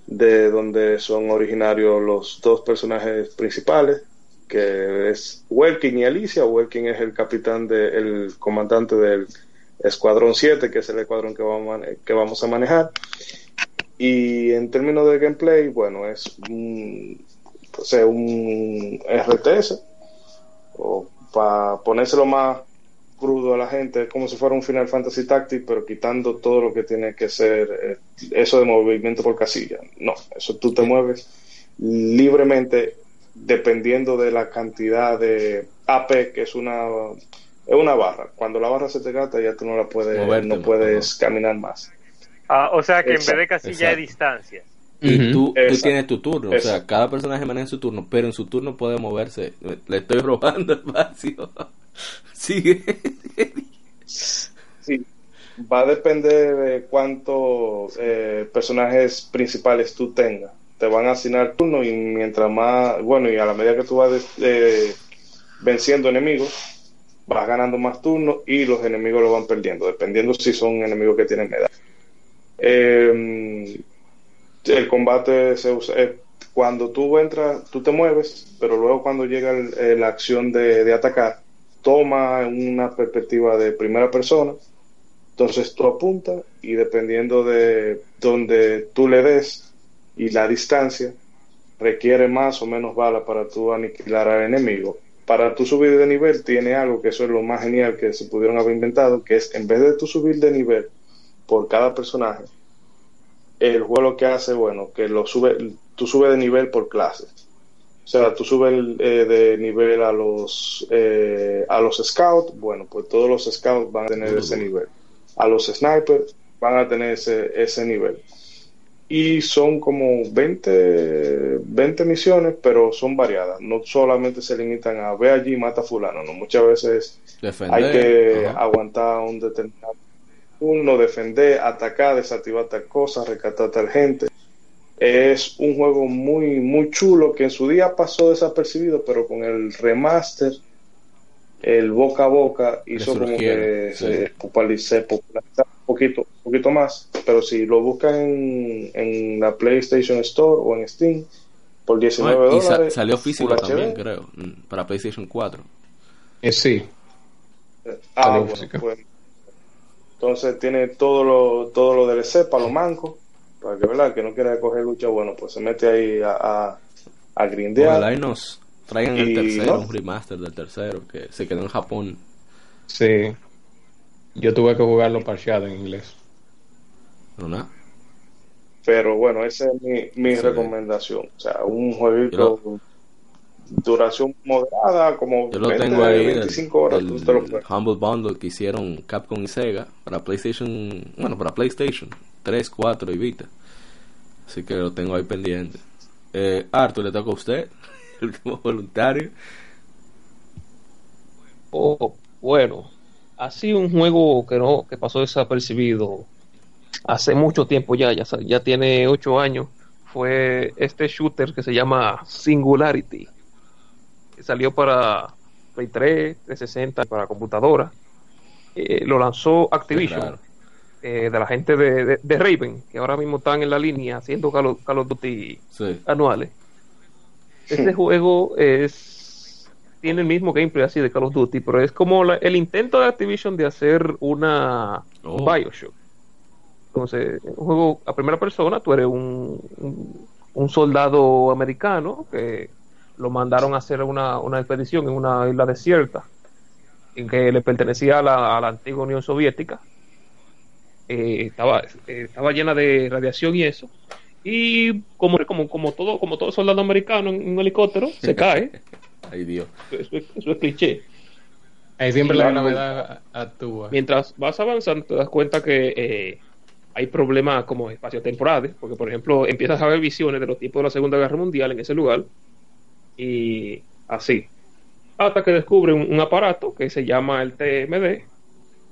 de donde son originarios los dos personajes principales, que es Welkin y Alicia. Welkin es el capitán, de, el comandante del Escuadrón 7, que es el escuadrón que vamos, que vamos a manejar. Y en términos de gameplay, bueno, es un, o sea, un RTS, o para ponérselo más crudo a la gente, es como si fuera un Final Fantasy Tactics, pero quitando todo lo que tiene que ser eh, eso de movimiento por casilla. No, eso tú te mueves libremente dependiendo de la cantidad de AP, que es una es una barra. Cuando la barra se te gasta ya tú no la puedes Moverte, no ¿no? puedes caminar más. Ah, o sea que en vez de Exacto, casilla de distancia. Y tú, tú tienes tu turno, o sea, cada personaje maneja su turno, pero en su turno puede moverse. Le estoy robando espacio. Sigue. Sí, va a depender de cuántos eh, personajes principales tú tengas. Te van a asignar turnos y mientras más, bueno, y a la medida que tú vas eh, venciendo enemigos, vas ganando más turnos y los enemigos lo van perdiendo, dependiendo si son enemigos que tienen medalla. Eh, el combate se usa, eh, cuando tú entras, tú te mueves, pero luego cuando llega el- eh, la acción de, de atacar, toma una perspectiva de primera persona, entonces tú apuntas y dependiendo de donde tú le des y la distancia, requiere más o menos balas para tú aniquilar al enemigo. Para tú subir de nivel tiene algo que eso es lo más genial que se pudieron haber inventado, que es en vez de tú subir de nivel por cada personaje, el juego lo que hace, bueno, que lo sube, tú subes de nivel por clase. O sea, tú subes eh, de nivel a los eh, a los scouts, bueno, pues todos los scouts van a tener ese nivel. A los snipers van a tener ese, ese nivel. y son como 20, 20 misiones, pero son variadas. No solamente se limitan a ve allí y mata a fulano, no. Muchas veces Defender. hay que aguantar un determinado turno, defender, atacar, desactivar tal cosa, rescatar tal gente. Es un juego muy, muy chulo que en su día pasó desapercibido, pero con el remaster, el boca a boca hizo como que se sí. populariza, se populariza un poquito, un poquito más. Pero si lo buscan en, en la PlayStation Store o en Steam por 19 Bueno, y sa- dólares, salió físico también, HD. creo, mm, para PlayStation 4. Eh, sí, Ah, Salió bueno, entonces tiene todo lo, todo lo DLC para los mancos, para que verdad que no quiera coger lucha, bueno, pues se mete ahí a, a, a grindear. Ojalá y nos traigan el tercero, no. un remaster del tercero, que se quedó en Japón. sí. Yo tuve que jugarlo parcheado en inglés. No, nada. Pero bueno, esa es mi, mi Sí. recomendación. O sea, un jueguito Yo duración moderada, como Yo lo 20, tengo ahí, del, 25 horas, del tú te lo puedes. Humble Bundle que hicieron Capcom y Sega para PlayStation, bueno, para PlayStation 3, 4 y Vita. Así que lo tengo ahí pendiente. Eh, Arthur, le toca a usted, el último voluntario. Oh, bueno, así un juego que no que pasó desapercibido hace mucho tiempo ya, ya, ya tiene ocho años, fue este shooter que se llama Singularity, salió para Play 3, 360, para computadora. Eh, lo lanzó Activision, eh, de la gente de, de- de Raven, que ahora mismo están en la línea haciendo Call of, Call of Duty Sí. anuales. Este juego es tiene el mismo gameplay así de Call of Duty, pero es como la- el intento de Activision de hacer una Oh. Bioshock. Entonces, un juego a primera persona, tú eres un, un, un soldado americano que lo mandaron a hacer una, una expedición en una isla desierta en que le pertenecía a la, a la antigua Unión Soviética. Eh, estaba, eh, estaba llena de radiación y eso. Y como, como, como todo, como todo soldado americano en un helicóptero, se cae. Ay, Dios. Eso, es- eso es cliché. Ahí siempre la gravedad actúa. Mientras vas avanzando, te das cuenta que eh, hay problemas como espaciotemporales, porque por ejemplo empiezas a ver visiones de los tiempos de la Segunda Guerra Mundial en ese lugar, y así. Hasta que descubre un, aparato que se llama el TMD,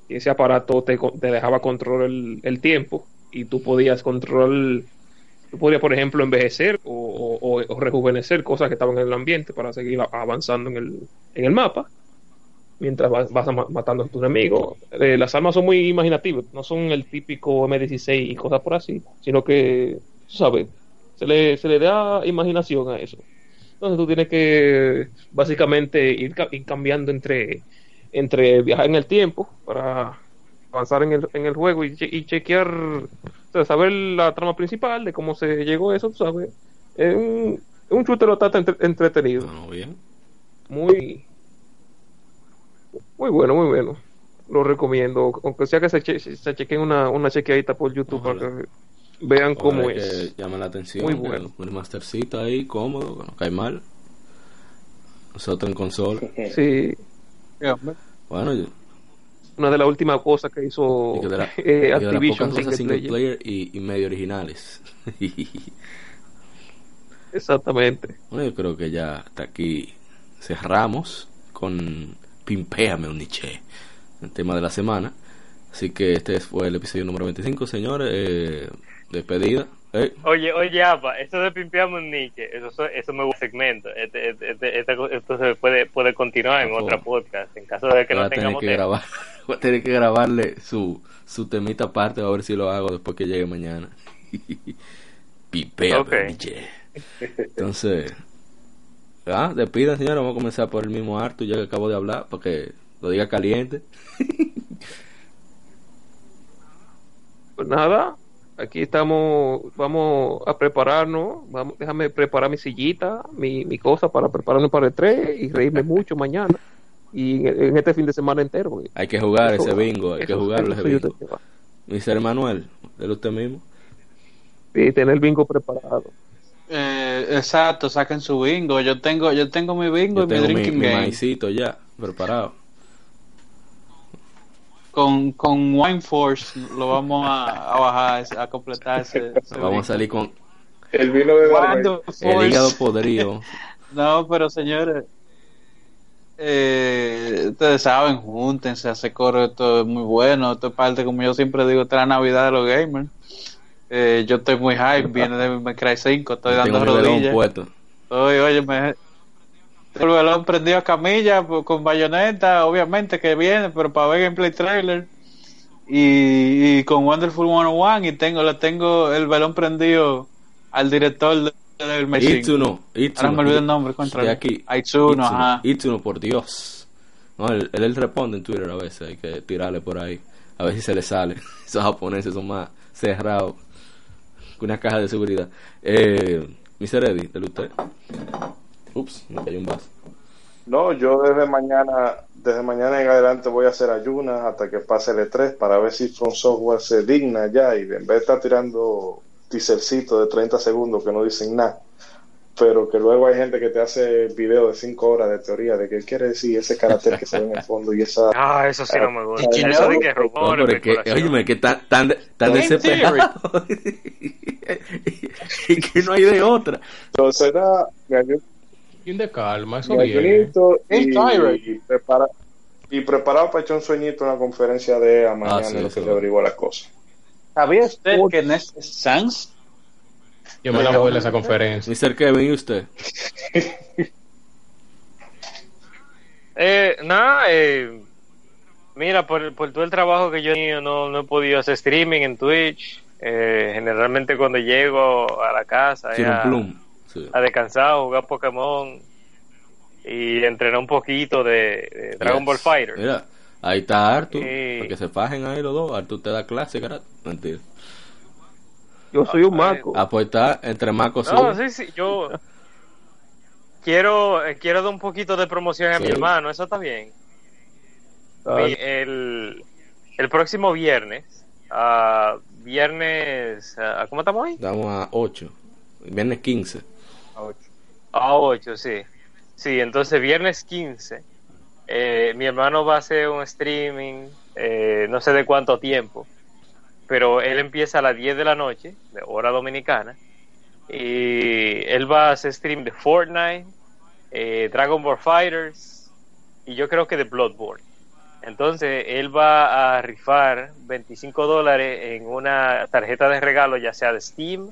y ese aparato te, te dejaba controlar el, el tiempo, y tú podías controlar, tú podías por ejemplo envejecer o, o- rejuvenecer cosas que estaban en el ambiente para seguir avanzando en el, en el mapa mientras vas, vas ma- matando a tus enemigos. Eh, las armas son muy imaginativas, no son el típico M16 y cosas por así, sino que, ¿sabes? Se le, se le da imaginación a eso. Entonces tú tienes que básicamente ir, ir cambiando entre, entre viajar en el tiempo para avanzar en el, en el juego y, che- y chequear, o sea, saber la trama principal de cómo se llegó a eso, tú sabes. Es un, un bastante entre- entretenido No, bien. muy muy bueno, muy bueno. Lo recomiendo, aunque sea que se, che- se chequen una, una chequeadita por YouTube Ojalá. para que vean cómo es. que llame la atención. Muy que bueno. Un mastercito ahí, cómodo, que no cae mal. Nosotros en consola. Sí, Bueno, yo- una de las últimas cosas que hizo y que de, la, eh, de Activision single single player. player y, y medio originales. Exactamente. bueno, yo creo que ya hasta aquí cerramos con Pimpéame un niche, el tema de la semana. Así que este fue el episodio número 25, señores. Eh, despedida. Eh, Oye, oye, Apa, esto de pimpeamos un niche, eso, eso, eso me gusta segmento. Este, este, este- esto se puede, puede continuar en otra podcast, en caso de que voy no tengamos que tiempo. grabar, voy a tener que grabarle su, su temita aparte, a ver si lo hago después que llegue mañana. Pimpéame Ok. un niche. Entonces, ah, despidan, señores. Vamos a comenzar por el mismo Artu, ya que acabo de hablar, para que lo diga caliente. Pues nada, aquí estamos, vamos a prepararnos. Vamos, déjame preparar mi sillita, mi, mi cosa para prepararme para el 3 y reírme mucho mañana. Y en, en este fin de semana entero. güey. Hay que jugar Eso- ese bingo, hay que eso- jugarlo ese bingo. te- Mr. Manuel, de usted mismo. Sí, tener el bingo preparado. Eh, exacto, saquen su bingo. Yo tengo, yo tengo mi bingo Yo y mi tengo mi, drinking mi game. maicito ya preparado. Con, con Wine Force lo vamos a, a bajar, a completar ese. ese Vamos a salir con El vino de. Wine el hígado podrido. No, pero señores, eh, ustedes saben, júntense, hace coro, esto es muy bueno, esto es parte, como yo siempre digo, esta es la Navidad de los gamers. Eh, yo estoy muy hype, viene de Cry 5, estoy dando rodillas. puesto. Estoy, oye, me, el velón prendido a camilla pues, con bayoneta, obviamente que viene, pero para ver gameplay trailer. Y, y con Wonderful 101 y tengo, le tengo el velón prendido al director de- del Machine. Itsuno, Itsuno. Ahora me olvidé el nombre, contra. De aquí. Itsuno, ajá. Itsuno, por Dios. No, él, él, responde en Twitter a veces, hay que tirarle por ahí. A ver si se le sale. Esos japoneses son más cerrados que una caja de seguridad. Eh, Mr. Eddie, ¿de usted? Ups, me cayó un vaso. No, yo desde mañana, desde mañana en adelante voy a hacer ayunas hasta que pase el E3 para ver si From Software se digna ya y en vez de estar tirando teasercitos de 30 segundos que no dicen nada, pero que luego hay gente que te hace videos de 5 horas de teoría de qué quiere decir ese carácter que se ve en el fondo y esa... Ah, eso sí no me gusta. Y Eso no, de que No, rumores, es que, óyeme, que tan, tan, tan desesperado. y que no hay de otra. Entonces era Fin de calma, eso Es y, y, prepara- y preparado para echar un sueñito en la conferencia de a mañana Ah, sí, en lo que sí. se averigua la cosa. ¿Sabía usted que Nest Sans Yo me la voy a esa conferencia. Mr. Kevin, ¿y usted? Eh, nada, eh, mira, por, por todo el trabajo que yo he tenido, no, no he podido hacer streaming en Twitch. Eh, generalmente cuando llego a la casa Tiene un ya plum. Sí. a descansar, a jugar Pokémon y entrenar un poquito de, de Dragon Yes. Ball Fighter. Mira, ahí está Arthur. Sí. Para que se fajen ahí los dos. Arthur te da clase, cara. Mentira. Yo soy un maco. Ah, pues está entre Marcos No, sí, sí, yo quiero, eh, quiero dar un poquito de promoción a Sí. mi hermano, eso está bien. Ah, Mi- el, el próximo viernes, ah, viernes, ah, ¿cómo estamos hoy? Estamos a 8. Viernes 15. A 8, sí. Sí, entonces viernes 15, eh, mi hermano va a hacer un streaming, eh, no sé de cuánto tiempo, pero él empieza a las 10 de la noche, de hora dominicana, y él va a hacer stream de Fortnite, eh, Dragon Ball Fighters, y yo creo que de Bloodborne. Entonces, él va a rifar 25 dólares en una tarjeta de regalo, ya sea de Steam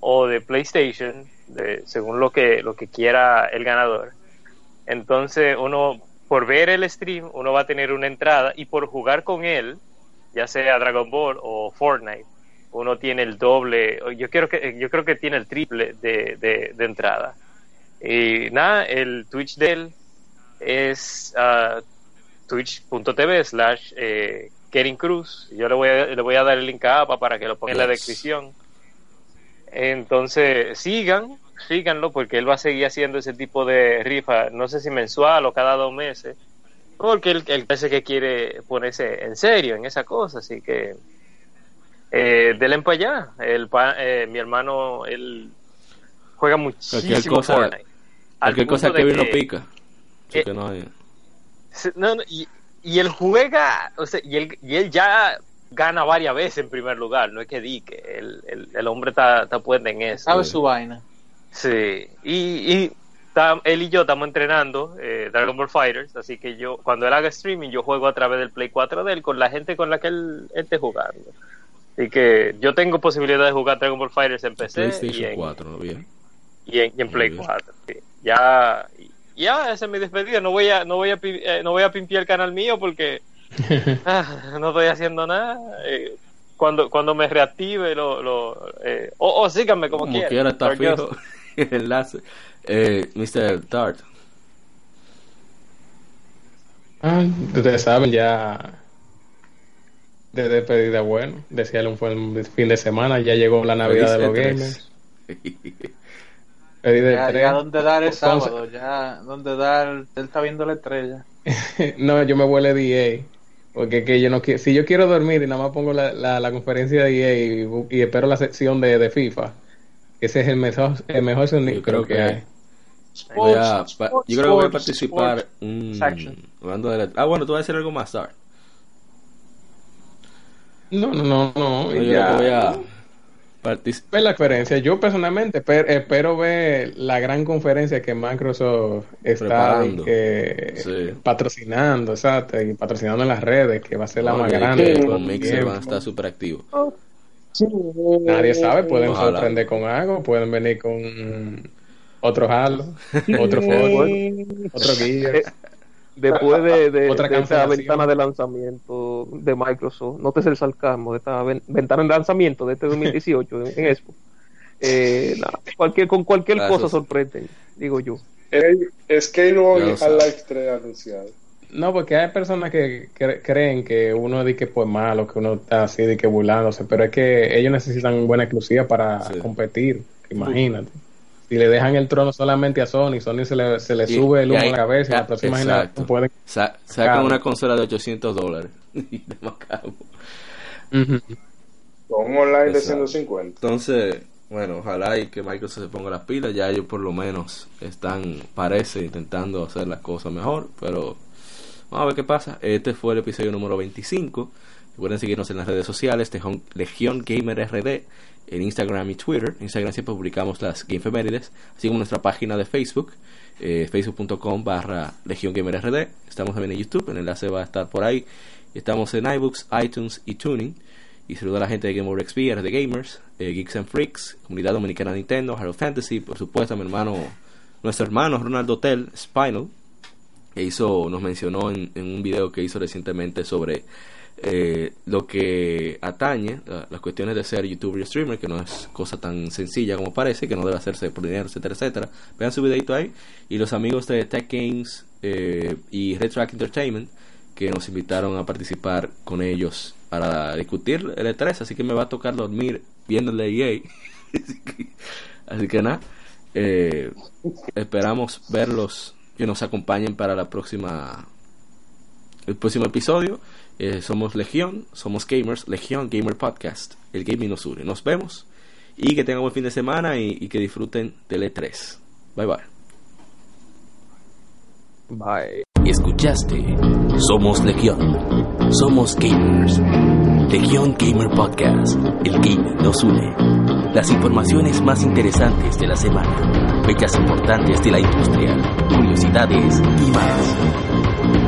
o de PlayStation, de, según lo que, lo que quiera el ganador. Entonces, uno, por ver el stream, uno va a tener una entrada y por jugar con él, ya sea Dragon Ball o Fortnite, uno tiene el doble, yo, quiero que, yo creo que tiene el triple de, de, de entrada. Y nada, el Twitch de él es ah, twitch.tv slash eh, Kering Cruz. Yo le voy, a, le voy a dar el link a APA para que lo ponga en la descripción. Entonces, sigan, síganlo, porque él va a seguir haciendo ese tipo de rifa, no sé si mensual o cada dos meses, porque él, él parece que quiere ponerse en serio en esa cosa, así que eh, denle para allá. El, pa- eh, mi hermano, él juega muchísimo cosa- Fortnite. Cualquier cosa que vino pica. Eh, que no hay. se- no, no, y, y él juega, o sea, y él, y él ya gana varias veces en primer lugar, no es que di que el, el, el hombre está, está puesto en eso. sabe su vaina? Sí, y, y tam- él y yo estamos entrenando eh, Dragon Ball Fighters, así que yo, cuando él haga streaming, yo juego a través del Play 4 de él con la gente con la que él esté jugando. Así que yo tengo posibilidad de jugar Dragon Ball Fighters en PC y PlayStation en, 4, ¿no? Bien. y en, y en Play bien. 4. sí. Ya, ya, esa es mi despedida. No voy a, no voy a, eh, no voy a pimpiar el canal mío porque ah, no estoy haciendo nada. Eh, cuando, cuando me reactive, lo, lo, eh, o, o síganme como, Como quiera está fijo el enlace. Eh, Mr. Tart. Ah, ustedes saben ya de despedida bueno. Desearle un buen fin de semana. Ya llegó la Navidad de los Feliz gamers. De Ya, ya donde dar el sábado, ya donde dar, él está viendo la estrella. no, yo me vuelvo a DA. Porque que yo no quiero, si yo quiero dormir y nada más pongo la, la, la conferencia de EA y, espero la sección de, de FIFA, ese es el mejor, el mejor sonido Yo creo que, que- hay. Voy a, Sports, pa- sports, yo creo que voy a participar. mm, hablando de la- ah, bueno, tú vas a decir algo más, Tart. No, no, no, no. No, yo ya. que voy a partic- Ver la conferencia. Yo personalmente esper- espero ver la gran conferencia que Microsoft está Preparando. que- Sí. patrocinando, exacto, y patrocinando en las redes, que va a ser la No, más grande. con Mixer van a estar súper activos. Nadie sabe, pueden Ojalá. sorprender con algo, pueden venir con otro Halo, otro Forza, otro Gears. Después de, de, cancelación. ventana de lanzamiento de Microsoft, nótese el sarcasmo de esta ven- ventana de lanzamiento de este 2018 en, en Expo. Eh, cualquier, con cualquier cosa sorprenden, digo yo. Es que lo y. Half-Life 3 anunciado. No, porque hay personas que cre- creen que uno di que pues malo, que uno está así de que burlándose, pero es que ellos necesitan buena exclusiva para Sí. competir, imagínate. Si le dejan el trono solamente a Sony, Sony se le, se le Y- sube el humo ahí- a la cabeza y la próxima exacto. pueden... Sa- sacan una consola de 800 dólares. Y de macabro. Con un online de Exacto. 150. Entonces, bueno, ojalá y que Microsoft se ponga las pilas. Ya ellos por lo menos están, parece, intentando hacer las cosas mejor. Pero vamos a ver qué pasa. Este fue el episodio número 25. Recuerden seguirnos en las redes sociales, Tejón- Legión Gamer RD, en Instagram y Twitter. En Instagram siempre publicamos las Gamefemérides, así como nuestra página de Facebook, eh, facebook.com barra Legión. Estamos también en YouTube, el enlace va a estar por ahí. Estamos en iBooks, iTunes y Tuning. Y saludo a la gente de Game Over XP, RD Gamers, eh, Geeks and Freaks, Comunidad Dominicana Nintendo, Hero Fantasy, por supuesto a mi hermano, nuestro hermano Ronaldo Hotel, Spinal, que hizo, nos mencionó en, en un video que hizo recientemente sobre eh, lo que atañe la- las cuestiones de ser youtuber y streamer, que no es cosa tan sencilla como parece, que no debe hacerse por dinero, etcétera, etcétera. Vean su videito ahí. Y los amigos de Tech Games eh, y Red Track Entertainment, que nos invitaron a participar con ellos para discutir el E3, así que me va a tocar dormir viendo el EA. así, que, así que nada, eh, esperamos verlos que nos acompañen para la próxima el próximo episodio. Eh, somos Legión, somos gamers, Legión Gamer Podcast, el gaming nos une. Nos vemos y que tengan buen fin de semana y, y que disfruten del E3. Bye bye. Bye. Escuchaste Somos Legión. Somos gamers. Legión Gamer Podcast. El gaming nos une. Las informaciones más interesantes de la semana. Fechas importantes de la industria. Curiosidades y más.